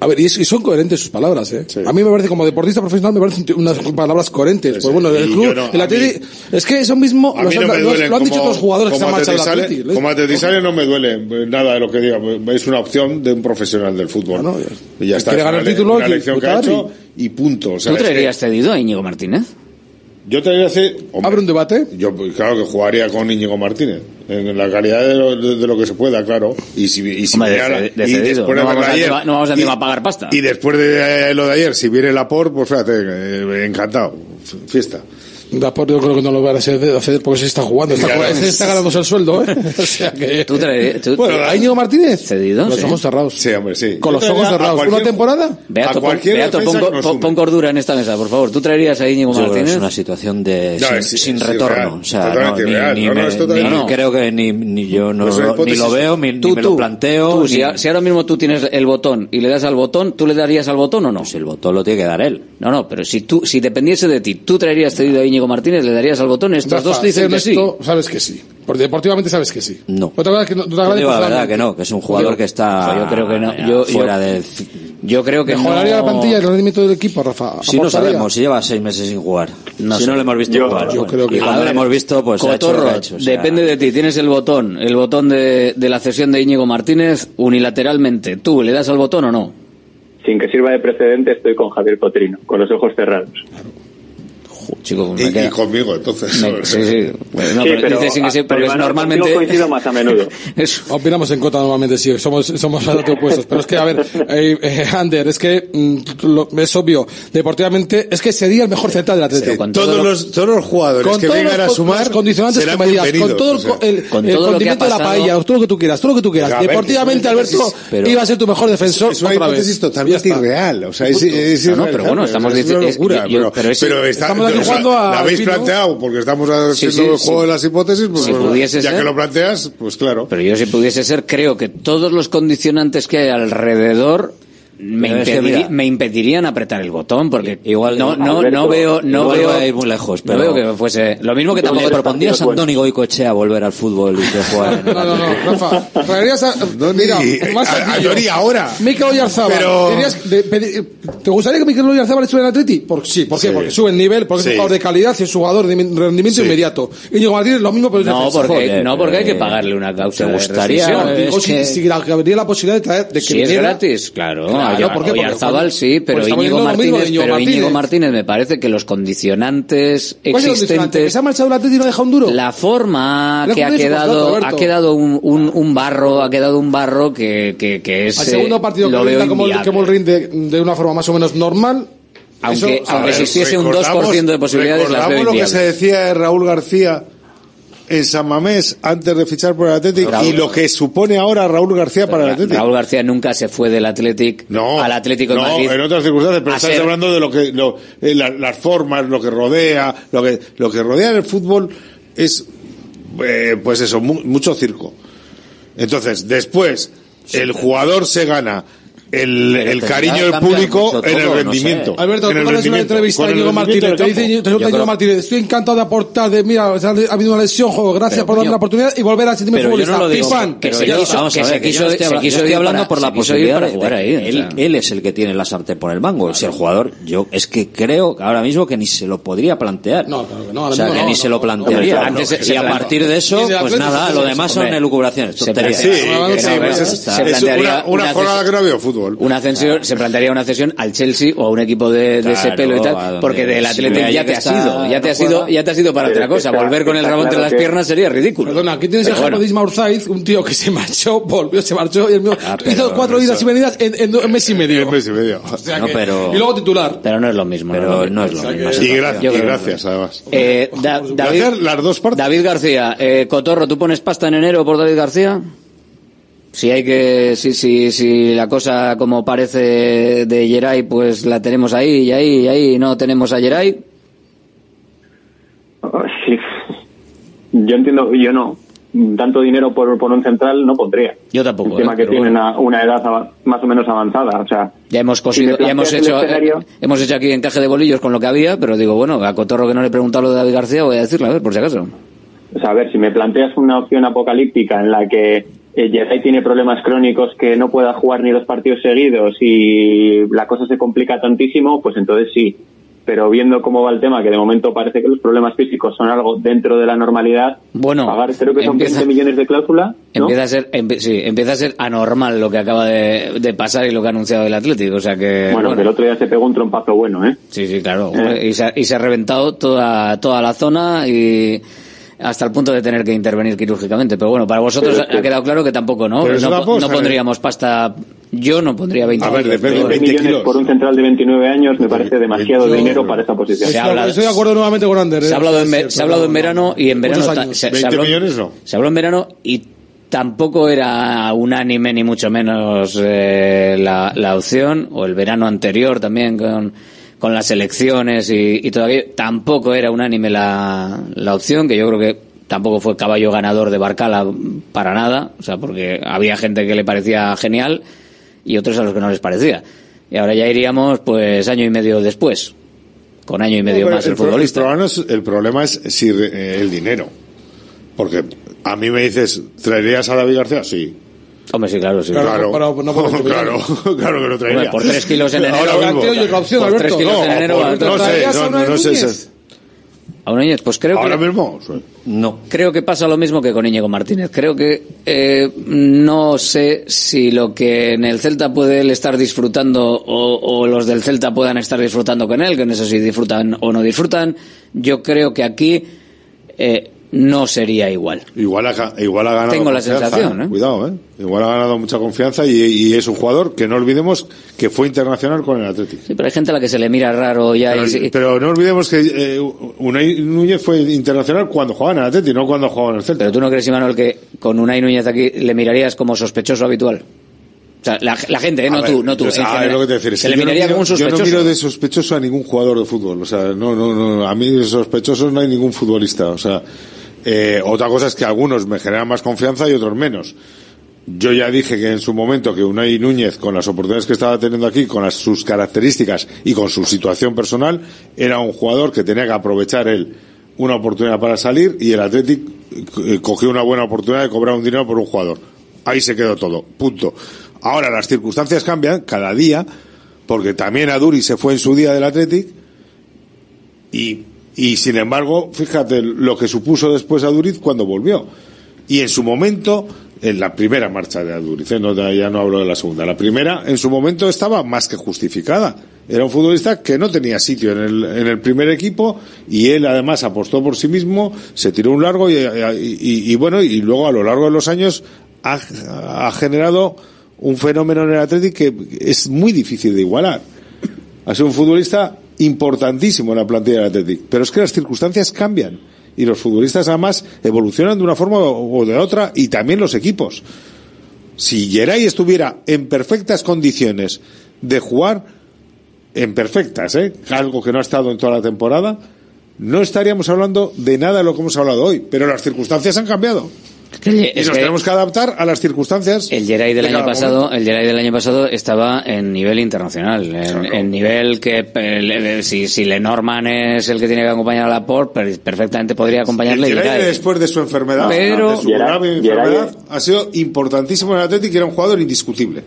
Speaker 19: A ver, y, es- y son coherentes sus palabras, ¿eh? A mí me parece, como deportista profesional, me parecen unas palabras coherentes. Pues bueno, el club,
Speaker 20: no,
Speaker 19: el Atleti, es que eso mismo,
Speaker 20: A
Speaker 19: los
Speaker 20: mí no
Speaker 19: los- lo han dicho
Speaker 20: como-
Speaker 19: los jugadores que se han del
Speaker 20: Atleti Como Atleti sale no me duele eh, nada de lo que diga. Es una opción de un profesional del fútbol.
Speaker 19: Bueno, ya-
Speaker 20: y ya está.
Speaker 19: quiere ganar
Speaker 20: una, le-
Speaker 19: títulos
Speaker 20: una
Speaker 19: y
Speaker 20: elección que ha hecho y punto. O sea,
Speaker 6: ¿Tú traerías cedido a Íñigo Martínez?
Speaker 20: Yo traería hace... hombre,
Speaker 19: Abre un debate.
Speaker 20: Yo, pues, claro, que jugaría con Íñigo Martínez. En la calidad de lo, de, de lo que se pueda, claro. Y si, y si
Speaker 6: Hombre, de,
Speaker 20: y
Speaker 6: cedido.
Speaker 20: después de
Speaker 6: No
Speaker 20: de
Speaker 6: vamos, a no vamos
Speaker 20: y-
Speaker 6: encima a pagar pasta.
Speaker 20: Y después de eh, lo de ayer, si viene Laporte, pues fíjate, eh, encantado. Fiesta.
Speaker 19: Dapor yo creo que no lo van a hacer, porque se está jugando. Está,
Speaker 20: Claro.
Speaker 19: ese está ganándose el sueldo, ¿eh? O sea que...
Speaker 6: ¿Tú traerías? tú-
Speaker 19: Bueno, ¿a Íñigo Martínez?
Speaker 6: ¿Cedido?
Speaker 19: Con los
Speaker 6: Sí.
Speaker 19: ojos cerrados.
Speaker 20: Sí, hombre, sí.
Speaker 19: Con los ojos cerrados. ¿Una temporada?
Speaker 6: Beato,
Speaker 20: a
Speaker 6: pon,
Speaker 20: cualquier
Speaker 6: Beato, pon- pon- cordura en esta mesa, por favor. ¿Tú traerías a Íñigo Martínez?
Speaker 18: es una situación de
Speaker 20: No,
Speaker 18: sin,
Speaker 20: es-
Speaker 18: sin
Speaker 20: es
Speaker 18: retorno. o sea, no, ni, ni
Speaker 20: No,
Speaker 18: me- ni creo que ni, ni yo no,
Speaker 20: Pues una
Speaker 18: ni lo veo, ni, ni
Speaker 6: Tú,
Speaker 18: me
Speaker 6: tú,
Speaker 18: lo planteo.
Speaker 6: tú,
Speaker 18: ni-
Speaker 6: si, si ahora mismo tú tienes el botón y le das al botón, ¿tú le darías al botón o no?
Speaker 18: Pues el botón lo tiene que dar él.
Speaker 6: No, no, pero si tú, si dependiese de ti, ¿tú traerías cedido a Íñigo Martínez? ¿Le darías al botón? Estos
Speaker 19: Rafa,
Speaker 6: dos dicen que sí.
Speaker 19: sabes que sí. Porque deportivamente sabes que sí.
Speaker 18: No.
Speaker 19: Otra cosa que no, otra
Speaker 18: Yo
Speaker 19: cosa
Speaker 18: digo la verdad que no, que es un jugador que está
Speaker 6: yo creo que no.
Speaker 18: eh,
Speaker 6: Yo-
Speaker 18: fuera
Speaker 6: yo-
Speaker 18: de...
Speaker 6: Yo creo que
Speaker 19: Mejoraría
Speaker 6: no...
Speaker 19: la plantilla y el rendimiento del equipo, Rafa.
Speaker 18: Si no sabemos, si lleva seis meses sin jugar.
Speaker 6: No
Speaker 18: si
Speaker 6: sé.
Speaker 18: no lo hemos visto
Speaker 21: Yo-
Speaker 18: jugar.
Speaker 19: yo
Speaker 18: bueno,
Speaker 19: creo que-
Speaker 18: y cuando
Speaker 6: ver,
Speaker 18: hemos visto, pues ha hecho ha hecho. o sea,
Speaker 6: depende de ti. Tienes el botón, el botón de, de la cesión de Íñigo Martínez unilateralmente. ¿Tú le das al botón o no?
Speaker 21: Sin que sirva de precedente, estoy con Javier Cotrino, con los ojos cerrados.
Speaker 6: Jo, chico,
Speaker 20: Y,
Speaker 6: queda-
Speaker 20: y conmigo, entonces.
Speaker 6: me- sí, sí. Bueno,
Speaker 21: Sí,
Speaker 6: pero
Speaker 21: pero,
Speaker 6: dice sin que sí, porque
Speaker 21: pero,
Speaker 6: normalmente...
Speaker 21: contigo coincido más a menudo.
Speaker 6: Eso.
Speaker 19: Opinamos en contra normalmente, sí, somos, somos bastante opuestos. Pero es que, a ver, eh, eh, Ander, es que mm, lo- es obvio, deportivamente, es que sería el mejor central del Atlético.
Speaker 20: Sí,
Speaker 6: con
Speaker 20: todos,
Speaker 6: todo lo-
Speaker 20: los, todos los jugadores
Speaker 19: con
Speaker 20: que
Speaker 19: todos
Speaker 20: vengan
Speaker 19: los,
Speaker 20: a sumar
Speaker 19: los condicionantes
Speaker 20: serán
Speaker 19: que me digas, con todo el,
Speaker 20: o sea.
Speaker 19: el,
Speaker 6: Con
Speaker 19: el
Speaker 6: todo ha
Speaker 19: condimento de la
Speaker 6: pasado-
Speaker 19: paella, todo lo que tú quieras, todo lo que tú quieras.
Speaker 20: Ver,
Speaker 19: Deportivamente, Alberto,
Speaker 18: pero-
Speaker 19: iba a ser tu mejor defensor
Speaker 20: Es una hipótesis totalmente irreal. O sea, es,
Speaker 6: No, pero bueno, estamos diciendo- yo-
Speaker 20: pero,
Speaker 19: estamos a
Speaker 20: la habéis planteado porque estamos haciendo
Speaker 6: sí,
Speaker 20: el
Speaker 6: sí.
Speaker 20: juego de las hipótesis, pues
Speaker 6: Si
Speaker 20: bueno,
Speaker 6: pudiese
Speaker 20: ya
Speaker 6: ser.
Speaker 20: que lo planteas, pues claro.
Speaker 6: Pero yo si pudiese ser, creo que todos los condicionantes que hay alrededor me,
Speaker 18: impediría,
Speaker 6: me, impedirían apretar el botón porque
Speaker 18: igual
Speaker 6: no no no veo no veo
Speaker 18: a ir muy lejos pero
Speaker 6: veo que fuese lo mismo que tampoco
Speaker 18: propondrías a Andoni Goicoechea volver al fútbol y que jugar
Speaker 19: no no no Rafa traerías a mira más
Speaker 20: ahora.
Speaker 19: Mikel Oyarzabal
Speaker 20: pero...
Speaker 19: ¿te gustaría que Mikel Oyarzabal estuviera en Atleti? ¿por, sí, ¿por qué? Porque sube el nivel porque
Speaker 20: sí.
Speaker 19: es un jugador de calidad y es jugador de rendimiento inmediato. Y Diego Martínez lo mismo pero
Speaker 6: no porque
Speaker 19: joder,
Speaker 6: no porque hay que pagarle una causa
Speaker 18: te gustaría es
Speaker 19: si, si, habría la posibilidad de traer de que
Speaker 6: si es gratis claro.
Speaker 19: Claro,
Speaker 6: claro ah,
Speaker 19: ¿por qué? Oyarzabal
Speaker 6: sí, pero, Íñigo
Speaker 19: Martínez, pero
Speaker 6: Martínez.
Speaker 19: Íñigo Martínez
Speaker 6: me parece que los condicionantes existentes...
Speaker 19: Se ha marchado el Atlético y no deja un duro?
Speaker 6: La forma que ha quedado, ha quedado un, un, un, barro, ha quedado un barro que, que, que es...
Speaker 19: Al segundo eh, partido
Speaker 6: lo
Speaker 19: que como, como rinde de una forma más o menos normal,
Speaker 6: aunque,
Speaker 19: Eso,
Speaker 6: aunque
Speaker 20: ver,
Speaker 6: existiese un 2% de posibilidades, las veo
Speaker 20: lo que se decía de Raúl García en San Mamés antes de fichar por el Athletic
Speaker 6: Raúl,
Speaker 20: y lo que supone ahora Raúl García para el Athletic.
Speaker 6: Raúl García nunca se fue del Athletic
Speaker 20: no,
Speaker 6: al Atlético de
Speaker 20: no, en otras circunstancias, pero estás hablando de lo que lo, eh, las formas, lo que rodea, lo que lo que rodea el fútbol es eh, pues eso, mu mucho circo. Entonces, después el jugador se gana el, el cariño del público en el
Speaker 18: rendimiento. No sé.
Speaker 19: Alberto,
Speaker 20: en
Speaker 19: tú pones una entrevista a Íñigo Martínez, te dice Íñigo Martínez, estoy encantado de aportar, de, mira, ha habido una lesión, juego, gracias
Speaker 18: pero,
Speaker 19: por darme la oportunidad y volver
Speaker 18: a sentirme
Speaker 19: futbolista. No Pipan,
Speaker 6: que,
Speaker 18: que
Speaker 6: se quiso,
Speaker 18: vamos a ver, que
Speaker 6: se quiso ir
Speaker 18: hablando por la posibilidad de
Speaker 6: jugar ahí.
Speaker 18: Él es el que tiene la sartén por el mango. Si el jugador, yo es que creo ahora mismo que ni se lo podría plantear.
Speaker 19: No, claro que no.
Speaker 18: O sea, que ni se lo plantearía. Y a partir de eso, pues nada, lo demás son elucubraciones.
Speaker 20: Sí,
Speaker 6: se plantearía
Speaker 20: una jornada que no había fútbol.
Speaker 6: Una cesión, se plantearía una cesión al Chelsea o a un equipo de, claro, ese pelo y tal, porque del
Speaker 18: Atlético
Speaker 6: ya te has ido, ya te has ido, ya te has ido para otra cosa. Volver con el rabo entre las piernas sería ridículo.
Speaker 19: Perdona, aquí tienes el ejemplo de un tío que se marchó, volvió, se marchó y el mío
Speaker 18: ah,
Speaker 19: hizo cuatro idas y venidas en, en, mes y medio.
Speaker 20: Y
Speaker 18: pero,
Speaker 19: y luego titular.
Speaker 6: Pero no es lo mismo.
Speaker 18: Pero no es lo mismo.
Speaker 20: Y gracias, además.
Speaker 6: Eh, David,
Speaker 20: las dos partes.
Speaker 6: David García, eh, Cotorro, ¿tú pones pasta en enero por David García? si hay que, si, si, si la cosa como parece de Geray, pues la tenemos ahí y ahí y ahí no tenemos a Geray.
Speaker 21: Ah, sí. Yo entiendo, yo no. Tanto dinero por, por un central no pondría.
Speaker 6: Yo tampoco.
Speaker 21: El tema
Speaker 6: ¿eh?
Speaker 21: que tiene
Speaker 6: bueno.
Speaker 21: una, edad más o menos avanzada. O sea,
Speaker 6: ya hemos cosido, ya hemos hecho, hemos hecho aquí encaje de bolillos con lo que había, pero digo, bueno, a Cotorro que no le he preguntado lo de David García, voy a decirle, a ver, por si acaso.
Speaker 21: O sea, a ver, si me planteas una opción apocalíptica en la que eh, tiene problemas crónicos que no pueda jugar ni los partidos seguidos y la cosa se complica tantísimo, pues entonces sí. Pero viendo cómo va el tema, que de momento parece que los problemas físicos son algo dentro de la normalidad,
Speaker 6: bueno,
Speaker 21: pagar creo que son
Speaker 6: empieza,
Speaker 21: 15 millones de cláusula.
Speaker 6: Empieza, a ser, empe, sí, empieza a ser anormal lo que acaba de, pasar y lo que ha anunciado el Atlético. O sea que,
Speaker 21: bueno, bueno. Que el otro día se pegó un trompazo bueno, ¿eh?
Speaker 6: Sí, sí, claro.
Speaker 21: Eh.
Speaker 6: Y, se ha, y se ha reventado toda, toda la zona y hasta el punto de tener que intervenir quirúrgicamente. Pero bueno, para vosotros ha quedado claro que tampoco, ¿no? No, pondríamos pasta. Yo no pondría 20
Speaker 20: A ver,
Speaker 21: millones por un central de 29 años me parece demasiado dinero para esa posición.
Speaker 6: Se
Speaker 19: estoy de acuerdo nuevamente con Ander. ¿eh?
Speaker 6: Se ha hablado, en, se ha hablado en verano y en verano.
Speaker 19: Años?
Speaker 6: Se, habló,
Speaker 20: millones no.
Speaker 6: Se habló en verano y tampoco era unánime ni mucho menos eh, la opción, o el verano anterior también con con las elecciones y, y todavía tampoco era unánime la, la opción, que yo creo que tampoco fue caballo ganador de Barcala para nada, o sea, porque había gente que le parecía genial y otros a los que no les parecía. Y ahora ya iríamos, pues, año y medio después, con año y medio más el, futbolista.
Speaker 20: El, problema es, el problema es, si eh, el dinero, porque a mí me dices, ¿traerías a David García? Sí.
Speaker 6: Hombre, sí, claro, sí.
Speaker 20: Claro, claro, claro, que lo traería.
Speaker 6: Hombre, por tres kilos en enero.
Speaker 20: Ahora mismo,
Speaker 19: no,
Speaker 6: en
Speaker 20: no, sé, no, no, sé.
Speaker 6: ¿A un Iñez? Pues creo
Speaker 20: ¿Ahora mismo?
Speaker 18: No.
Speaker 6: Creo que pasa lo mismo que con Íñigo Martínez. Creo que eh, no sé si lo que en el Celta puede él estar disfrutando o, los del Celta puedan estar disfrutando con él, que en eso si disfrutan o no disfrutan. Yo creo que aquí... Eh, no sería igual.
Speaker 20: Igual ha, igual ha ganado.
Speaker 6: Tengo la sensación, ¿eh?
Speaker 20: Cuidado, ¿eh? Igual ha ganado mucha confianza y, es un jugador que no olvidemos que fue internacional con el Atlético.
Speaker 6: Sí, pero hay gente a la que se le mira raro ya.
Speaker 20: Pero,
Speaker 6: y...
Speaker 20: pero no olvidemos que eh, Unai Núñez fue internacional cuando jugaba en el Atlético, no cuando jugaba en el Celta.
Speaker 6: Pero tú no crees, Imanol, que con Unai Núñez aquí le mirarías como sospechoso habitual. O sea, la, gente, ¿eh? no,
Speaker 20: ver,
Speaker 6: tú, no tú,
Speaker 20: pues, lo que te decir,
Speaker 6: Se le miraría como un sospechoso.
Speaker 20: Yo no miro de sospechoso a ningún jugador de fútbol. O sea, no, no, no. A mí de sospechosos no hay ningún futbolista. O sea, eh, otra cosa es que algunos me generan más confianza y otros menos. Yo ya dije que en su momento que Unai Núñez, con las oportunidades que estaba teniendo aquí, con sus características y con su situación personal, era un jugador que tenía que aprovechar él una oportunidad para salir y el Athletic eh, cogió una buena oportunidad de cobrar un dinero por un jugador. Ahí se quedó todo. Punto. Ahora las circunstancias cambian cada día, porque también Aduri se fue en su día del Athletic y, y sin embargo, fíjate lo que supuso después Aduriz cuando volvió. Y en su momento, en la primera marcha de Aduriz, ¿eh? no, ya no hablo de la segunda, la primera en su momento estaba más que justificada. Era un futbolista que no tenía sitio en el, en el primer equipo y él además apostó por sí mismo, se tiró un largo y, bueno, y luego a lo largo de los años ha, ha generado un fenómeno en el Atlético que es muy difícil de igualar. Ha sido un futbolista importantísimo en la plantilla del Atlético, pero es que las circunstancias cambian y los futbolistas además evolucionan de una forma o de otra y también los equipos. Si Geray estuviera en perfectas condiciones de jugar, en perfectas, ¿eh? algo que no ha estado en toda la temporada, no estaríamos hablando de nada de lo que hemos hablado hoy, pero las circunstancias han cambiado. Y nos tenemos que adaptar a las circunstancias.
Speaker 6: El Geray del
Speaker 20: de
Speaker 6: año pasado,
Speaker 20: momento.
Speaker 6: el Geray del año pasado estaba en nivel internacional, en, en nivel que el- el- si, si Lenormand es el que tiene que acompañar a Laporte, per- perfectamente podría acompañarle.
Speaker 20: El Geray
Speaker 6: Geray.
Speaker 20: después de su enfermedad,
Speaker 6: Pero-
Speaker 20: de su
Speaker 21: Geray-
Speaker 20: grave enfermedad, ha sido importantísimo en el Atlético y era un jugador indiscutible.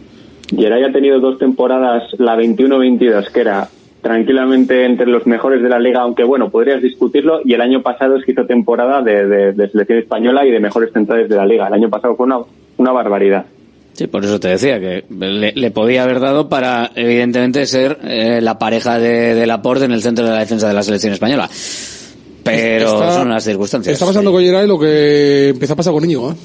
Speaker 21: Geray ha tenido dos temporadas, la 21-22, que era tranquilamente entre los mejores de la liga, aunque bueno, podrías discutirlo, y el año pasado es que hizo temporada de, de- de selección española y de mejores centrales de la liga. El año pasado fue una, una barbaridad.
Speaker 6: Sí, por eso te decía que le, le podía haber dado para, evidentemente, ser eh, la pareja de, de Laporte en el centro de la defensa de la selección española. Pero
Speaker 19: Está-
Speaker 6: son las circunstancias.
Speaker 19: Está pasando con Geray lo que empezó a pasar con Íñigo, ¿eh?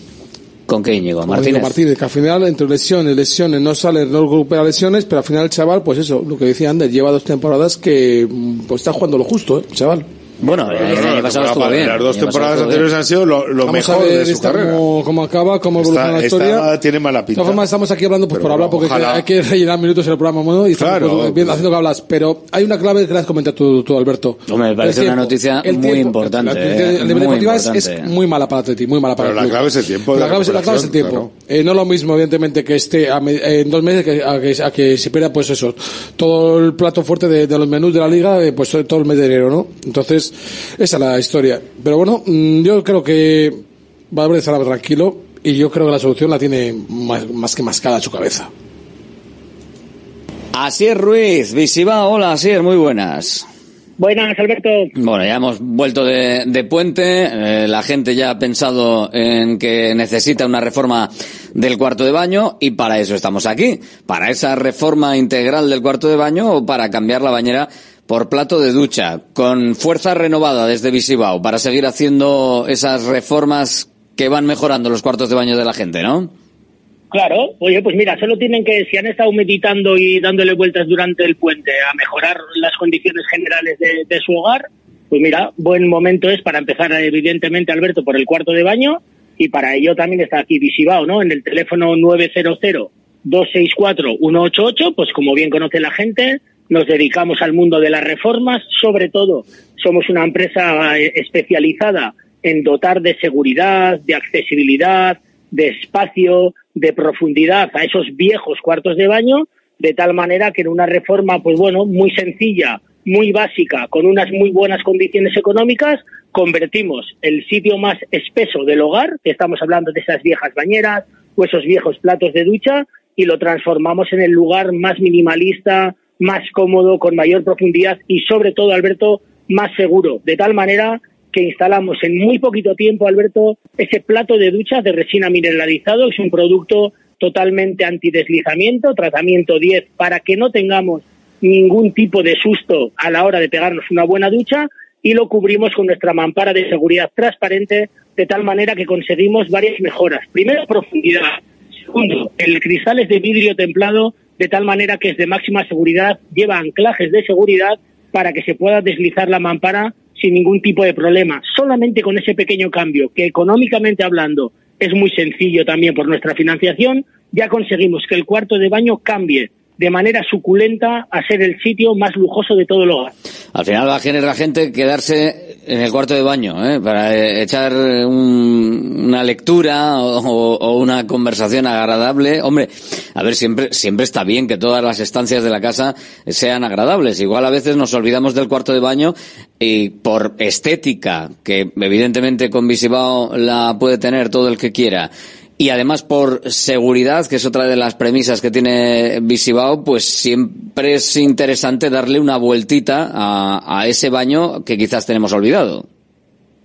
Speaker 6: ¿Con qué Íñigo? Martínez.
Speaker 19: Íñigo Martínez, que al final, entre lesiones, lesiones, no sale, no recupera lesiones, pero al final el chaval, pues eso, lo que decía Ander, lleva dos temporadas que mm, pues está jugando lo justo, ¿eh? Chaval.
Speaker 6: Bueno,
Speaker 20: No, no, la temporada- Las dos
Speaker 19: El año
Speaker 20: temporadas
Speaker 19: pasado estuvo
Speaker 20: anteriores
Speaker 19: bien.
Speaker 20: han sido lo, lo
Speaker 19: Vamos
Speaker 20: mejor
Speaker 19: a ver
Speaker 20: de su
Speaker 19: esta
Speaker 20: carrera.
Speaker 19: Cómo, cómo acaba, cómo evoluciona
Speaker 20: Esta-
Speaker 19: la
Speaker 20: esta
Speaker 19: historia.
Speaker 20: tiene mala
Speaker 19: De
Speaker 20: pinta.
Speaker 19: todas formas, estamos aquí hablando pues,
Speaker 20: Pero
Speaker 19: por hablar, porque
Speaker 20: ojalá-
Speaker 19: hay que rellenar minutos en el programa, ¿no? Y estamos
Speaker 20: Claro.
Speaker 19: pues, bien haciendo que hablas. Pero hay una clave que le has comentado tú, tú, Alberto.
Speaker 6: Hombre, me parece
Speaker 19: El
Speaker 6: una
Speaker 19: tiempo.
Speaker 6: noticia
Speaker 19: El
Speaker 6: muy
Speaker 19: tiempo.
Speaker 6: importante,
Speaker 19: La,
Speaker 6: eh,
Speaker 19: la- la
Speaker 6: muy
Speaker 19: deportiva es, es
Speaker 6: importante.
Speaker 19: muy mala para Atleti, muy mala para
Speaker 20: Pero
Speaker 19: el
Speaker 20: la
Speaker 19: club.
Speaker 20: clave es el tiempo de
Speaker 19: La clave, es- la clave es el tiempo. Eh, no lo mismo, evidentemente, que esté a me- en dos meses que a, que a que se pierda, pues eso, todo el plato fuerte de, de los menús de la liga, eh, pues todo el mes de enero, ¿no? Entonces, esa es la historia. Pero bueno, mm, yo creo que Valverde estará tranquilo y yo creo que la solución la tiene más, más que mascada en su cabeza.
Speaker 6: Asier Ruiz, Visiva, hola Asier, muy buenas.
Speaker 22: Buenas, Alberto.
Speaker 6: Bueno, ya hemos vuelto de, de puente, eh, la gente ya ha pensado en que necesita una reforma del cuarto de baño y para eso estamos aquí, para esa reforma integral del cuarto de baño o para cambiar la bañera por plato de ducha, con fuerza renovada desde Visibao, para seguir haciendo esas reformas que van mejorando los cuartos de baño de la gente, ¿no?
Speaker 22: Claro, oye, pues mira, solo tienen que, si han estado meditando y dándole vueltas durante el puente a mejorar las condiciones generales de, su hogar, pues mira, buen momento es para empezar, evidentemente, Alberto, por el cuarto de baño y para ello también está aquí Visibao, ¿no? En el teléfono 900-264-188, pues como bien conoce la gente, nos dedicamos al mundo de las reformas, sobre todo somos una empresa eh, especializada en dotar de seguridad, de accesibilidad, de espacio, de profundidad a esos viejos cuartos de baño, de tal manera que en una reforma, pues bueno, muy sencilla, muy básica, con unas muy buenas condiciones económicas, convertimos el sitio más espeso del hogar, que estamos hablando de esas viejas bañeras o esos viejos platos de ducha, y lo transformamos en el lugar más minimalista, más cómodo, con mayor profundidad y sobre todo, Alberto, más seguro, de tal manera que instalamos en muy poquito tiempo, Alberto, ese plato de ducha de resina mineralizado, es un producto totalmente antideslizamiento, tratamiento 10, para que no tengamos ningún tipo de susto a la hora de pegarnos una buena ducha y lo cubrimos con nuestra mampara de seguridad transparente de tal manera que conseguimos varias mejoras. Primero, profundidad. Segundo, el cristal es de vidrio templado de tal manera que es de máxima seguridad, lleva anclajes de seguridad para que se pueda deslizar la mampara sin ningún tipo de problema. Solamente con ese pequeño cambio, que económicamente hablando es muy sencillo también por nuestra financiación, ya conseguimos que el cuarto de baño cambie de manera suculenta a ser el sitio más lujoso de todo el hogar.
Speaker 6: Al final va a generar gente quedarse en el cuarto de baño, ¿eh? para eh, echar una lectura o, una conversación agradable. Hombre, a ver, siempre, siempre está bien que todas las estancias de la casa sean agradables. Igual a veces nos olvidamos del cuarto de baño y por estética, que evidentemente con Visibao la puede tener todo el que quiera, y además por seguridad, que es otra de las premisas que tiene Visibao, pues siempre es interesante darle una vueltita a, ese baño que quizás tenemos olvidado.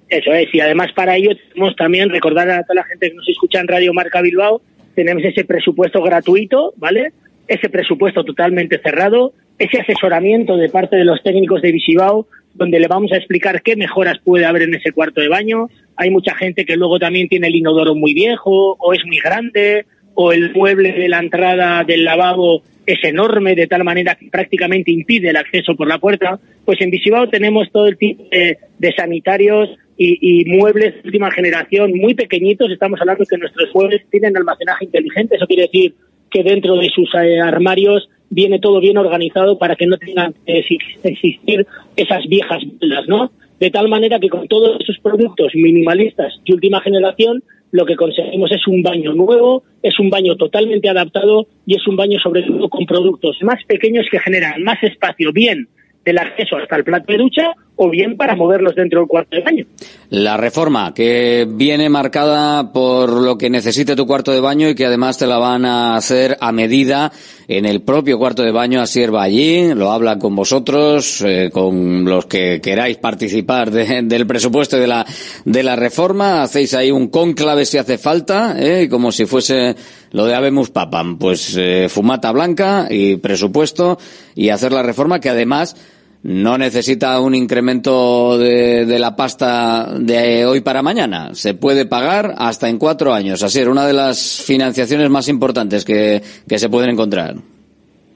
Speaker 22: Eso es, y además para ello tenemos también recordar a toda la gente que nos escucha en Radio Marca Bilbao, tenemos ese presupuesto gratuito, ¿vale? Ese presupuesto totalmente cerrado, ese asesoramiento de parte de los técnicos de Visibao, donde le vamos a explicar qué mejoras puede haber en ese cuarto de baño, hay mucha gente que luego también tiene el inodoro muy viejo o es muy grande o el mueble de la entrada del lavabo es enorme de tal manera que prácticamente impide el acceso por la puerta, pues en Visibao tenemos todo el tipo de, sanitarios y, muebles de última generación muy pequeñitos. Estamos hablando que nuestros muebles tienen almacenaje inteligente. Eso quiere decir que dentro de sus eh, armarios viene todo bien organizado para que no tengan que existir esas viejas muelas, ¿no? De tal manera que con todos esos productos minimalistas y última generación, lo que conseguimos es un baño nuevo, es un baño totalmente adaptado y es un baño sobre todo con productos más pequeños que generan más espacio, bien del acceso hasta el plato de ducha o bien para moverlos dentro del cuarto de baño.
Speaker 6: La reforma que viene marcada por lo que necesite tu cuarto de baño y que además te la van a hacer a medida en el propio cuarto de baño, va allí, lo habla con vosotros, eh, con los que queráis participar del presupuesto de la, de la reforma, hacéis ahí un cónclave si hace falta, eh, como si fuese lo de Habemus Papam, pues eh, fumata blanca y presupuesto y hacer la reforma que además no necesita un incremento de, la pasta de hoy para mañana. Se puede pagar hasta en cuatro años. Así es, una de las financiaciones más importantes que, que se pueden encontrar.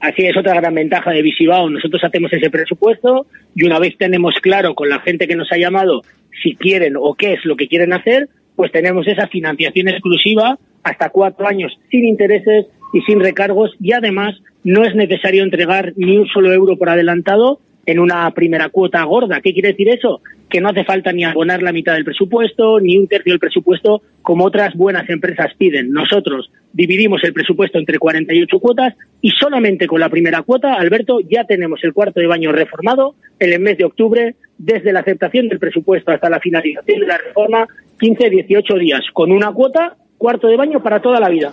Speaker 22: Así es otra gran ventaja de Visibao. Nosotros hacemos ese presupuesto y una vez tenemos claro con la gente que nos ha llamado si quieren o qué es lo que quieren hacer, pues tenemos esa financiación exclusiva hasta cuatro años sin intereses y sin recargos y además no es necesario entregar ni un solo euro por adelantado en una primera cuota gorda. ¿Qué quiere decir eso? Que no hace falta ni abonar la mitad del presupuesto, ni un tercio del presupuesto, como otras buenas empresas piden. Nosotros dividimos el presupuesto entre 48 cuotas y solamente con la primera cuota, Alberto, ya tenemos el cuarto de baño reformado en el mes de octubre, desde la aceptación del presupuesto hasta la finalización de la reforma, 15-18 días, con una cuota, cuarto de baño para toda la vida.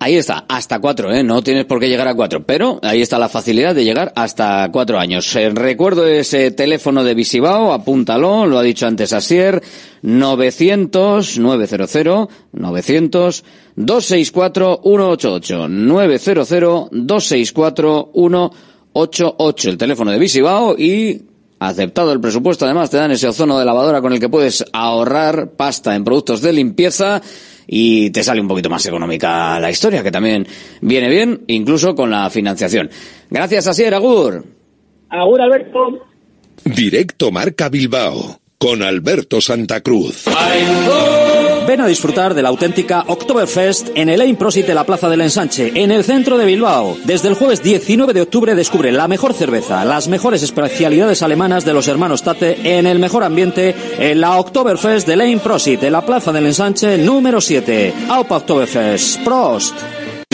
Speaker 6: Ahí está, hasta cuatro, ¿eh? No tienes por qué llegar a cuatro, pero ahí está la facilidad de llegar hasta cuatro años. Eh, recuerdo ese teléfono de Visibao, apúntalo, lo ha dicho antes Asier, 900 900 900 264 188 900 264 188 el teléfono de Visibao y aceptado el presupuesto además te dan ese ozono de lavadora con el que puedes ahorrar pasta en productos de limpieza y te sale un poquito más económica la historia, que también viene bien, incluso con la financiación. Gracias, Asier, Agur.
Speaker 22: Agur, Alberto.
Speaker 5: Directo Marca Bilbao, con Alberto Santa Cruz.
Speaker 23: Ven a disfrutar de la auténtica Oktoberfest en el Prosit de la Plaza del Ensanche, en el centro de Bilbao. Desde el jueves 19 de octubre descubre la mejor cerveza, las mejores especialidades alemanas de los hermanos Tate en el mejor ambiente en la Oktoberfest de Ain Prosit de la Plaza del Ensanche número 7. Aupa Oktoberfest. Prost.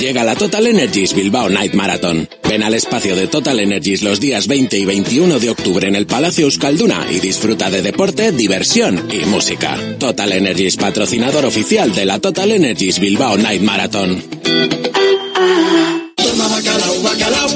Speaker 12: Llega la Total Energies Bilbao Night Marathon. Ven al espacio de Total Energies los días 20 y 21 de octubre en el Palacio Euskalduna y disfruta de deporte, diversión y música. Total Energies, patrocinador oficial de la Total Energies Bilbao Night Marathon.
Speaker 13: Bacalao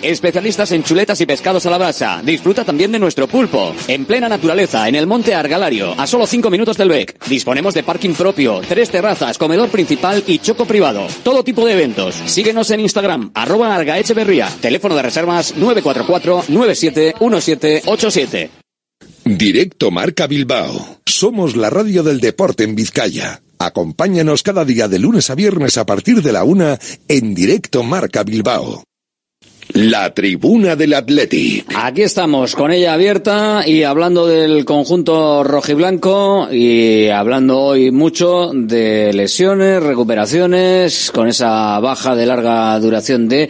Speaker 17: especialistas en chuletas y pescados a la brasa. Disfruta también de nuestro pulpo. En plena naturaleza, en el monte Argalario, a solo 5 minutos del BEC. Disponemos de parking propio, tres terrazas, comedor principal y choco privado. Todo tipo de eventos. Síguenos en Instagram, arroba Argaecheverría. Teléfono de reservas 944-971787.
Speaker 5: Directo Marca Bilbao. Somos la radio del deporte en Vizcaya. Acompáñanos cada día de lunes a viernes a partir de la una en Directo Marca Bilbao. La tribuna del Athletic.
Speaker 6: Aquí estamos con ella abierta y hablando del conjunto rojiblanco y hablando hoy mucho de lesiones, recuperaciones, con esa baja de larga duración de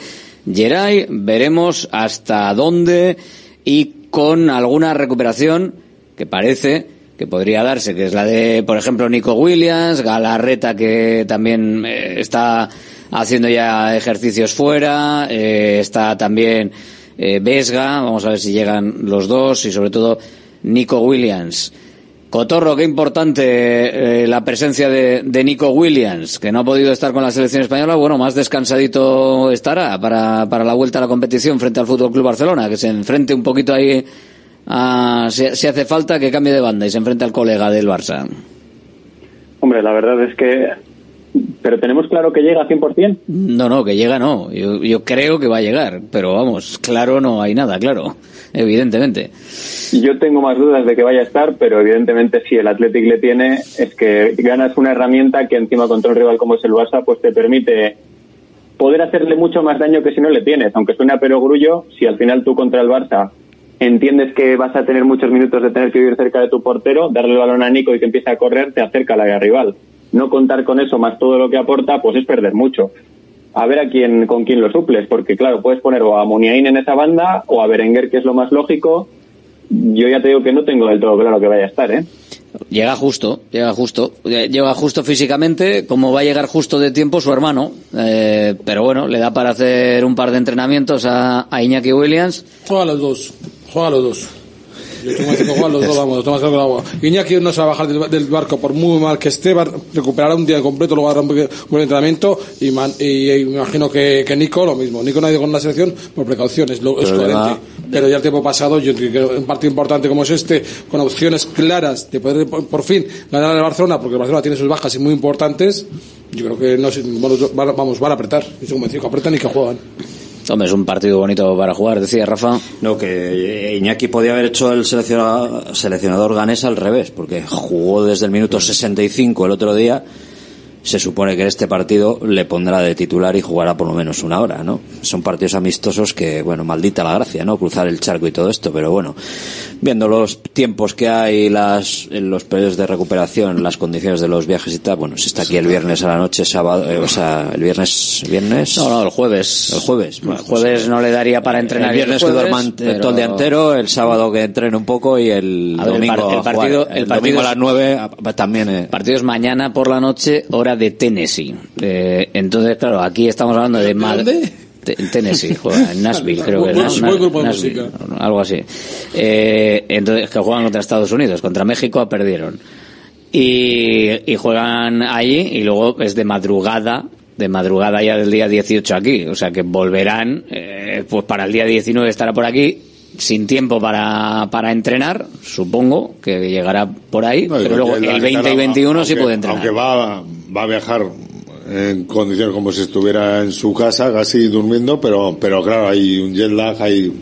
Speaker 6: Geray. Veremos hasta dónde y con alguna recuperación que parece que podría darse, que es la de, por ejemplo, Nico Williams, Galarreta, que también eh, está haciendo ya ejercicios fuera, eh, está también eh, Vesga, vamos a ver si llegan los dos, y sobre todo Nico Williams. Cotorro, qué importante eh, la presencia de, de, Nico Williams, que no ha podido estar con la selección española. Bueno, más descansadito estará para, para la vuelta a la competición frente al Fútbol Club Barcelona, que se enfrente un poquito ahí a, si, si, hace falta que cambie de banda y se enfrente al colega del Barça.
Speaker 21: Hombre, la verdad es que. ¿Pero tenemos claro que llega 100%?
Speaker 6: No, no, que llega no. Yo, yo creo que va a llegar, pero vamos, claro no hay nada, claro, evidentemente.
Speaker 21: Yo tengo más dudas de que vaya a estar, pero evidentemente si el Athletic le tiene, es que ganas una herramienta que encima contra un rival como es el Barça, pues te permite poder hacerle mucho más daño que si no le tienes. Aunque suena perogrullo, si al final tú contra el Barça entiendes que vas a tener muchos minutos de tener que vivir cerca de tu portero, darle el balón a Nico y que empiece a correr, te acerca al área rival. No contar con eso más todo lo que aporta, pues es perder mucho. A ver a quién, con quién lo suples, porque claro, puedes poner o a Muniain en esa banda o a Berenguer, que es lo más lógico. Yo ya te digo que no tengo del todo claro que vaya a estar, ¿eh?
Speaker 6: Llega justo, llega justo, llega justo físicamente, como va a llegar justo de tiempo su hermano, eh, pero bueno, le da para hacer un par de entrenamientos a, a Iñaki Williams.
Speaker 19: Juega los dos, juega los dos. Yo que jugar los dos, vamos, toma el agua. Iñaki no se va a bajar del, del, barco por muy mal que esté, va a recuperar un día completo, luego hará un buen entrenamiento y, man, y, imagino que, que, Nico lo mismo. Nico no ha ido con la selección por precauciones, lo, es coherente. Pero ya el tiempo pasado, yo creo que un partido importante como es este, con opciones claras de poder por, fin ganar al Barcelona, porque el Barcelona tiene sus bajas y muy importantes, yo creo que no vamos, van a apretar. Yo estoy convencido que apretan y que juegan.
Speaker 6: Hombre, es un partido bonito para jugar, decía Rafa.
Speaker 18: No, que Iñaki podía haber hecho el seleccionador, seleccionador ganés al revés, porque jugó desde el minuto 65 el otro día. Se supone que en este partido le pondrá de titular y jugará por lo menos una hora, ¿no? Son partidos amistosos que, bueno, maldita la gracia, ¿no? Cruzar el charco y todo esto, pero bueno, viendo los tiempos que hay, las, los periodos de recuperación, las condiciones de los viajes y tal, bueno, si está aquí el viernes a la noche, sábado, eh, o sea, el viernes, viernes.
Speaker 6: No, no, el jueves.
Speaker 18: El jueves.
Speaker 6: Bueno, el jueves pues, no le daría para entrenar.
Speaker 18: El viernes
Speaker 6: el jueves,
Speaker 18: que duerman
Speaker 6: pero...
Speaker 18: todo el día entero, el sábado que entrene un poco y el
Speaker 6: ver,
Speaker 18: domingo.
Speaker 6: El, par el partido,
Speaker 18: el,
Speaker 6: el partido
Speaker 18: domingo a las nueve también. Eh.
Speaker 6: El partido es mañana por la noche, hora de Tennessee. Eh, entonces, claro, aquí estamos hablando de Tennessee, juega en Nashville, creo que es. Algo así. Eh, entonces, que juegan contra Estados Unidos, contra México perdieron. Y, y juegan allí y luego es de madrugada de madrugada ya del día 18 aquí, o sea que volverán, eh, pues para el día 19 estará por aquí, sin tiempo para, para entrenar, supongo que llegará por ahí,
Speaker 20: No,
Speaker 6: pero luego el 20 y
Speaker 20: cara,
Speaker 6: 21
Speaker 20: aunque,
Speaker 6: sí puede entrenar.
Speaker 20: Aunque va, va a viajar en condiciones como si estuviera en su casa, casi durmiendo, pero, pero claro, hay un jet lag, hay,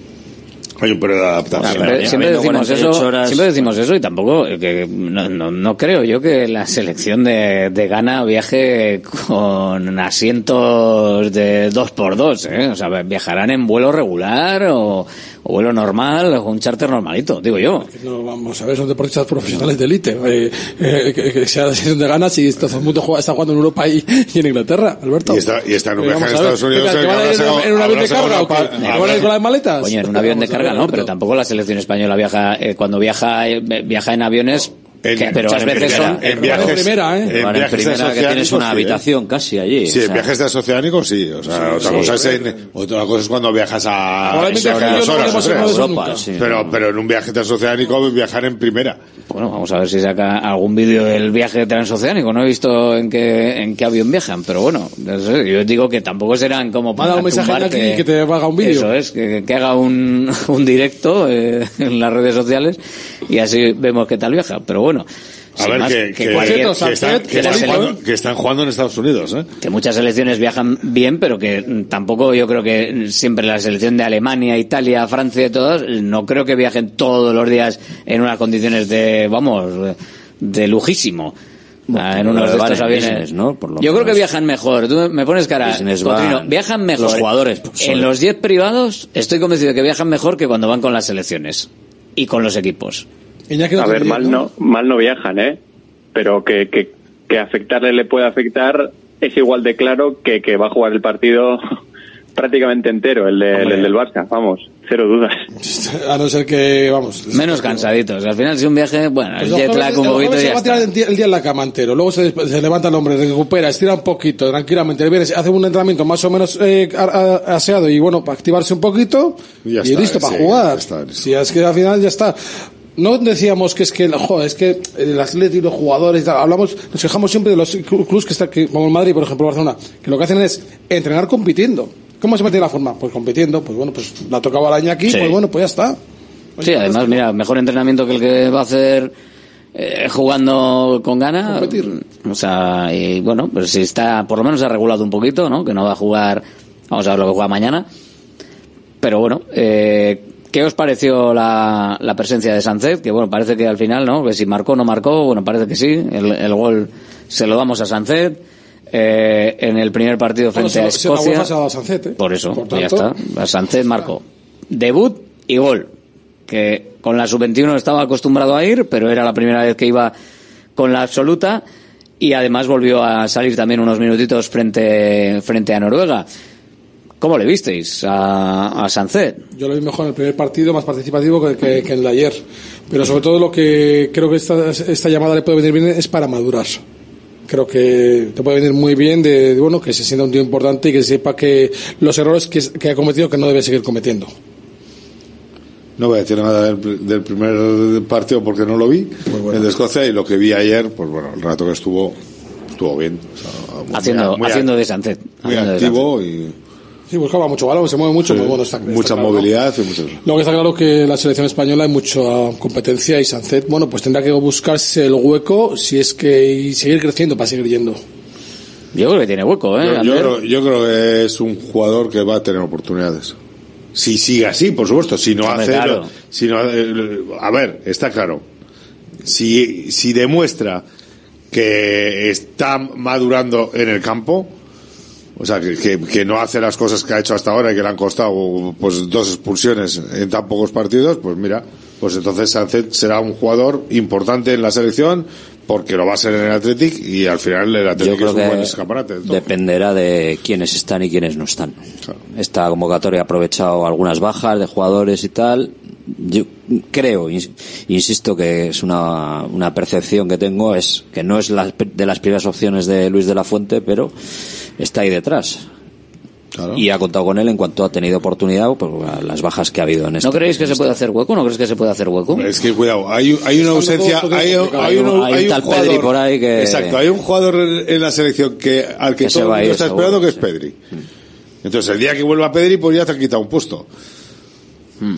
Speaker 20: Hay un periodo de adaptación.
Speaker 6: Siempre, siempre decimos eso, siempre decimos eso y tampoco eh, que no, no, no creo yo que la selección de, de Ghana viaje con asientos de dos por dos, ¿eh? o sea, viajarán en vuelo regular o vuelo normal o un charter normalito, digo yo.
Speaker 19: No, vamos a ver, son deportistas profesionales de élite. Eh, eh, que, que sea la de Ghana si todo el mundo juega, está jugando en Europa y, y en Inglaterra, Alberto.
Speaker 20: Y está, y está en un
Speaker 19: Eh,
Speaker 20: viaje en Estados Unidos.
Speaker 19: ¿que
Speaker 20: que
Speaker 19: van a
Speaker 20: habrá
Speaker 19: ir
Speaker 20: sacado-
Speaker 19: en un avión de carga o qué?
Speaker 20: pa-
Speaker 19: ¿Que van a ir con las maletas?
Speaker 6: Coño, en un avión de carga no, pero tampoco la selección española viaja, eh, cuando viaja, eh, viaja en aviones, que
Speaker 18: pero
Speaker 6: muchas
Speaker 18: en
Speaker 6: veces
Speaker 18: primera,
Speaker 6: son...
Speaker 18: en viajes-
Speaker 19: primera, ¿eh?
Speaker 20: En
Speaker 18: en
Speaker 20: viajes
Speaker 18: primera que tienes una
Speaker 20: sí, ¿eh?
Speaker 18: habitación casi allí.
Speaker 20: Sí,
Speaker 18: o
Speaker 20: en
Speaker 18: sea,
Speaker 20: viajes transoceánicos sí. O sea, otra
Speaker 18: sí.
Speaker 20: cosa es en, otra cosa es cuando viajas a horas,
Speaker 18: Europa.
Speaker 20: Pero, pero en un viaje transoceánico viajar en primera.
Speaker 6: Bueno, vamos a ver si saca algún vídeo del viaje transoceánico. No he visto en qué, en qué avión viajan, pero bueno, no sé, yo digo que tampoco serán como para
Speaker 19: Manda un mensaje aquí que te haga un vídeo.
Speaker 6: Eso es, que, que haga un, un directo eh, en las redes sociales y así vemos qué tal viaja. Pero bueno,
Speaker 20: A ver,
Speaker 6: más,
Speaker 20: que, que,
Speaker 6: cualquier-
Speaker 20: que están, jugando, que están jugando en Estados Unidos, ¿eh?
Speaker 6: que muchas selecciones viajan bien, pero que tampoco yo creo que siempre la selección de Alemania, Italia, Francia y todos, no creo que viajen todos los días en unas condiciones de, vamos, de lujísimo. Ah, en unos de estos aviones.
Speaker 18: business, ¿no? Por lo
Speaker 6: Yo creo que viajan mejor. Tú me pones cara, Cotrino, viajan mejor.
Speaker 18: Los jugadores, pues,
Speaker 6: en los jets privados, estoy convencido de que viajan mejor que cuando van con las selecciones y con los equipos.
Speaker 19: Iñaki no
Speaker 21: A ver, mal no, mal no viajan, ¿eh? Pero que, que, que afectarle le puede afectar es igual de claro que que va a jugar el partido prácticamente entero, el, de- el del Barça, vamos, cero dudas.
Speaker 19: A no ser que, vamos.
Speaker 6: Menos cansaditos. Al final, si un viaje, bueno, el
Speaker 19: Pues
Speaker 6: jet
Speaker 19: el
Speaker 6: lag
Speaker 19: jueves-
Speaker 6: un poquito
Speaker 19: se
Speaker 6: ya
Speaker 19: va a tirar
Speaker 6: está.
Speaker 19: el día, el día en la cama entero. Luego se, se levanta el hombre, recupera, estira un poquito, tranquilamente. El viernes hace un entrenamiento más o menos eh, a- a- aseado y bueno, para activarse un poquito
Speaker 20: Y ya
Speaker 19: y
Speaker 20: está,
Speaker 19: listo
Speaker 20: sí,
Speaker 19: para
Speaker 20: ya
Speaker 19: jugar.
Speaker 20: está.
Speaker 19: Si es que al final ya está. No decíamos que es que, es que el atleta y los jugadores, hablamos, nos quejamos siempre de los clu- clubes que están, como el Madrid, por ejemplo, Barcelona, que lo que hacen es entrenar compitiendo. ¿Cómo se mete la forma? Pues compitiendo, pues bueno, pues la tocaba la aquí,
Speaker 6: Sí.
Speaker 19: pues bueno, pues ya está.
Speaker 6: Sí, además, mira, mejor entrenamiento que el que va a hacer eh, jugando con gana. O sea, y bueno, pues si está, por lo menos ha regulado un poquito, ¿no? Que no va a jugar, vamos a ver lo que juega mañana. Pero bueno, eh, ¿qué os pareció la, la presencia de Sánchez? Que bueno, parece que al final, ¿no? Que si marcó o no marcó, bueno, parece que sí. El, el gol se lo damos a Sánchez. Eh, en el primer partido frente a
Speaker 19: se-
Speaker 6: Escocia.
Speaker 19: Se la a ¿eh?
Speaker 6: Por eso,
Speaker 19: Por
Speaker 6: pues ya
Speaker 19: tanto-
Speaker 6: está. Sánchez marcó. Debut y gol. Que con la sub-21 estaba acostumbrado a ir, pero era la primera vez que iba con la absoluta. Y además volvió a salir también unos minutitos frente, frente a Noruega. ¿Cómo le visteis a, a Sánchez?
Speaker 19: Yo lo vi mejor en el primer partido, más participativo que, que- que en el de ayer. Pero sobre todo lo que creo que esta, esta llamada le puede venir bien es para madurar. Creo que te puede venir muy bien de, de, bueno que se sienta un tío importante y que sepa que los errores que, que ha cometido que no debe seguir cometiendo.
Speaker 20: No voy a decir nada del, del primer partido porque no lo vi, el de Escocia, y lo que vi ayer, pues bueno, el rato que estuvo, estuvo bien. O sea, muy-
Speaker 6: Haciendo,
Speaker 20: muy-
Speaker 6: haciendo de Sánchez.
Speaker 20: Muy
Speaker 6: Haciendo de
Speaker 20: activo y
Speaker 19: Sí, buscaba mucho balón, se mueve mucho,
Speaker 20: Sí,
Speaker 19: pues bueno, está, está
Speaker 20: mucha
Speaker 19: claro, ¿no?
Speaker 20: movilidad y mucho...
Speaker 19: Lo que está claro que la selección española hay mucha competencia y Sánchez, bueno, pues tendrá que buscarse el hueco si es que y seguir creciendo para seguir yendo.
Speaker 6: Yo creo que tiene hueco, ¿eh?
Speaker 20: Yo, yo creo, yo creo que es un jugador que va a tener oportunidades. Si sigue así, por supuesto. Si no hace.
Speaker 6: claro.
Speaker 20: Si no, eh, a ver, está claro. Si, si demuestra que está madurando en el campo, o sea, que, que, que no hace las cosas que ha hecho hasta ahora y que le han costado pues dos expulsiones en tan pocos partidos, pues mira, pues entonces Sánchez será un jugador importante en la selección porque lo va a ser en el Athletic y al final el Athletic es un buen escaparate. de
Speaker 18: dependerá de quiénes están y quiénes no están. Esta convocatoria ha aprovechado algunas bajas de jugadores y tal. Yo creo, ins- insisto, que es una, una percepción que tengo, es que no es la- de las primeras opciones de Luis de la Fuente, pero está ahí detrás. Y ha contado con él en cuanto ha tenido oportunidad por las bajas que ha habido en este.
Speaker 6: ¿No creéis que se puede hacer hueco? ¿No crees que se puede hacer hueco?
Speaker 20: Es que cuidado, hay, hay una ausencia, hay, hay, un,
Speaker 18: Hay
Speaker 20: hay
Speaker 18: un tal Pedri
Speaker 20: jugador,
Speaker 18: por ahí que-
Speaker 20: exacto, hay un jugador en en la selección que al que,
Speaker 18: Que se
Speaker 20: todo
Speaker 18: va a
Speaker 20: el mundo
Speaker 18: ir,
Speaker 20: está
Speaker 18: seguro,
Speaker 20: esperando que es
Speaker 18: sí.
Speaker 20: Pedri. Entonces el día que vuelva Pedri pues ya te han quitado un puesto.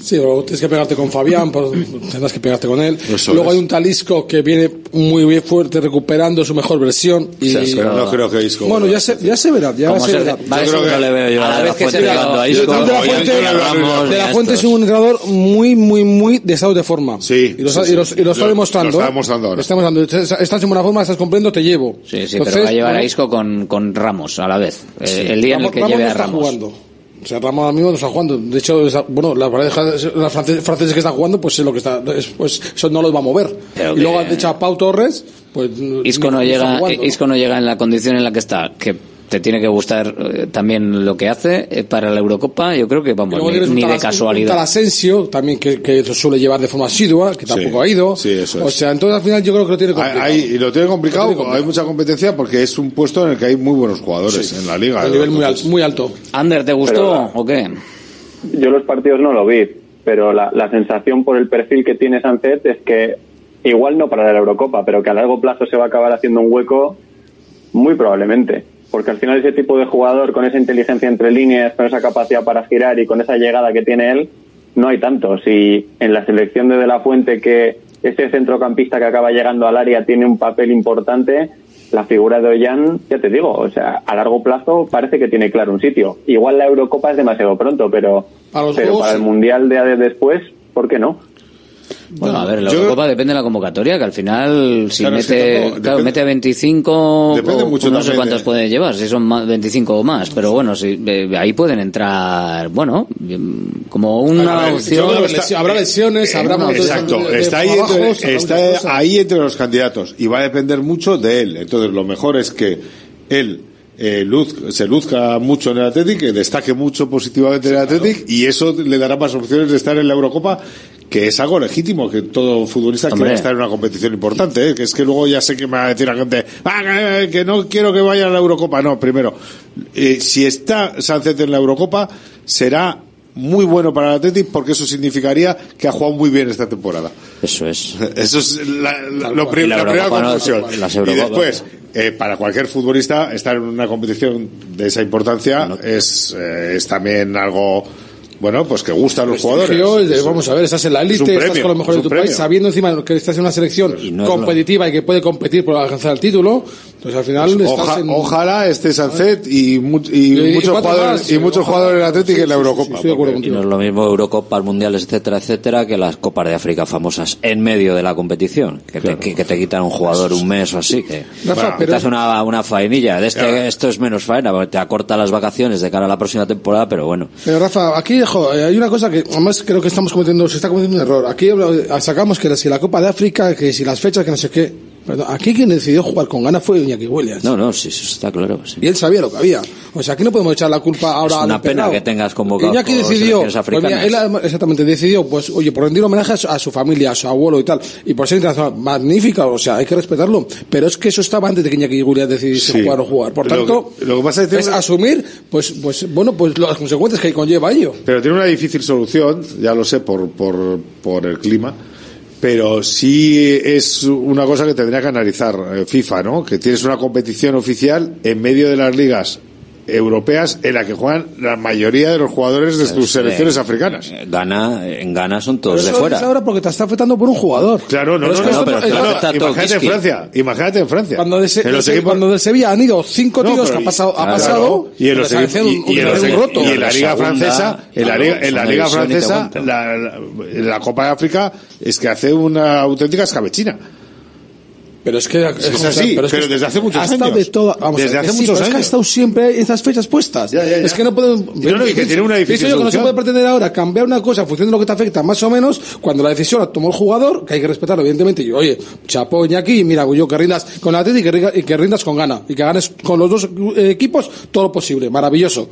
Speaker 19: Sí, o tienes que pegarte con Fabián, pues, tendrás que pegarte con él.
Speaker 20: Eso
Speaker 19: Luego
Speaker 20: es.
Speaker 19: hay un Talisco que viene muy bien fuerte, recuperando su mejor versión. Y,
Speaker 20: pero no creo que Isco-
Speaker 19: Bueno, ya se, ya se verá, ya se
Speaker 6: se-
Speaker 19: verá.
Speaker 6: va, eso no le veo yo a la vez que se
Speaker 19: de la Fuente, de la Fuente es un entrenador muy, muy, muy de estado de forma.
Speaker 20: Sí,
Speaker 19: Y lo,
Speaker 20: sí,
Speaker 19: está-
Speaker 20: sí.
Speaker 19: y lo- y lo está
Speaker 20: Lo-
Speaker 19: demostrando.
Speaker 20: lo está
Speaker 19: ¿eh?
Speaker 20: demostrando ahora.
Speaker 19: Lo está demostrando. Estás- en buena forma, estás cumpliendo, te llevo.
Speaker 6: Sí, sí,
Speaker 19: Entonces,
Speaker 6: pero va a llevar a Isco con, con Ramos a la vez. Eh,
Speaker 19: Sí.
Speaker 6: el día en el que
Speaker 19: Ramos
Speaker 6: lleve
Speaker 19: no
Speaker 6: a
Speaker 19: está
Speaker 6: Ramos.
Speaker 19: jugando. O sea, Ramos ahora mismo no está jugando. De hecho, bueno, la pareja de los franceses, que están jugando, pues es lo que está, es- pues eso no los va a mover.
Speaker 6: Pero
Speaker 19: y
Speaker 6: que-
Speaker 19: luego, de hecho, a Pau Torres, pues
Speaker 6: Isco no llega. Isco no llega en la condición en la que está, que te tiene que gustar eh, también lo que hace eh, para la Eurocopa. Yo creo que vamos ni, ni de casualidad.
Speaker 19: Talasensio, también que, que lo suele llevar de forma asidua, que tampoco ha ido.
Speaker 20: sí, eso es.
Speaker 19: O sea, entonces al final yo creo que lo tiene complicado.
Speaker 20: Hay, lo tiene complicado,
Speaker 19: Lo tiene complicado.
Speaker 20: hay mucha competencia porque es un puesto en el que hay muy buenos jugadores en la liga.
Speaker 19: a nivel muy, al- muy alto.
Speaker 6: Ander, ¿te gustó
Speaker 21: Pero-
Speaker 6: o qué?
Speaker 21: Yo los partidos no lo vi, pero la, la sensación por el perfil que tiene Sancet es que igual no para la Eurocopa, pero que a largo plazo se va a acabar haciendo un hueco muy probablemente. Porque al final ese tipo de jugador con esa inteligencia entre líneas, con esa capacidad para girar y con esa llegada que tiene él, no hay tantos. Y en la selección de De La Fuente que ese centrocampista que acaba llegando al área tiene un papel importante, la figura de Ollán, ya te digo, o sea, a largo plazo parece que tiene claro un sitio. Igual la Eurocopa es demasiado pronto, pero
Speaker 19: Para
Speaker 21: pero
Speaker 19: juegos,
Speaker 21: para el. Mundial de, de después, ¿por qué no?
Speaker 6: Bueno, a ver, la
Speaker 20: yo-
Speaker 6: Eurocopa depende de la convocatoria, que al final, si
Speaker 20: Claro, es que
Speaker 6: mete,
Speaker 20: tampoco-
Speaker 6: claro,
Speaker 20: depende-
Speaker 6: mete a 25,
Speaker 20: Depende
Speaker 6: o-
Speaker 20: mucho
Speaker 6: no sé cuántos
Speaker 20: de-
Speaker 6: puede llevar, si son más, 25 o más, pero bueno, si, eh, ahí pueden entrar, bueno, como una
Speaker 20: A ver,
Speaker 6: opción.
Speaker 19: Habrá habrá lesiones, habrá
Speaker 20: Eh,
Speaker 19: montones
Speaker 20: Exacto,
Speaker 19: de- de
Speaker 20: está, ahí entre,
Speaker 19: habrá
Speaker 20: está ahí entre los candidatos y va a depender mucho de él. Entonces, lo mejor es que él eh, luz, se luzca mucho en el Athletic, que destaque mucho positivamente en el Athletic y eso le dará más opciones de estar en la Eurocopa que es algo legítimo que todo futbolista
Speaker 6: Hombre.
Speaker 20: quiera estar en una competición importante, ¿eh? que es que luego ya sé que me va a decir la gente, "Ah, que- que no quiero que vaya a la Eurocopa. No, primero, eh, si está Sánchez en la Eurocopa, será muy bueno para el Athletic porque eso significaría que ha jugado muy bien esta temporada.
Speaker 18: Eso es.
Speaker 20: Eso es la, la- lo
Speaker 18: cual.
Speaker 20: prim-
Speaker 18: Y la
Speaker 20: la primera
Speaker 18: no-
Speaker 20: conclusión. y después, eh, para cualquier futbolista, estar en una competición de esa importancia es, eh, es también algo, bueno, pues que gusta a los jugadores.
Speaker 19: eh, vamos a ver, estás en la
Speaker 20: es
Speaker 19: élite, estás
Speaker 20: premio,
Speaker 19: con los mejores
Speaker 20: es
Speaker 19: de tu país,
Speaker 20: premio.
Speaker 19: sabiendo encima que estás en una selección
Speaker 18: no es lo-
Speaker 19: competitiva y que puede competir por alcanzar el título, pues al final estás
Speaker 20: Oja-
Speaker 19: en...
Speaker 20: Ojalá esté Sancet y, mu- y
Speaker 19: Y- y
Speaker 20: muchos jugadores,
Speaker 19: más,
Speaker 20: y muchos jugadores del Atlético
Speaker 19: Sí,
Speaker 20: en la
Speaker 19: sí, sí,
Speaker 20: Eurocopa.
Speaker 19: sí, estoy de acuerdo
Speaker 20: porque-
Speaker 18: Y no es lo mismo Eurocopas, Mundiales, etcétera, etcétera, que las Copas de África famosas en medio de la competición, que, te, que, que te quitan un jugador un mes o así, que
Speaker 19: Rafa,
Speaker 18: bueno,
Speaker 19: pero-
Speaker 18: te hace una, una faenilla. De este, esto es menos faena, porque te acorta las vacaciones de cara a la próxima temporada, pero bueno.
Speaker 19: Pero Rafa, aquí jo, eh, hay una cosa que además creo que estamos cometiendo, se está cometiendo un error. Aquí sacamos que si la Copa de África, que si las fechas, que no sé qué. Perdón, aquí quien decidió jugar con ganas fue Iñaki Williams.
Speaker 18: No, no, sí, eso está claro. sí.
Speaker 19: Y él sabía lo que había. O sea, aquí no podemos echar la culpa ahora
Speaker 18: Es
Speaker 19: al
Speaker 18: una pena que tengas convocado
Speaker 19: Iñaki decidió, pues mira, él exactamente decidió, pues oye, por rendir homenaje a su, familia, a su abuelo y tal, y por ser internacional, magnífica, o sea, hay que respetarlo. Pero es que eso estaba antes de que Iñaki Williams decidiese
Speaker 20: Sí.
Speaker 19: jugar o jugar. Por
Speaker 20: Lo
Speaker 19: tanto,
Speaker 20: que- lo que pasa es que
Speaker 19: es
Speaker 20: tiene-
Speaker 19: asumir, pues, pues, bueno, pues las consecuencias que conlleva ello.
Speaker 20: Pero tiene una difícil solución, ya lo sé por, por, por el clima, pero sí es una cosa que tendría que analizar eh, FIFA, ¿no? Que tienes una competición oficial en medio de las ligas europeas en la que juegan la mayoría de los jugadores de tus
Speaker 18: Pues,
Speaker 20: selecciones
Speaker 18: eh,
Speaker 20: africanas.
Speaker 18: Gana, en Gana son todos de fuera.
Speaker 19: dices ahora porque te está afectando por un jugador.
Speaker 20: Claro, no,
Speaker 19: es es-
Speaker 20: imagínate en. Francia, imagínate en Francia.
Speaker 19: Cuando de, se-
Speaker 20: En los
Speaker 19: de-
Speaker 20: equipos-
Speaker 19: cuando del Sevilla han ido cinco
Speaker 20: No,
Speaker 19: tíos
Speaker 20: pero
Speaker 19: que ha pasado, ha pasado
Speaker 20: y en los y-
Speaker 19: un
Speaker 20: los y en la liga
Speaker 18: segunda,
Speaker 20: francesa en la
Speaker 18: claro,
Speaker 20: liga, en la liga francesa
Speaker 18: cuento.
Speaker 20: la, la- la Copa de África es que hace una auténtica escabechina
Speaker 19: Pero es que
Speaker 20: Es así, pero
Speaker 19: que
Speaker 20: desde hace muchos años.
Speaker 19: de toda- vamos a
Speaker 20: Desde
Speaker 19: ver,
Speaker 20: hace
Speaker 19: sí,
Speaker 20: muchos
Speaker 19: es que ha
Speaker 20: años.
Speaker 19: estado siempre esas fechas puestas.
Speaker 20: Ya, ya, ya.
Speaker 19: Es que no podemos.
Speaker 20: No, no, y que tiene una difícil
Speaker 19: Pienso yo que no se puede pretender ahora cambiar una cosa en función de lo que te afecta, más o menos, cuando la decisión la tomó el jugador, que hay que respetarlo, evidentemente. Y, oye, chapó Iñaki, mira, yo que rindas con la y que, y que rindas con gana. Y que ganes con los dos eh, equipos todo lo posible. Maravilloso.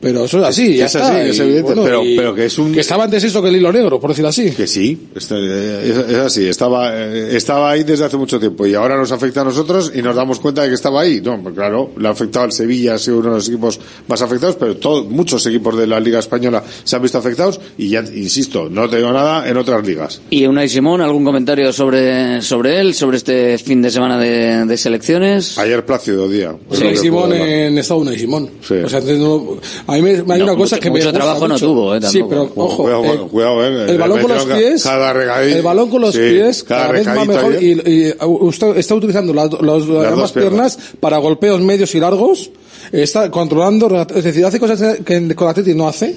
Speaker 19: Pero eso es así,
Speaker 20: Es-
Speaker 19: ya
Speaker 20: es
Speaker 19: está.
Speaker 20: así, es evidente,
Speaker 19: bueno,
Speaker 20: pero-
Speaker 19: y-
Speaker 20: pero que es un-
Speaker 19: Que estaba antes eso que el hilo negro, por decirlo así.
Speaker 20: Que sí, este, eh, es, es así, estaba, eh, estaba ahí desde hace mucho tiempo y ahora nos afecta a nosotros y nos damos cuenta de que estaba ahí. No, pues claro, le ha afectado al Sevilla, ha sido uno de los equipos más afectados, pero todos, muchos equipos de la Liga Española se han visto afectados y ya, insisto, no te digo nada en otras ligas.
Speaker 6: ¿Y Unai Simón, algún comentario sobre, sobre él, sobre este fin de semana de, de selecciones?
Speaker 20: Ayer Plácido Día. que
Speaker 19: Simón en estado Unai Simón.
Speaker 20: Sí.
Speaker 19: O sea, entonces no- A mí me, hay una
Speaker 6: mucho-
Speaker 19: cosa que me
Speaker 6: mucho
Speaker 19: gusta
Speaker 6: trabajo no
Speaker 19: mucho.
Speaker 6: tuvo, eh,
Speaker 19: Sí,
Speaker 6: tampoco.
Speaker 19: pero ojo,
Speaker 20: Cuidado,
Speaker 19: eh,
Speaker 20: cuidado, eh.
Speaker 19: el balón con los
Speaker 20: Cada-
Speaker 19: pies,
Speaker 20: Cada regadito.
Speaker 19: el balón con los
Speaker 20: Sí,
Speaker 19: pies
Speaker 20: cada
Speaker 19: cada vez va mejor
Speaker 20: ayer.
Speaker 19: y, y, uh, está, está utilizando las, las,
Speaker 20: dos
Speaker 19: ambas
Speaker 20: piernas.
Speaker 19: piernas para golpeos medios y largos, está controlando, es decir, hace cosas que con Atleti no hace.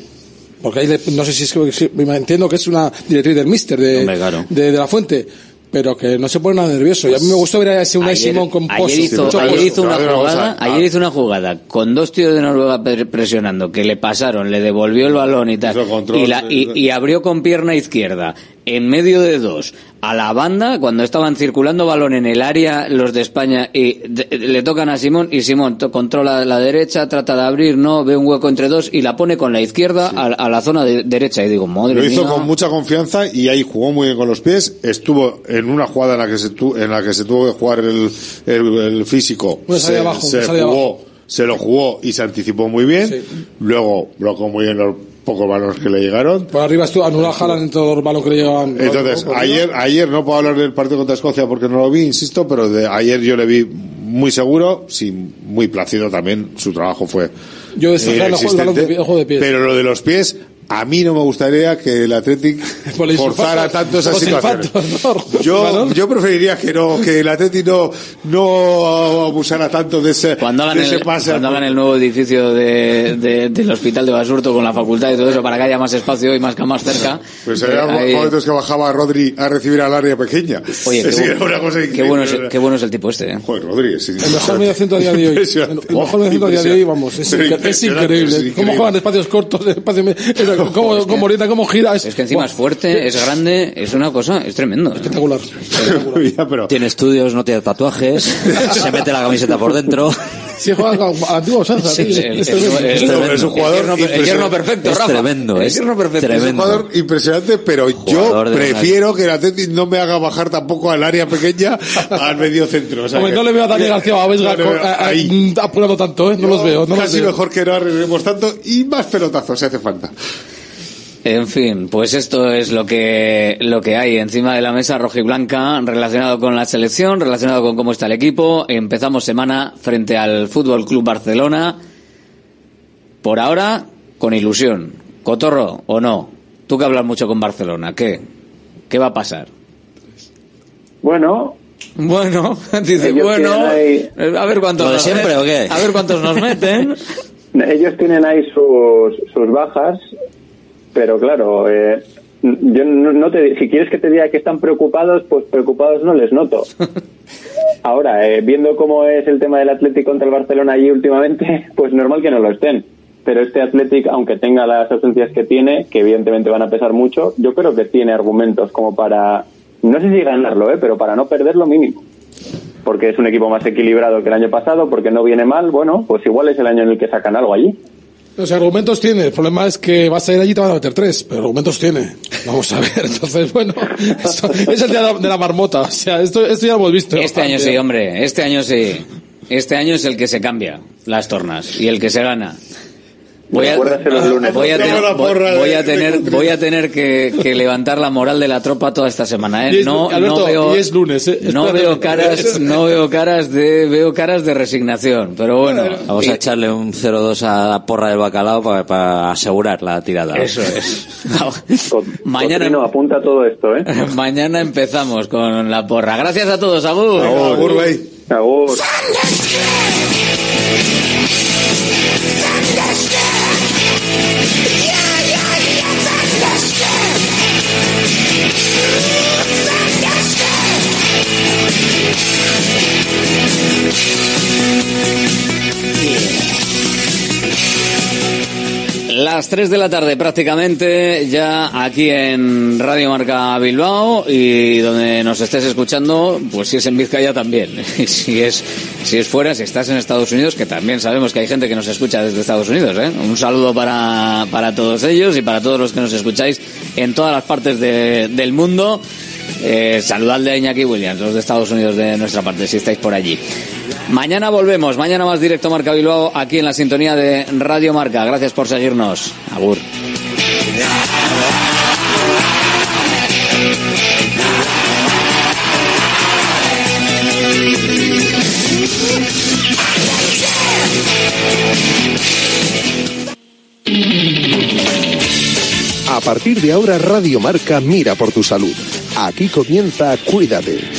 Speaker 19: Porque ahí le- no sé si es que si- me entiendo que es una directriz del míster de,
Speaker 6: claro.
Speaker 19: de, de la fuente, pero que no se pone nada nervioso. Y a mí me gustó ver a ese Unai Simón con
Speaker 6: ayer hizo, ayer hizo una jugada, ayer
Speaker 20: Ah.
Speaker 6: hizo una jugada con dos tíos de Noruega pre- presionando que le pasaron, le devolvió el balón y tal,
Speaker 20: control,
Speaker 6: y, la- y- y abrió con pierna izquierda en medio de dos a la banda cuando estaban circulando balón en el área los de España y de- le tocan a Simón y Simón controla la derecha, trata de abrir, no ve un hueco entre dos y la pone con la izquierda a, a la zona de- derecha y digo, madre
Speaker 20: Lo hizo
Speaker 6: mía.
Speaker 20: con mucha confianza y ahí jugó muy bien con los pies. Estuvo en una jugada en la que se, tu- en la que se tuvo que jugar el, el, el físico. Se,
Speaker 19: abajo,
Speaker 20: jugó,
Speaker 19: abajo.
Speaker 20: se lo jugó y se anticipó muy bien.
Speaker 19: Sí.
Speaker 20: Luego bloqueó muy bien los pocos balones que le llegaron.
Speaker 19: Por arriba estuvo anulado Haaland en todo el balón que le llevaban.
Speaker 20: Entonces,
Speaker 19: arriba.
Speaker 20: ayer, ayer no puedo hablar del partido contra Escocia porque no lo vi, insisto, pero de ayer yo le vi muy seguro, sí, muy plácido también, su trabajo fue
Speaker 19: Yo destacar el juego- de el juego de pies.
Speaker 20: pero lo de los pies, a mí no me gustaría que el Athletic
Speaker 19: Por
Speaker 20: forzara tanto esas situaciones.
Speaker 19: infartos, ¿no?
Speaker 20: Yo, yo preferiría que no, que el Athletic no, no abusara tanto de ese,
Speaker 6: Cuando hagan,
Speaker 20: de ese
Speaker 6: el,
Speaker 20: pase.
Speaker 6: cuando hagan el nuevo edificio de, de- del hospital de Basurto con la facultad y todo eso para que haya más espacio y más camas cerca.
Speaker 20: Pues
Speaker 6: eh,
Speaker 20: había
Speaker 6: ahí-
Speaker 20: momentos que bajaba Rodri a recibir al área pequeña.
Speaker 6: Oye, qué, bueno,
Speaker 20: una cosa
Speaker 6: qué bueno es, qué bueno es el tipo este. ¿eh?
Speaker 20: Joder, Rodri, sí.
Speaker 19: El mejor mediocentro a día de hoy. El, el mejor mediocentro a día de hoy, vamos. Es, es increíble.
Speaker 20: es
Speaker 19: Cómo
Speaker 20: increíble.
Speaker 19: juegan de espacios cortos, de me- es- cómo, cómo orienta, cómo gira. Es,
Speaker 6: Es que encima es fuerte, es grande, es una cosa, es tremendo. ¿eh?
Speaker 19: espectacular.
Speaker 20: Pero
Speaker 18: Tiene estudios, no tiene tatuajes, se mete la camiseta por dentro.
Speaker 19: Sí, juega con- a la antigua usanza.
Speaker 6: Sí,
Speaker 19: Es
Speaker 20: Es un jugador
Speaker 6: el yerno- perfecto, Rafa.
Speaker 18: tremendo, es
Speaker 6: perfecto.
Speaker 20: Es un jugador impresionante, pero yo prefiero que el Atleti no me haga bajar tampoco al área pequeña al medio centro. O sea
Speaker 19: Hombre,
Speaker 20: que-
Speaker 19: no le veo a Dani García apurando tanto, ¿eh? No los veo. No los
Speaker 20: Casi
Speaker 19: veo.
Speaker 20: mejor que no arriesguemos tanto y más pelotazos si hace falta.
Speaker 6: En fin, pues esto es lo que, lo que hay encima de la mesa roja y blanca relacionado con la selección, relacionado con cómo está el equipo. Empezamos semana frente al Fútbol Club Barcelona. Por ahora, con ilusión. Cotorro o no. Tú que hablas mucho con Barcelona, ¿qué? ¿Qué va a pasar?
Speaker 21: Bueno,
Speaker 6: Bueno, dice,
Speaker 21: Ellos
Speaker 6: bueno,
Speaker 21: ahí-
Speaker 6: a ver cuántos
Speaker 18: ¿Lo de
Speaker 6: nos
Speaker 18: siempre
Speaker 6: meten.
Speaker 18: o qué?
Speaker 6: A ver cuántos nos meten.
Speaker 21: ellos tienen ahí sus, sus bajas, pero claro, eh, yo no, no te, si quieres que te diga que están preocupados, pues preocupados no les noto. Ahora, eh, viendo cómo es el tema del Atlético contra el Barcelona allí últimamente, pues normal que no lo estén. Pero este Atlético, aunque tenga las ausencias que tiene, que evidentemente van a pesar mucho, yo creo que tiene argumentos como para, no sé si ganarlo, eh, pero para no perderlo mínimo. Porque es un equipo más equilibrado que el año pasado, porque no viene mal, bueno, pues igual es el año en el que sacan algo allí.
Speaker 19: Los argumentos tiene. El problema es que vas a ir allí y te van a meter tres, pero argumentos tiene. Vamos a ver. Entonces, bueno, esto es el día de la- de la marmota. O sea, esto, esto ya lo hemos visto.
Speaker 6: Este año sí, hombre, este año sí. Este año es el que se cambia las tornas y el que se gana. Voy a,
Speaker 21: los lunes.
Speaker 6: voy a tener, voy a tener,
Speaker 20: Contreras.
Speaker 6: voy a tener que, que levantar la moral de la tropa toda esta semana, ¿eh?
Speaker 19: es-
Speaker 6: No,
Speaker 19: Alberto,
Speaker 6: no veo,
Speaker 19: y es lunes, ¿eh?
Speaker 6: no
Speaker 19: Espérate.
Speaker 6: veo caras, no veo caras de, veo caras de resignación, pero bueno.
Speaker 18: Vamos a echarle un 0-2 a la porra del bacalao para, para asegurar la tirada.
Speaker 6: Eso es. Mañana-
Speaker 21: Cotrino, apunta todo esto, ¿eh?
Speaker 6: Mañana empezamos con la porra. Gracias a todos, Agur.
Speaker 20: Agur, güey.
Speaker 21: Agur.
Speaker 6: Las 3 de la tarde prácticamente ya aquí en Radio Marca Bilbao y donde nos estés escuchando, pues si es en Vizcaya también. Si es, si es fuera, si estás en Estados Unidos, que también sabemos que hay gente que nos escucha desde Estados Unidos. ¿eh? Un saludo para, para todos ellos y para todos los que nos escucháis en todas las partes de- del mundo. Eh, saludadle a Iñaki Williams, los de Estados Unidos de nuestra parte, si estáis por allí. Mañana volvemos, mañana más directo Marca Bilbao, aquí en la sintonía de Radio Marca. Gracias por seguirnos. Agur.
Speaker 5: A partir de ahora Radio Marca mira por tu salud. Aquí comienza Cuídate.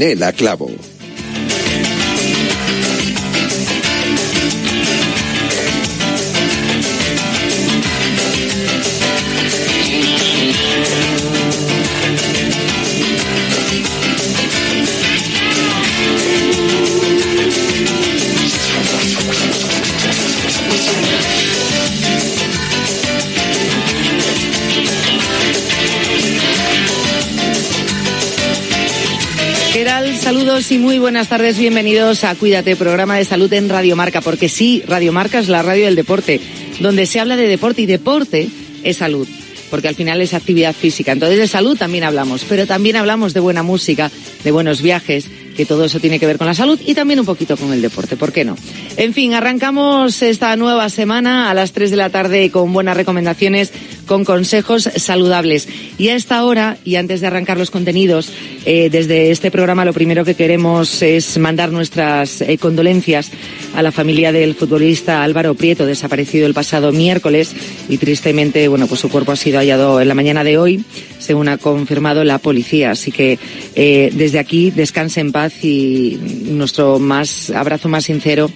Speaker 5: Yanela Clavo.
Speaker 24: Saludos y muy buenas tardes. Bienvenidos a Cuídate, programa de salud en Radio Marca, porque sí, Radio Marca es la radio del deporte, donde se habla de deporte y deporte es salud, porque al final es actividad física. Entonces de salud también hablamos, pero también hablamos de buena música, de buenos viajes, que todo eso tiene que ver con la salud y también un poquito con el deporte, ¿por qué no? En fin, arrancamos esta nueva semana a las 3 de la tarde con buenas recomendaciones, con consejos saludables. Y a esta hora, y antes de arrancar los contenidos, eh, desde este programa lo primero que queremos es mandar nuestras eh, condolencias a la familia del futbolista Álvaro Prieto, desaparecido el pasado miércoles y tristemente, bueno, pues su cuerpo ha sido hallado en la mañana de hoy, según ha confirmado la policía. Así que eh, desde aquí descanse en paz y nuestro más abrazo más sincero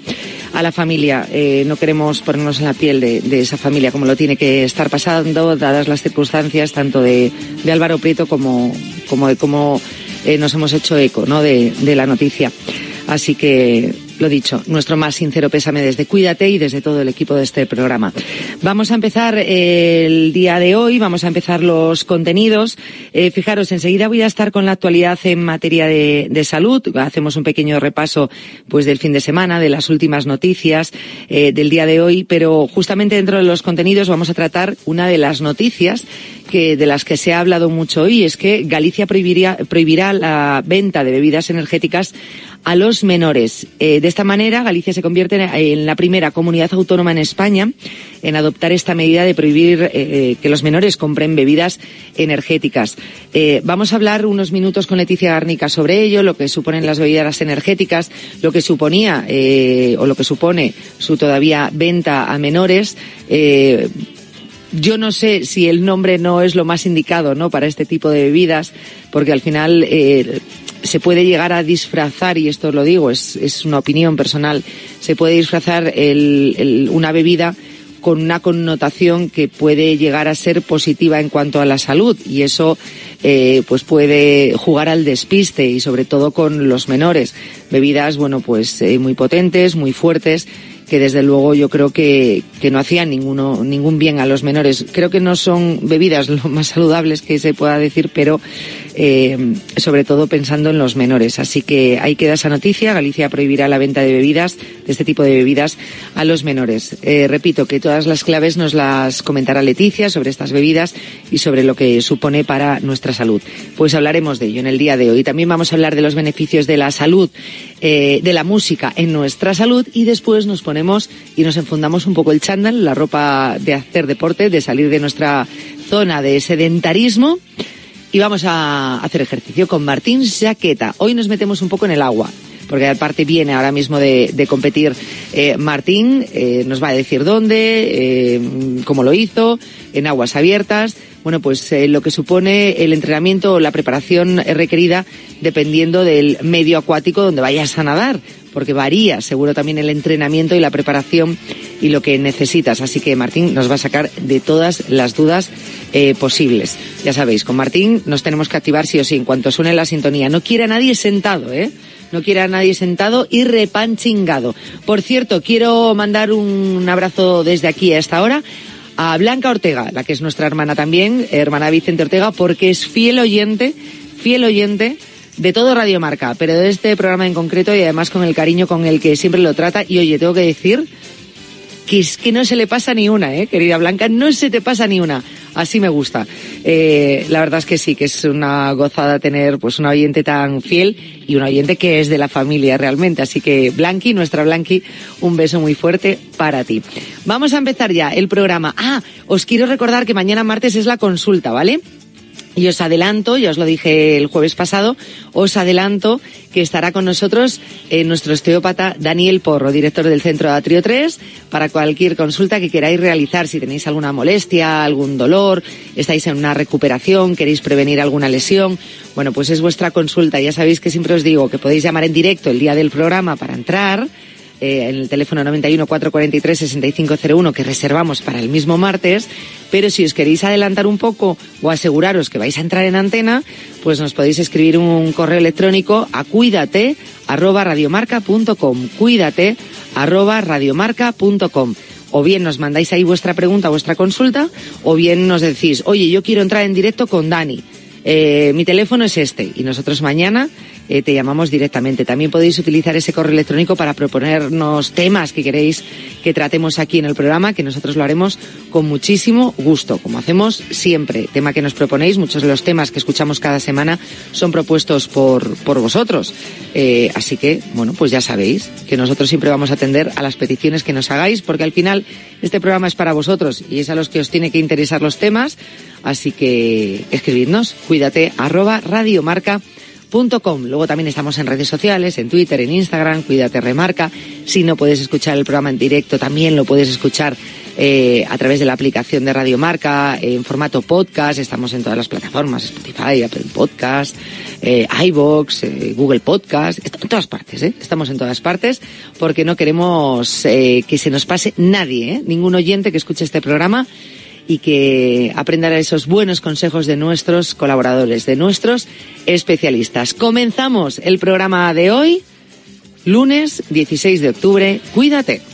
Speaker 24: a la familia. Eh, no queremos ponernos en la piel de, esa familia como lo tiene que estar pasando, dadas las circunstancias tanto de, Álvaro Prieto como, como de cómo eh, nos hemos hecho eco ¿no? de la noticia. Así que lo dicho, nuestro más sincero pésame desde Cuídate y desde todo el equipo de este programa. Vamos a empezar eh, el día de hoy, vamos a empezar los contenidos. Eh, fijaros, enseguida voy a estar con la actualidad en materia de, salud. Hacemos un pequeño repaso pues del fin de semana, de las últimas noticias eh, del día de hoy, pero justamente dentro de los contenidos vamos a tratar una de las noticias que de las que se ha hablado mucho hoy, es que Galicia prohibiría, prohibirá la venta de bebidas energéticas a los menores. De esta manera, Galicia se convierte en la primera comunidad autónoma en España en adoptar esta medida de prohibir eh, que los menores compren bebidas energéticas. Eh, vamos a hablar unos minutos con Leticia Garnica sobre ello, lo que suponen las bebidas energéticas, lo que suponía eh, o lo que supone su todavía venta a menores. yo no sé si el nombre no es lo más indicado, ¿no? Para este tipo de bebidas, porque al final se puede llegar a disfrazar, y esto lo digo, es, es una opinión personal, se puede disfrazar el, el, una bebida con una connotación que puede llegar a ser positiva en cuanto a la salud y eso eh, pues puede jugar al despiste y sobre todo con los menores bebidas bueno pues eh, muy potentes muy fuertes que desde luego yo creo que, que no hacían ninguno, ningún bien a los menores. Creo que no son bebidas lo más saludables que se pueda decir, pero eh, sobre todo pensando en los menores. Así que ahí queda esa noticia. Galicia prohibirá la venta de bebidas, de este tipo de bebidas, a los menores. Eh, repito que todas las claves nos las comentará Leticia sobre estas bebidas y sobre lo que supone para nuestra salud. Pues hablaremos de ello en el día de hoy. También vamos a hablar de los beneficios de la salud, eh, de la música en nuestra salud y después nos ponemos y nos enfundamos un poco el chándal, la ropa de hacer deporte, de salir de nuestra zona de sedentarismo y vamos a hacer ejercicio con Martín Saqueta. Hoy nos metemos un poco en el agua porque aparte viene ahora mismo de, competir. Eh, Martín, eh, nos va a decir dónde, eh, cómo lo hizo, en aguas abiertas, bueno, pues lo que supone el entrenamiento o la preparación requerida dependiendo del medio acuático donde vayas a nadar, porque varía seguro también el entrenamiento y la preparación y lo que necesitas. Así que Martín nos va a sacar de todas las dudas eh, posibles. Ya sabéis, con Martín nos tenemos que activar sí o sí en cuanto suene la sintonía. No quiere a nadie sentado, ¿eh? no quiere a nadie sentado y repanchingado. Por cierto, quiero mandar un abrazo desde aquí a esta hora a Blanca Ortega, la que es nuestra hermana también, hermana Vicente Ortega, porque es fiel oyente, fiel oyente de todo Radio Marca, pero de este programa en concreto y además con el cariño con el que siempre lo trata. Y oye, tengo que decir que es que no se le pasa ni una, ¿eh, querida Blanca, no se te pasa ni una. Así me gusta. Eh, la verdad es que sí, que es una gozada tener pues un oyente tan fiel y un oyente que es de la familia realmente. Así que Blanqui, nuestra Blanqui, un beso muy fuerte para ti. Vamos a empezar ya el programa. Ah, os quiero recordar que mañana martes es la consulta, ¿vale? Y os adelanto, ya os lo dije el jueves pasado, os adelanto que estará con nosotros eh, nuestro osteópata Daniel Porro, director del Centro de Atrio 3, para cualquier consulta que queráis realizar, si tenéis alguna molestia, algún dolor, estáis en una recuperación, queréis prevenir alguna lesión, bueno, pues es vuestra consulta. Ya sabéis que siempre os digo que podéis llamar en directo el día del programa para entrar eh, en el teléfono 91 443 6501 que reservamos para el mismo martes, pero si os queréis adelantar un poco o aseguraros que vais a entrar en antena, pues nos podéis escribir un correo electrónico a cuídate arroba radiomarca.com, cuídate arroba radiomarca.com o bien nos mandáis ahí vuestra pregunta, vuestra consulta, o bien nos decís, oye, yo quiero entrar en directo con Dani. Eh, mi teléfono es este y nosotros mañana eh, te llamamos directamente. También podéis utilizar ese correo electrónico para proponernos temas que queréis que tratemos aquí en el programa, que nosotros lo haremos con muchísimo gusto, como hacemos siempre. Tema que nos proponéis, muchos de los temas que escuchamos cada semana son propuestos por, por vosotros. Eh, así que, bueno, pues ya sabéis que nosotros siempre vamos a atender a las peticiones que nos hagáis, porque al final este programa es para vosotros y es a los que os tiene que interesar los temas. Así que escribidnos, cuídate, arroba radiomarca.com. Luego también estamos en redes sociales, en Twitter, en Instagram, cuídate, remarca. Si no puedes escuchar el programa en directo, también lo puedes escuchar eh, a través de la aplicación de Radio Marca, en formato podcast. Estamos en todas las plataformas, Spotify, Apple Podcast, eh, eh, Google Podcast, en todas partes, ¿eh? Estamos en todas partes porque no queremos que se nos pase nadie, ningún oyente que escuche este programa y que aprendan esos buenos consejos de nuestros colaboradores, de nuestros especialistas. Comenzamos el programa de hoy, lunes 16 de octubre. Cuídate.